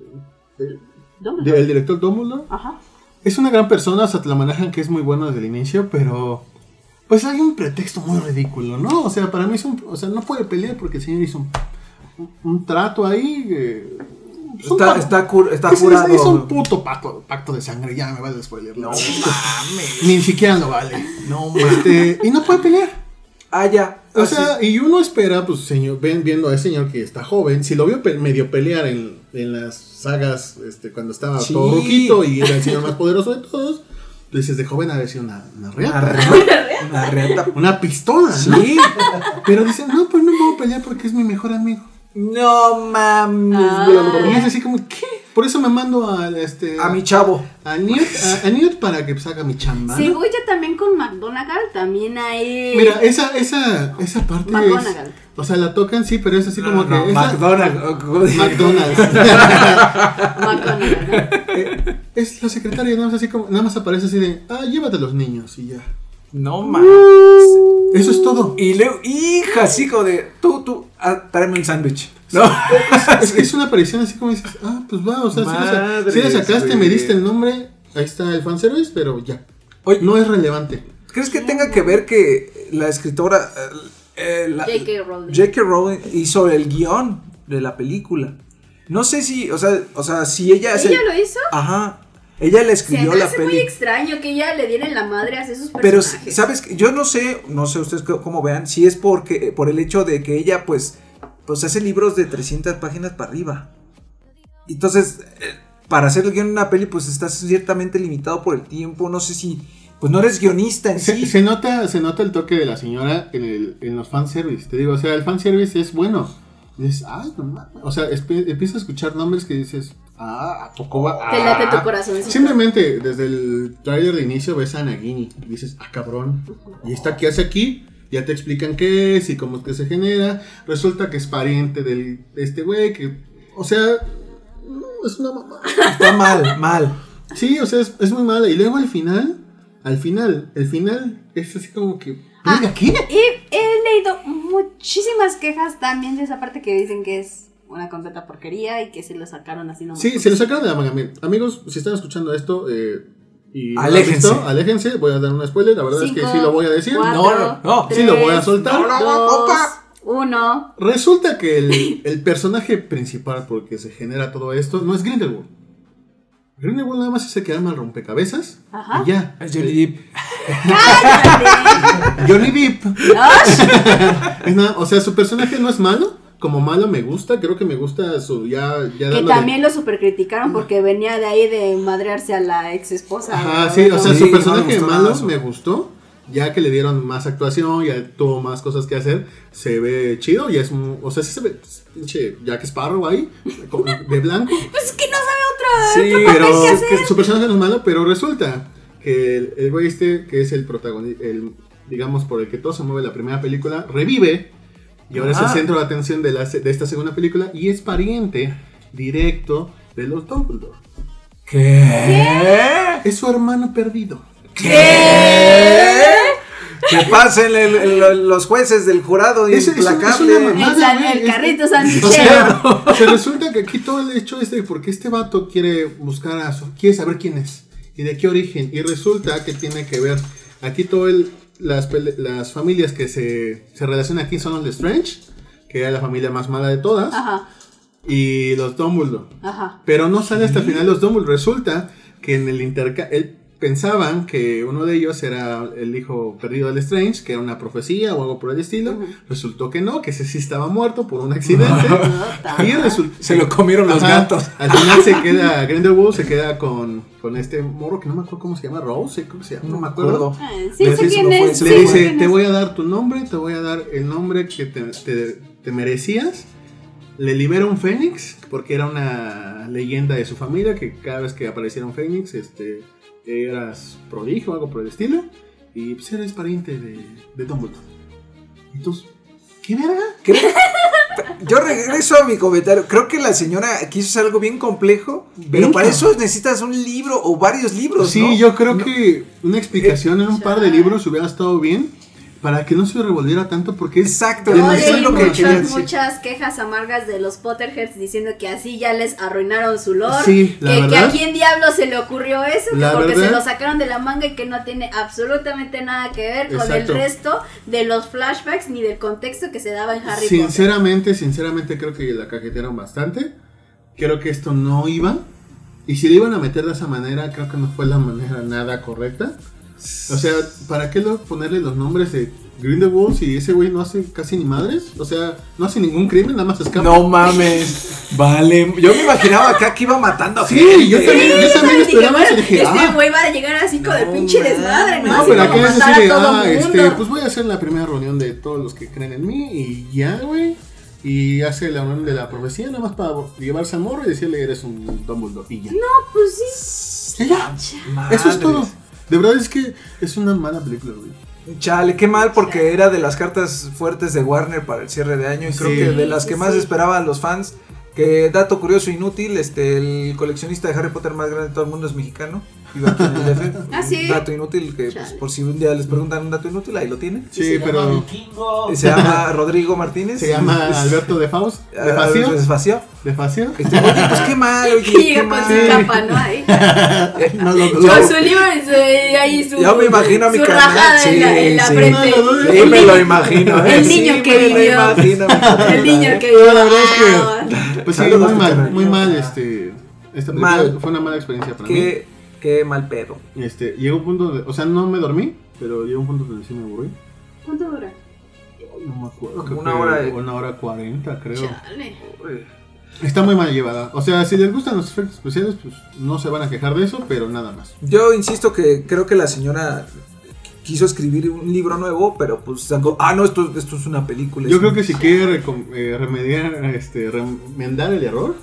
el- director Dumbledore. Ajá. Es una gran persona, o sea, te la manejan que es muy bueno desde el inicio, pero pues hay un pretexto muy ridículo, ¿no? O sea, para mí es un, o sea, no puede pelear porque el señor hizo un, un- trato ahí. eh, Está, está, cur- está es- es- jurado. hizo un puto pacto, pacto de sangre, ya me vale spoiler. No No, mames. ni siquiera lo vale. No mames. Este, y no puede pelear. Ah, ya. O Así. sea, y uno espera, pues, señor, ven, viendo a ese señor que está joven, si lo vio pe- medio pelear en, en las sagas, este, cuando estaba Sí. todo roquito y era el señor más poderoso de todos, pues dices, de joven ha sido una, una Una reata, reata. Una reata. una pistola, ¿no? Sí. Pero dicen, no, pues no puedo pelear porque es mi mejor amigo. No mames. Ah. Y es así como, ¿qué? Por eso me mando a, este, A mi chavo. a Newt, a, a Newt para que haga mi chamba. ¿no? Según yo también con McGonagall también hay... Mira, esa, esa, esa parte es, McGonagall. o sea, la tocan, sí, pero es así como No, que... esa- McDonald's. McDonald's. [laughs] Eh, es la secretaria, nada más así como, nada más aparece así de, ah, llévate a los niños y ya. No mames. Eso es todo. Y luego, hija, así como de, tú, tú, ah, tráeme un sándwich. No. Es, es una aparición así como dices, ah, pues va, o sea, si le si sacaste, me diste el nombre, ahí está el fanservice, pero ya. Oye, No es relevante. ¿crees que tenga que ver que la escritora eh, eh, J.K. Rowling. Hizo el guion de la película? No sé si, o sea, o sea, si ella hace- ¿Ella lo hizo? Ajá. Ella le Se escribió la hace muy peli. extraño que ella le diera en la madre a esos Pero, personajes. ¿sabes? qué? Yo no sé, no sé ustedes cómo vean, si es porque, por el hecho de que ella, pues, pues hace libros de 300 páginas para arriba. Entonces, eh, para hacer el guion de una peli, pues estás ciertamente limitado por el tiempo. No sé si, pues no eres guionista en Se, sí. se nota, se nota el toque de la señora en, el, en los fanservice. Te digo, o sea, el fanservice es bueno. Dices, ay, no mames. O sea, empiezas a escuchar nombres que dices, ah, a poco va. Te late ah. tu corazoncito. Simplemente desde el trailer de inicio ves a Nagini y dices, ah, cabrón. ¿Y esta qué hace aquí? Ya te explican qué es y cómo es que se genera. Resulta que es pariente del, de este güey que, o sea, no, es una mamá. Está mal, mal. Sí, o sea, es, es muy mala. Y luego al final, al final, el final es así como que, Ah. ¿Venga, qué? Y he leído muchísimas quejas también de esa parte que dicen que es una completa porquería y que se lo sacaron así nomás. Sí, se lo sacaron de la manga. Miren, Amigos, si están escuchando esto eh, y no Aléjense. visto, aléjense. Voy a dar un spoiler. La verdad es que sí lo voy a decir. cuatro, No, no, no. Sí lo voy a soltar. No, no, dos. Uno. Resulta que el, [laughs] el personaje principal por el que se genera todo esto no es Grindelwald. Grindelwald nada más es el que arma el rompecabezas. Ajá. Y ya. Es Johnny Depp. [laughs] Johnny Depp. [laughs] O sea, su personaje no es malo. Como malo me gusta. Creo que me gusta su. Ya, ya que darlo de- también lo super criticaron porque venía de ahí de madrearse a la ex esposa. Ajá, sí, o sea, Sí, su no personaje me gustó malo me gustó. Ya que le dieron más actuación, ya tuvo más cosas que hacer, se ve chido, ya es un, o sea, sí se ve pinche Jack Sparrow ahí, de blanco, [laughs] Pues es que no sabe otra. Sí, otro papel pero que hacer. que su personaje no es malo, pero resulta que el, el güey este, que es el protagonista, el, digamos, por el que todo se mueve la primera película, revive, y ahora es el centro de atención de, la, se- de esta segunda película, y es pariente directo de los Dumbledore. ¿Qué? Es su hermano perdido. Que pasen el- el- los jueces del jurado Es- es es implacable. una El, mamada. Es- carrito San O sea, o [laughs] sea, resulta que aquí todo el hecho es de porque este vato quiere buscar a su. quiere saber quién es y de qué origen. Y resulta que tiene que ver. Aquí todo el. Las, pele- las familias que se, se relacionan aquí son los Strange, que era la familia más mala de todas, Ajá, y los Dumbledore. ajá. Pero no sale hasta el final los Dumbledore. Resulta que en el intercambio. Pensaban que uno de ellos era el hijo perdido del Strange, que era una profecía o algo por el estilo. Resultó que no, que ese sí estaba muerto por un accidente. y resultó. Se lo comieron los Ajá. gatos. Al final se queda, Grindelwald se queda con, con este morro que no me acuerdo cómo se llama, Rose, creo que se llama, No me acuerdo. Ah, Sí, Le sé dice, quién no fue es. ese, Le sí, sé dice, quién te voy a dar tu nombre, te voy a dar el nombre que te, te- te merecías. Le libera un fénix, porque era una leyenda de su familia, que cada vez que apareciera un fénix, este, eras prodigio o algo por el estilo. Y pues eres pariente de, de Dumbledore. Entonces, ¿qué verga? Creo- Yo regreso a mi comentario. Creo que la señora quiso hacer algo bien complejo, pero para eso necesitas un libro o varios libros. Sí, ¿no? yo creo que una explicación en un par de libros hubiera estado bien para que no se revolviera tanto porque es Exacto, es lo que muchas, muchas quejas amargas de los Potterheads diciendo que así ya les arruinaron su lore. Sí, la que, que verdad. a quién diablo se le ocurrió eso, que La porque se verdad. lo sacaron de la manga y que no tiene absolutamente nada que ver con Exacto. el resto de los flashbacks ni del contexto que se daba en Harry Potter. Sinceramente, sinceramente creo que la cajetearon bastante. Creo que esto no iba. Y si le iban a meter de esa manera, creo que no fue la manera nada correcta. O sea, ¿para qué lo- ponerle los nombres de Grindelwald si ese güey no hace casi ni madres? O sea, no hace ningún crimen, nada más escapa. No mames. Vale. Yo me imaginaba acá que iba matando a Sí, gente. yo también, yo esperaba bueno, Dije, este ah, güey va a llegar así con el No, pinche man. desmadre, ¿no? No, Así pero aquí es así de, ah, este, pues voy a hacer la primera reunión de todos los que creen en mí y ya, güey. Y hace la reunión de la profecía nada más para llevarse al morro y decirle eres un Dumbledore y ya. No, pues sí. Y ya. Madres. Eso es todo. De verdad es que es una mala película, güey. Chale, qué mal porque era de las cartas fuertes de Warner para el cierre de año y creo Sí. que de las que más sí. esperaban los fans. Que dato curioso inútil, este el coleccionista de Harry Potter más grande de todo el mundo es mexicano. Vive aquí en el DF. Ah, sí. Dato inútil que pues, por si un día les preguntan un dato inútil, ahí lo tienen. Sí, Se llama pero Vikingo. Y se llama Rodrigo Martínez. se llama Alberto de Faust. ¿De Ah, Facio? Desfació. ¿De Facio? Este, Oye, pues qué mal, oye, Que [laughs] qué llega con mal. su capa, ¿no? Ahí. No, lo- Yo- Con su libro y ahí su, Yo me imagino a mi carnal, rajada en la, sí, en la sí. frente. No, no, no, Sí, el, me niño, lo imagino. ¿eh? el Sí, niño me que lo vivió. el niño ¿eh? que vivió. la verdad es Pues sí, muy mal, muy mal, este... Esta Mal. fue una mala experiencia para mí. Qué, mal pedo. Este, llegó un punto donde, o sea, no me dormí, pero llegó un punto donde sí me aburrí. ¿Cuánto dura? No me acuerdo. Como creo una que hora de- Una hora cuarenta, creo. Chale. Está muy mal llevada. O sea, si les gustan los efectos especiales, pues no se van a quejar de eso, pero nada más. Yo insisto que creo que la señora quiso escribir un libro nuevo, pero pues sacó, ah, no, esto, esto es una película. Yo creo un- que si quiere recom- eh, remediar, este, remendar el error,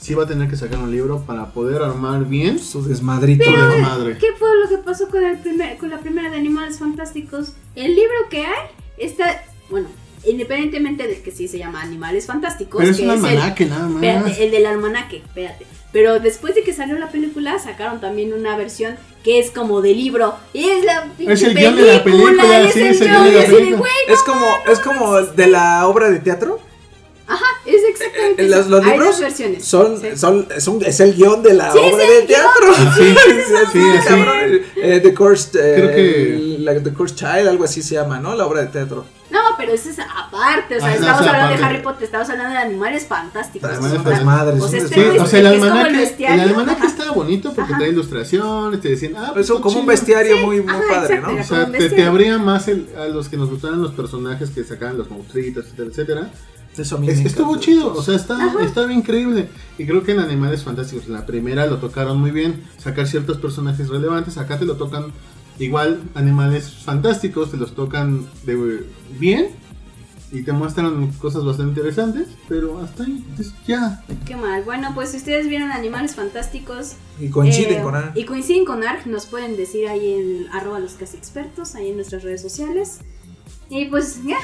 sí va a tener que sacar un libro para poder armar bien su desmadrito. desmadre. ¿Qué fue lo que pasó con, el primer, con la primera de Animales Fantásticos? El libro que hay está, bueno, independientemente de que sí se llama Animales Fantásticos, Pero es que un es el, almanaque nada más. espérate, el del almanaque, espérate. Pero después de que salió la película, sacaron también una versión que es como de libro. Y es la Es el guion de la película, es sí, el es el guion, de la de, película. Es como, es como de la obra de teatro. es exactamente. Los, los Hay libros dos versiones. son, Sí. son, es, un- es el guion de la Sí, obra de teatro. [laughs] Sí, sí, sí, cabrón. Eh, The Cursed, eh, Creo que- la- The Cursed Child, algo así se llama, ¿no? La obra de teatro. No, pero eso es aparte. O sea, Ah, estamos hablando de aparte. Harry Potter, estamos hablando de animales fantásticos. Animales sea, Desmadres, o sea, este Sí, o sea, el almanaque, el almanaque bonito porque Ajá. trae ilustraciones, te decían, ah, pues Eso como un bestiario Sí, muy, muy ajá, padre, exacto, ¿no? O sea, te, te abría más el- a los que nos gustaban los personajes que sacaban los monstruitos, etcétera, etcétera. Eso a mí Es- me estuvo chido, o sea, está, está bien increíble. Y creo que en Animales Fantásticos, la primera lo tocaron muy bien. Sacar ciertos personajes relevantes, acá te lo tocan igual, Animales Fantásticos, te los tocan de bien. Y te muestran cosas bastante interesantes, pero hasta ahí, pues, ya. Qué mal. Bueno, pues si ustedes vieron Animales Fantásticos Y coinciden eh, con Ana. Y coinciden con ARG, nos pueden decir ahí en arroba los casi expertos, ahí en nuestras redes sociales. Y pues ya.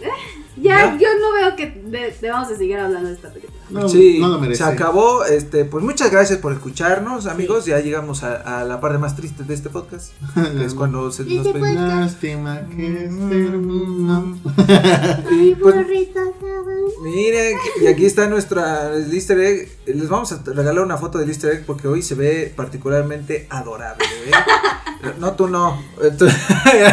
[laughs] Ya, ¿Ya? yo no veo que de- debamos de seguir hablando de esta película. No, sí, no lo merece. se acabó. Este, pues muchas gracias por escucharnos, amigos. Ya llegamos a, a la parte más triste de este podcast, [laughs] que es cuando se nos Este ven- Lástima que terminó. [laughs] Y pues, miren, y aquí está nuestra el easter egg. Les vamos a regalar una foto del easter egg porque hoy se ve particularmente adorable. ¿eh? No, tú no. Tú-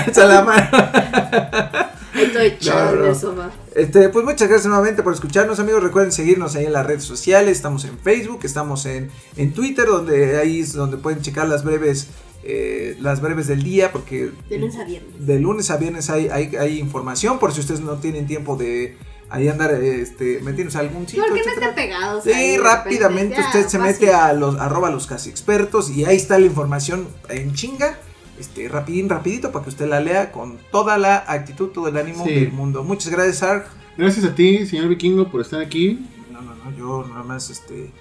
Echa la mano. Estoy no. el sofá. Este, pues muchas gracias nuevamente por escucharnos, amigos. Recuerden seguirnos ahí en las redes sociales. Estamos en Facebook, estamos en, en Twitter, donde ahí es donde pueden checar las breves, eh, las breves del día, porque De lunes a viernes. de lunes a viernes hay, hay, hay información, por si ustedes no tienen tiempo de ahí andar este, metiéndose a algún sitio. Porque no estén pegados. Sí, rápidamente repente, usted ya, se fácil. mete a los arroba los casi expertos y ahí está la información en chinga. Este, rapidín, rapidito, para que usted la lea con toda la actitud, todo el ánimo Sí. del mundo. Muchas gracias, Ark. Gracias a ti, señor Vikingo, por estar aquí. No, no, no, yo nada más, este,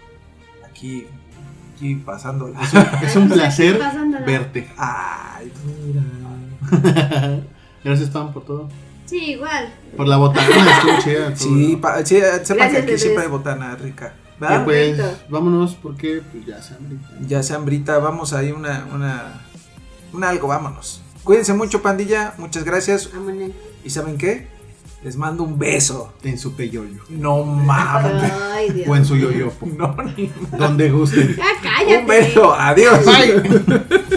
aquí, aquí pasando. Es un, es un [laughs] aquí placer pasándola. verte. Ay, mira. [laughs] Gracias, Pam, por todo. Sí, igual. Por la botana, [laughs] estuvo chida. Sí, pa- sí, sepan que aquí siempre hay botana rica. Y ¿verdad? pues, vámonos porque pues, ya se hambre. Ya sea hambrita, vamos ahí una, una, un algo, vámonos. Cuídense mucho, pandilla, muchas gracias. Vámonos. ¿Y saben qué? Les mando un beso. En su peyoyo. No mames. Ay, Dios. O en su yoyopo. No, ni Donde guste. Ya cállate. Un beso, adiós. Bye. [laughs]